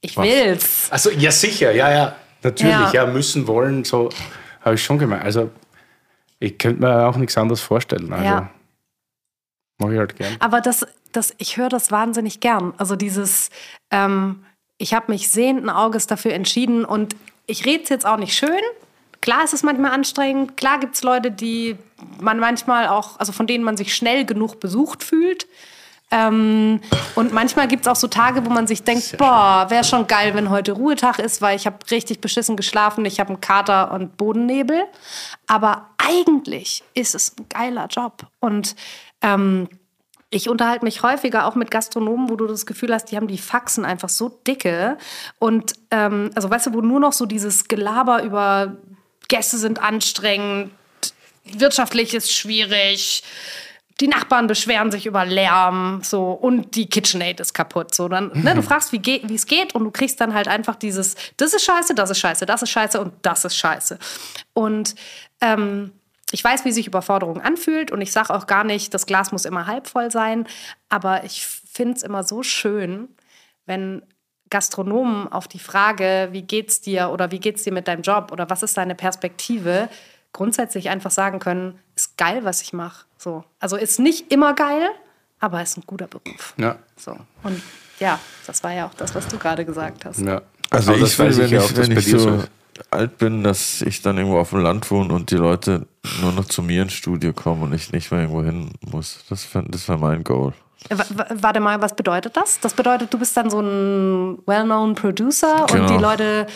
ich will's. Also ja, sicher, ja, ja. Natürlich, Ja. ja, müssen, wollen, so habe ich schon gemeint. Also ich könnte mir auch nichts anderes vorstellen. Also Ja. mache ich halt gern. Aber das, das, ich höre das wahnsinnig gern. Also dieses, ähm, ich habe mich sehenden Auges dafür entschieden und ich rede es jetzt auch nicht schön. Klar ist es manchmal anstrengend. Klar gibt es Leute, die man manchmal auch, also von denen man sich schnell genug besucht fühlt. Ähm, und manchmal gibt es auch so Tage, wo man sich denkt, boah, wäre schon geil, wenn heute Ruhetag ist, weil ich habe richtig beschissen geschlafen, ich habe einen Kater und Bodennebel. Aber eigentlich ist es ein geiler Job. Und ähm, ich unterhalte mich häufiger auch mit Gastronomen, wo du das Gefühl hast, die haben die Faxen einfach so dicke. Und ähm, also weißt du, wo nur noch so dieses Gelaber über Gäste sind anstrengend, wirtschaftlich ist schwierig, die Nachbarn beschweren sich über Lärm, so und die KitchenAid ist kaputt. So dann, ne, du fragst, wie wie es geht, und du kriegst dann halt einfach dieses, das ist scheiße, das ist scheiße, das ist scheiße und das ist scheiße. Und ähm, ich weiß, wie sich Überforderung anfühlt und ich sage auch gar nicht, das Glas muss immer halb voll sein, aber ich finde es immer so schön, wenn Gastronomen auf die Frage, wie geht's dir oder wie geht's dir mit deinem Job oder was ist deine Perspektive, grundsätzlich einfach sagen können, ist geil, was ich mache. So. Also ist nicht immer geil, aber ist ein guter Beruf. Ja. So. Und ja, das war ja auch das, was du gerade gesagt hast. ja. Also Aber ich das weiß ja ich, auch, dass wenn bei ich dir so ist. Alt bin, dass ich dann irgendwo auf dem Land wohne und die Leute nur noch zu mir ins Studio kommen und ich nicht mehr irgendwo hin muss. Das, das wäre mein Goal. W w- warte mal, was bedeutet das? Das bedeutet, du bist dann so ein well-known Producer und Genau. die Leute,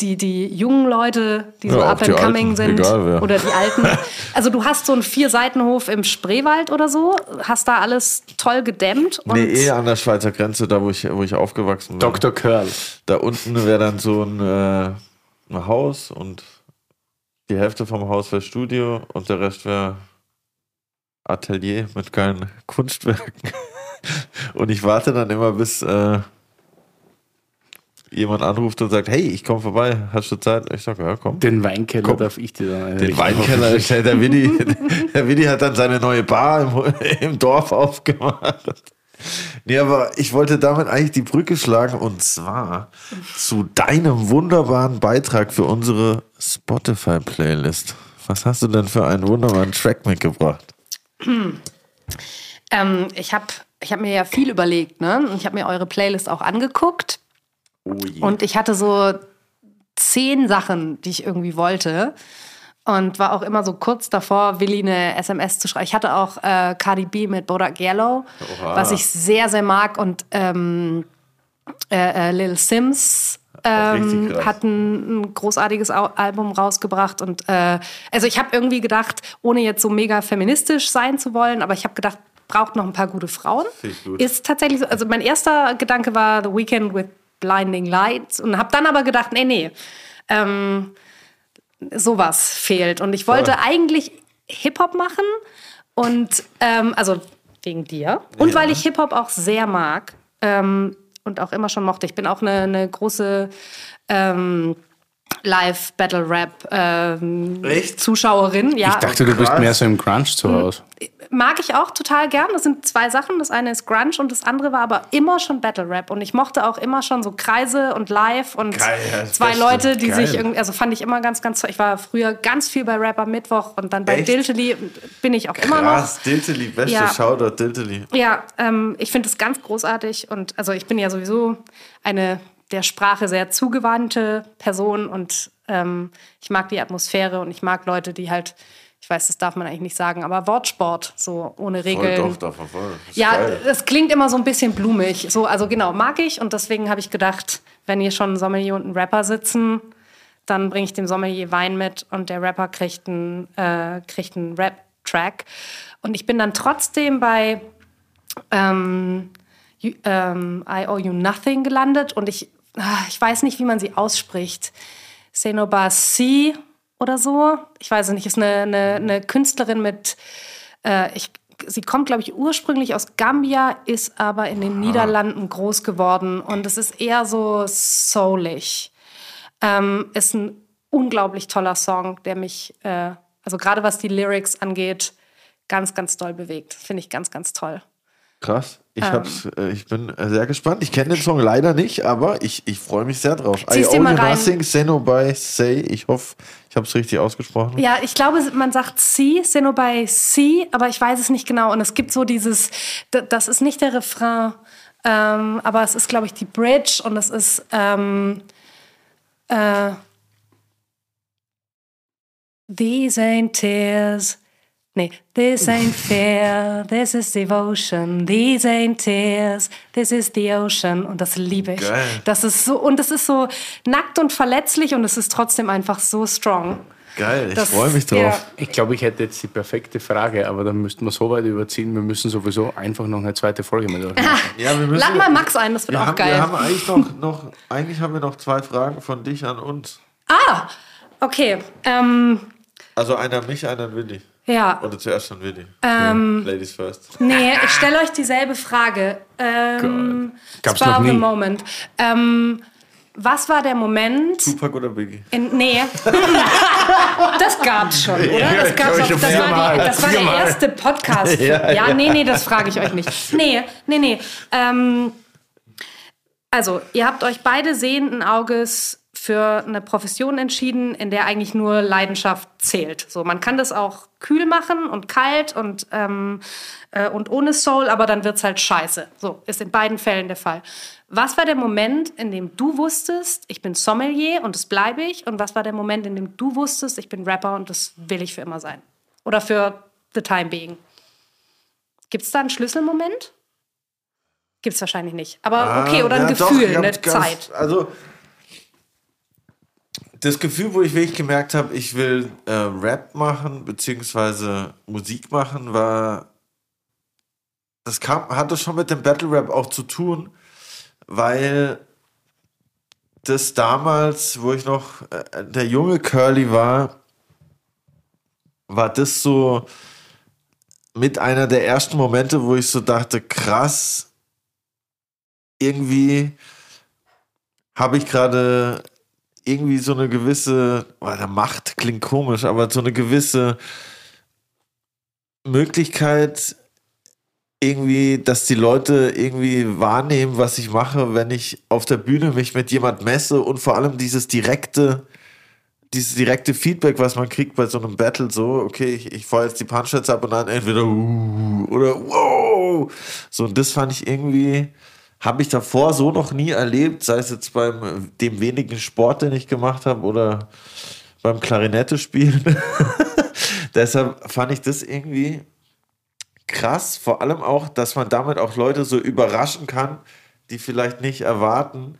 die, die jungen Leute, die so Ja, auch up and coming Alten, sind. Oder die Alten. Also du hast so einen Vierseitenhof im Spreewald oder so, hast da alles toll gedämmt. Und Nee, eh an der Schweizer Grenze, da wo ich, wo ich aufgewachsen bin. Dr. Curl. Da unten wäre dann so ein, äh, ein Haus und die Hälfte vom Haus wäre Studio und der Rest wäre Atelier mit geilen Kunstwerken. Und ich warte dann immer, bis äh, jemand anruft und sagt, hey, ich komme vorbei, hast du Zeit? Ich sage, ja, komm. Den Weinkeller Komm. darf ich dir dann Den. Weinkeller, der Willi, der Willi hat dann seine neue Bar im, im Dorf aufgemacht. Nee, aber ich wollte damit eigentlich die Brücke schlagen und zwar zu deinem wunderbaren Beitrag für unsere Spotify-Playlist. Was hast du denn für einen wunderbaren Track mitgebracht? Ähm, ich habe ich hab mir ja viel überlegt, ne? Und ich habe mir eure Playlist auch angeguckt. Oh je. Und ich hatte so zehn Sachen, die ich irgendwie wollte. Und war auch immer so kurz davor, Willi eine SMS zu schreiben. Ich hatte auch äh, Cardi B mit Bodak Yellow, Oha. was ich sehr, sehr mag. Und ähm, äh, äh, Lil Sims ähm, hat ein, ein großartiges Album rausgebracht. Und äh, also ich habe irgendwie gedacht, ohne jetzt so mega feministisch sein zu wollen, aber ich habe gedacht, braucht noch ein paar gute Frauen. Gut. Ist tatsächlich so. Also mein erster Gedanke war The Weekend with Blinding Lights und habe dann aber gedacht, nee, nee, ähm, sowas fehlt. Und ich wollte Voll. eigentlich Hip-Hop machen und ähm, also wegen dir und Ja. weil ich Hip-Hop auch sehr mag ähm, und auch immer schon mochte. Ich bin auch eine, eine große ähm, Live-Battle-Rap ähm, Echt? Zuschauerin. Ja, Ich dachte, du bist Krass. mehr so im Grunge zu Hause. mag ich auch total gern. Das sind zwei Sachen. Das eine ist Grunge und das andere war aber immer schon Battle Rap. Und ich mochte auch immer schon so Kreise und Live und Geil, zwei Beste. Leute, die Geil. sich irgendwie, also fand ich immer ganz, ganz toll. Ich war früher ganz viel bei Rapper Mittwoch und dann bei Echt? Diltely bin ich auch immer noch. Krass, Dilteli, beste Ja. Shoutout, Dilteli. Ja, ähm, ich finde es ganz großartig und also ich bin ja sowieso eine der Sprache sehr zugewandte Person und ähm, ich mag die Atmosphäre und ich mag Leute, die halt, ich weiß, das darf man eigentlich nicht sagen, aber Wortsport, so ohne Voll Regeln. doch, davon voll. Ist Ja, geil. es klingt immer so ein bisschen blumig. So, also genau, mag ich. Und deswegen habe ich gedacht, wenn hier schon ein Sommelier und ein Rapper sitzen, dann bringe ich dem Sommelier Wein mit und der Rapper kriegt einen, äh, kriegt einen Rap-Track. Und ich bin dann trotzdem bei ähm, you, ähm, I Owe You Nothing gelandet. Und ich, ich weiß nicht, wie man sie ausspricht. Senoba C oder so. Ich weiß es nicht, ist eine, eine, eine Künstlerin mit äh, ich, sie kommt, glaube ich, ursprünglich aus Gambia, ist aber in den Niederlanden groß geworden und es ist eher so soulig. Ähm, ist ein unglaublich toller Song, der mich, äh, also gerade was die Lyrics angeht, ganz, ganz doll bewegt. Finde ich ganz, ganz toll. Krass. Ähm. Ich, hab's, äh, ich bin äh, sehr gespannt. Ich kenne den Song leider nicht, aber ich, ich freue mich sehr drauf. Zieh's I rein. nothing, Seno by Say. Ich hoffe, ich habe es richtig ausgesprochen. Ja, ich glaube, man sagt C, Seno bei C, aber ich weiß es nicht genau. Und es gibt so dieses, das ist nicht der Refrain, ähm, aber es ist, glaube ich, die Bridge und es ist, ähm, äh, These ain't tears. Nee, this ain't fair, this is devotion. These ain't tears, this is the ocean. Und das liebe ich. Geil. Das ist so, und es ist so nackt und verletzlich und es ist trotzdem einfach so strong. Geil, ich Das- freue mich drauf. ja. Ich glaube, ich hätte jetzt die perfekte Frage, aber dann müssten wir so weit überziehen. Wir müssen sowieso einfach noch eine zweite Folge mit euch machen. Ja, wir müssen, Lad mal Max ein, das wird wir auch haben, geil. Wir haben eigentlich noch, noch, eigentlich haben wir noch zwei Fragen von dich an uns. ah, okay. Ähm, Also einer an mich, einer an Willi. Ja. Oder zuerst an Willi. Ähm, Ladies first. Nee, ich stelle euch dieselbe Frage. Ähm, Gab's Spur noch of the nie. Moment. Ähm, was war der Moment? Tupac oder Biggie? In, nee. das gab's schon, oder? Ja, das, gab's auch, schon das, war, die, das war der erste Podcast. Ja, Ja, ja. nee, nee, das frage ich euch nicht. Nee, nee, nee. Ähm, also, ihr habt euch beide sehenden Auges für eine Profession entschieden, in der eigentlich nur Leidenschaft zählt. So, man kann das auch kühl machen und kalt und, ähm, äh, und ohne Soul, aber dann wird's halt scheiße. So, ist in beiden Fällen der Fall. Was war der Moment, in dem du wusstest, ich bin Sommelier und das bleibe ich? Und was war der Moment, in dem du wusstest, ich bin Rapper und das will ich für immer sein? Oder für the time being? Gibt es da einen Schlüsselmoment? Gibt es wahrscheinlich nicht. Aber okay, oder ein Ah, ja, Gefühl, eine ganz- Zeit. Also, das Gefühl, wo ich wirklich gemerkt habe, ich will äh, Rap machen, beziehungsweise Musik machen, war, das kam, hatte schon mit dem Battle Rap auch zu tun, weil das damals, wo ich noch äh, der junge Curly war, war das so mit einer der ersten Momente, wo ich so dachte, krass, irgendwie habe ich gerade irgendwie so eine gewisse, oder Macht klingt komisch, aber so eine gewisse Möglichkeit, irgendwie, dass die Leute irgendwie wahrnehmen, was ich mache, wenn ich auf der Bühne mich mit jemand messe und vor allem dieses direkte, dieses direkte Feedback, was man kriegt bei so einem Battle, so, okay, ich, ich fahre jetzt die Punchlines ab und dann entweder uh, oder wow. So, und das fand ich irgendwie, habe ich davor so noch nie erlebt, sei es jetzt beim dem wenigen Sport, den ich gemacht habe oder beim Klarinette spielen. Deshalb fand ich das irgendwie krass, vor allem auch, dass man damit auch Leute so überraschen kann, die vielleicht nicht erwarten,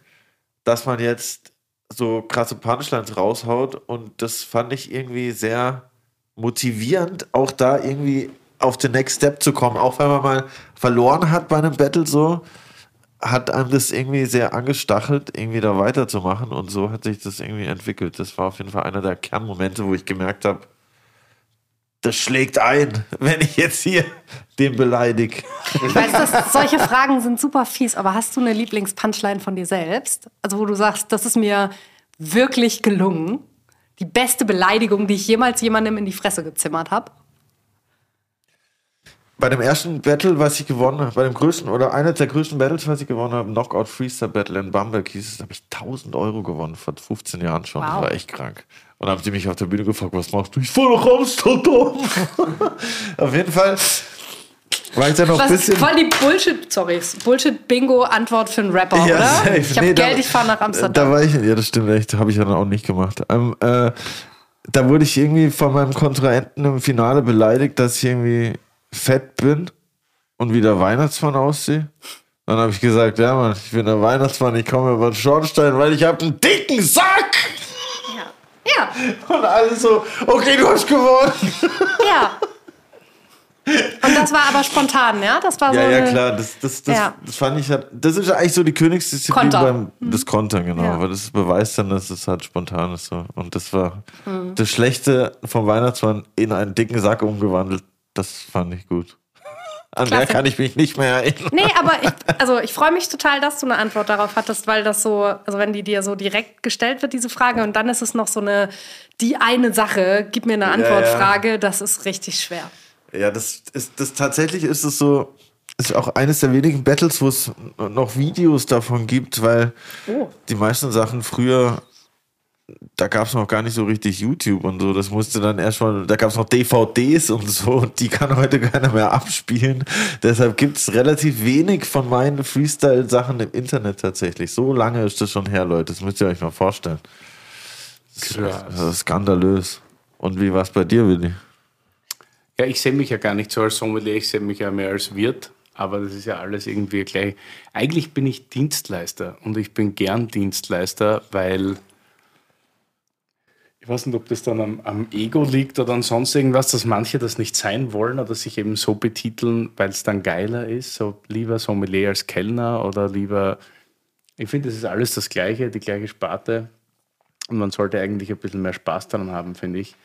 dass man jetzt so krasse Punchlines raushaut. Und das fand ich irgendwie sehr motivierend, auch da irgendwie auf den Next Step zu kommen, auch wenn man mal verloren hat bei einem Battle so, hat einem das irgendwie sehr angestachelt, irgendwie da weiterzumachen und so hat sich das irgendwie entwickelt. Das war auf jeden Fall einer der Kernmomente, wo ich gemerkt habe, das schlägt ein, wenn ich jetzt hier den beleidige. Ich weiß, dass solche Fragen sind super fies, aber hast du eine Lieblings-Punchline von dir selbst? Also, wo du sagst, das ist mir wirklich gelungen. Die beste Beleidigung, die ich jemals jemandem in die Fresse gezimmert habe? Bei dem ersten Battle, was ich gewonnen habe, bei dem größten oder einer der größten Battles, was ich gewonnen habe, Knockout Freestyle Battle in Bamberg hieß es, habe ich 1000 Euro gewonnen, vor 15 Jahren schon. Wow. Das war echt krank. Und dann haben sie mich auf der Bühne gefragt, was machst du? Ich fahre nach Amsterdam. auf jeden Fall war ich da noch ein bisschen. Voll die Bullshit, sorry, Bullshit-Bingo-Antwort für einen Rapper, ja, oder? Safe. Ich habe nee, Geld, da, ich fahre nach Amsterdam. Da war ich, ja, das stimmt echt, habe ich dann auch nicht gemacht. Ähm, äh, da wurde ich irgendwie von meinem Kontrahenten im Finale beleidigt, dass ich irgendwie fett bin und wie der Weihnachtsmann aussehe. Dann habe ich gesagt, ja Mann, ich bin der Weihnachtsmann, ich komme über den Schornstein, weil ich habe einen dicken Sack. Ja. Ja. Und alle so, okay, du hast gewonnen. Ja. Und das war aber spontan, ja? Das war ja, so ja, klar. Das, das, das, ja. das fand ich halt, das ist eigentlich so die Königsdisziplin Konter. beim mhm. das Kontern, genau. Ja. Weil das beweist dann, dass es halt spontan ist. So. Und das war mhm. das Schlechte vom Weihnachtsmann in einen dicken Sack umgewandelt. Das fand ich gut. An Klasse. der kann ich mich nicht mehr erinnern. Nee, aber ich, also ich freue mich total, dass du eine Antwort darauf hattest, weil das so, also wenn die dir so direkt gestellt wird, diese Frage, und dann ist es noch so eine, die eine Sache, gib mir eine Antwortfrage, ja, ja. das ist richtig schwer. Ja, das ist, das tatsächlich ist es so, ist auch eines der wenigen Battles, wo es noch Videos davon gibt, weil oh. die meisten Sachen früher da gab es noch gar nicht so richtig YouTube und so. Das musste dann erstmal, da gab es noch DVDs und so, und die kann heute keiner mehr abspielen. Deshalb gibt es relativ wenig von meinen Freestyle-Sachen im Internet tatsächlich. So lange ist das schon her, Leute. Das müsst ihr euch mal vorstellen. Krass. Das ist skandalös. Und wie war es bei dir, Willi? Ja, ich sehe mich ja gar nicht so als Sommelier, ich sehe mich ja mehr als Wirt. Aber das ist ja alles irgendwie gleich. Eigentlich bin ich Dienstleister und ich bin gern Dienstleister, weil ich weiß nicht, ob das dann am, am, Ego liegt oder an sonst irgendwas, dass manche das nicht sein wollen oder sich eben so betiteln, weil es dann geiler ist. So lieber Sommelier als Kellner oder lieber. Ich finde, das ist alles das Gleiche, die gleiche Sparte. Und man sollte eigentlich ein bisschen mehr Spaß daran haben, finde ich.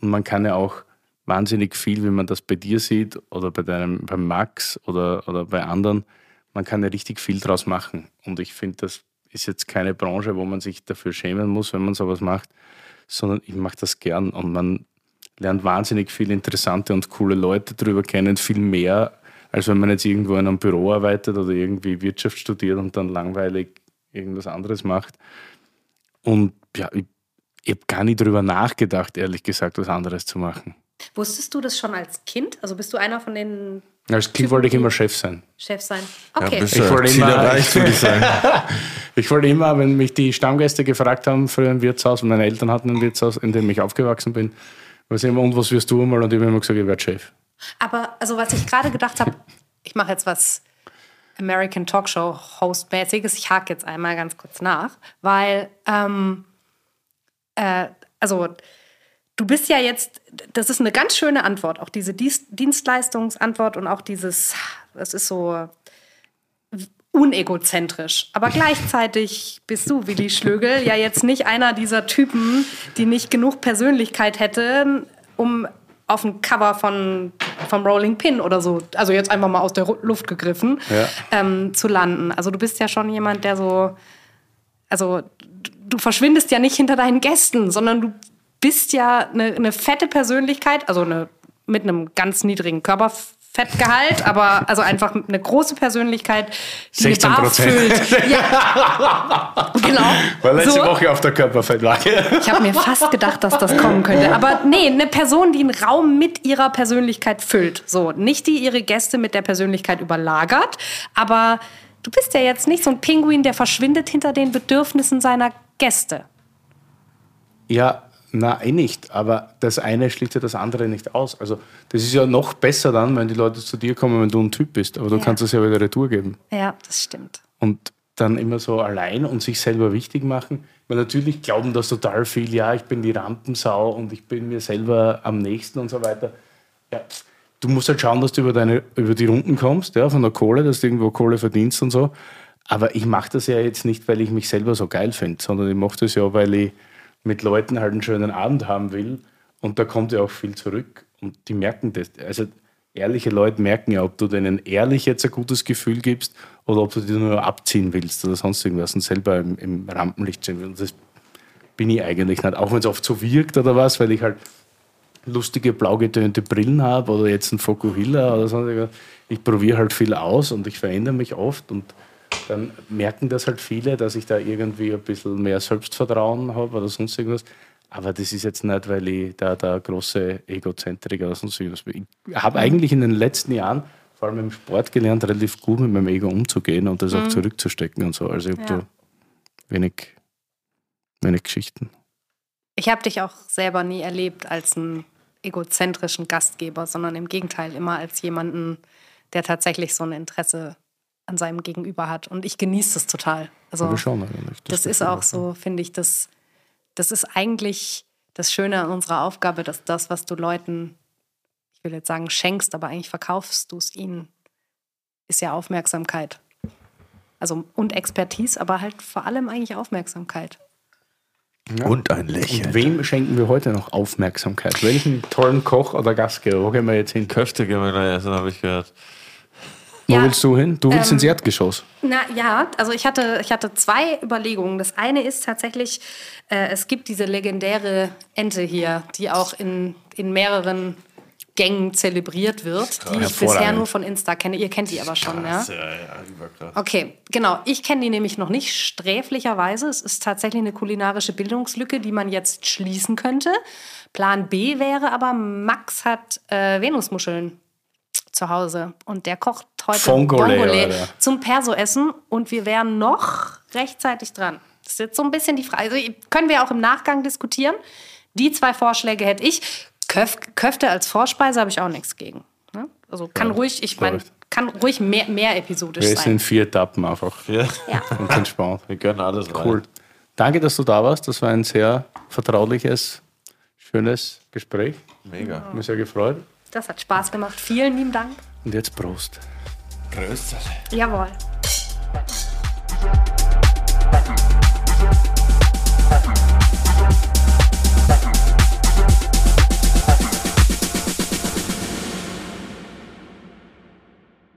Und man kann ja auch wahnsinnig viel, wie man das bei dir sieht oder bei deinem, beim Max oder, oder bei anderen, man kann ja richtig viel draus machen. Und ich finde, das ist jetzt keine Branche, wo man sich dafür schämen muss, wenn man sowas macht sondern ich mache das gern und man lernt wahnsinnig viele interessante und coole Leute darüber kennen, viel mehr, als wenn man jetzt irgendwo in einem Büro arbeitet oder irgendwie Wirtschaft studiert und dann langweilig irgendwas anderes macht. Und ja, ich, ich habe gar nicht darüber nachgedacht, ehrlich gesagt, was anderes zu machen. Wusstest du das schon als Kind? Also bist du einer von den als Kind wollte ich immer Chef sein. Chef sein. Okay. Ja, ich wollte immer, erreicht, ich sagen. ich wollte immer, wenn mich die Stammgäste gefragt haben, früher im Wirtshaus, und meine Eltern hatten ein Wirtshaus, in dem ich aufgewachsen bin, was immer, und was wirst du mal? Und ich habe immer gesagt, ich werde Chef. Aber, also, was ich gerade gedacht habe, ich mache jetzt was American Talkshow Host-mäßiges. Ich hake jetzt einmal ganz kurz nach, weil ähm, äh, also du bist ja jetzt, das ist eine ganz schöne Antwort, auch diese Dienstleistungsantwort und auch dieses, das ist so unegozentrisch. Aber gleichzeitig bist du, Willi Schlögel, ja jetzt nicht einer dieser Typen, die nicht genug Persönlichkeit hätte, um auf dem Cover von, vom Rolling Pin oder so, also jetzt einfach mal aus der Luft gegriffen, ja. ähm, zu landen. Also du bist ja schon jemand, der so, also du verschwindest ja nicht hinter deinen Gästen, sondern du bist ja eine, eine fette Persönlichkeit, also eine, mit einem ganz niedrigen Körper, Fettgehalt, aber also einfach eine große Persönlichkeit, die 16 eine Bar füllt. Ja. genau. Weil letzte so. Woche auf der Körperfettwaage. Ich habe mir fast gedacht, dass das kommen könnte. Aber nee, eine Person, die einen Raum mit ihrer Persönlichkeit füllt. So, nicht die ihre Gäste mit der Persönlichkeit überlagert, aber du bist ja jetzt nicht so ein Pinguin, der verschwindet hinter den Bedürfnissen seiner Gäste. Ja, na, eh nicht. Aber das eine schließt ja das andere nicht aus. Also, das ist ja noch besser dann, wenn die Leute zu dir kommen, wenn du ein Typ bist. Aber du ja. kannst es ja wieder Retour geben. Ja, das stimmt. Und dann immer so allein und sich selber wichtig machen. Weil natürlich glauben das total viel, ja, ich bin die Rampensau und ich bin mir selber am nächsten und so weiter. Ja, du musst halt schauen, dass du über, deine, über die Runden kommst, ja, von der Kohle, dass du irgendwo Kohle verdienst und so. Aber ich mache das ja jetzt nicht, weil ich mich selber so geil finde, sondern ich mache das ja, weil ich mit Leuten halt einen schönen Abend haben will. Und da kommt ja auch viel zurück. Und die merken das. Also ehrliche Leute merken ja, ob du denen ehrlich jetzt ein gutes Gefühl gibst oder ob du die nur abziehen willst oder sonst irgendwas und selber im, im Rampenlicht stehen willst. Das bin ich eigentlich nicht. Auch wenn es oft so wirkt oder was, weil ich halt lustige blau getönte Brillen habe oder jetzt ein Fokuhila oder so. Ich probiere halt viel aus und ich verändere mich oft und dann merken das halt viele, dass ich da irgendwie ein bisschen mehr Selbstvertrauen habe oder sonst irgendwas. Aber das ist jetzt nicht, weil ich da der große Egozentriker oder sonst irgendwas bin. Ich habe eigentlich in den letzten Jahren, vor allem im Sport, gelernt, relativ gut mit meinem Ego umzugehen und das mhm. auch zurückzustecken und so. Also ich habe ja. da wenig, wenig Geschichten. Ich habe dich auch selber nie erlebt als einen egozentrischen Gastgeber, sondern im Gegenteil immer als jemanden, der tatsächlich so ein Interesse an seinem Gegenüber hat. Und ich genieße das total. Also, das, das ist auch so, finde ich, das, das ist eigentlich das Schöne an unserer Aufgabe, dass das, was du Leuten, ich will jetzt sagen, schenkst, aber eigentlich verkaufst du es ihnen, ist ja Aufmerksamkeit. Also und Expertise, aber halt vor allem eigentlich Aufmerksamkeit. Ja. Und ein Lächeln. Und wem schenken wir heute noch Aufmerksamkeit? Welchen tollen Koch oder Gastgeber? Wo gehen wir jetzt hin? Köfte gehen wir gleich essen, habe ich gehört. Wo ja, willst du hin? Du willst ähm, ins Erdgeschoss. Na ja, also ich hatte, ich hatte zwei Überlegungen. Das eine ist tatsächlich, äh, es gibt diese legendäre Ente hier, die auch in, in mehreren Gängen zelebriert wird, die ich bisher nur von Insta kenne. Ihr kennt die aber schon, krass, ja? Ja, ja, Okay, genau. Ich kenne die nämlich noch nicht sträflicherweise. Es ist tatsächlich eine kulinarische Bildungslücke, die man jetzt schließen könnte. Plan B wäre aber, Max hat äh, Venusmuscheln zu Hause und der kocht heute Fongole, Bongole zum Perso-Essen und wir wären noch rechtzeitig dran. Das ist jetzt so ein bisschen die Frage. Also können wir auch im Nachgang diskutieren. Die zwei Vorschläge hätte ich. Köf Köfte als Vorspeise habe ich auch nichts gegen. Ne? Also kann ja, ruhig, ich meine, kann ruhig mehr, mehr episodisch wir sein. Wir sind vier Etappen einfach. Ja. ja. Und entspannt. Wir gönnen alles rein. Cool. Danke, dass du da warst. Das war ein sehr vertrauliches, schönes Gespräch. Mega. Ich mich sehr gefreut. Das hat Spaß gemacht. Vielen lieben Dank. Und jetzt Prost. Prost. Jawohl. Thank you.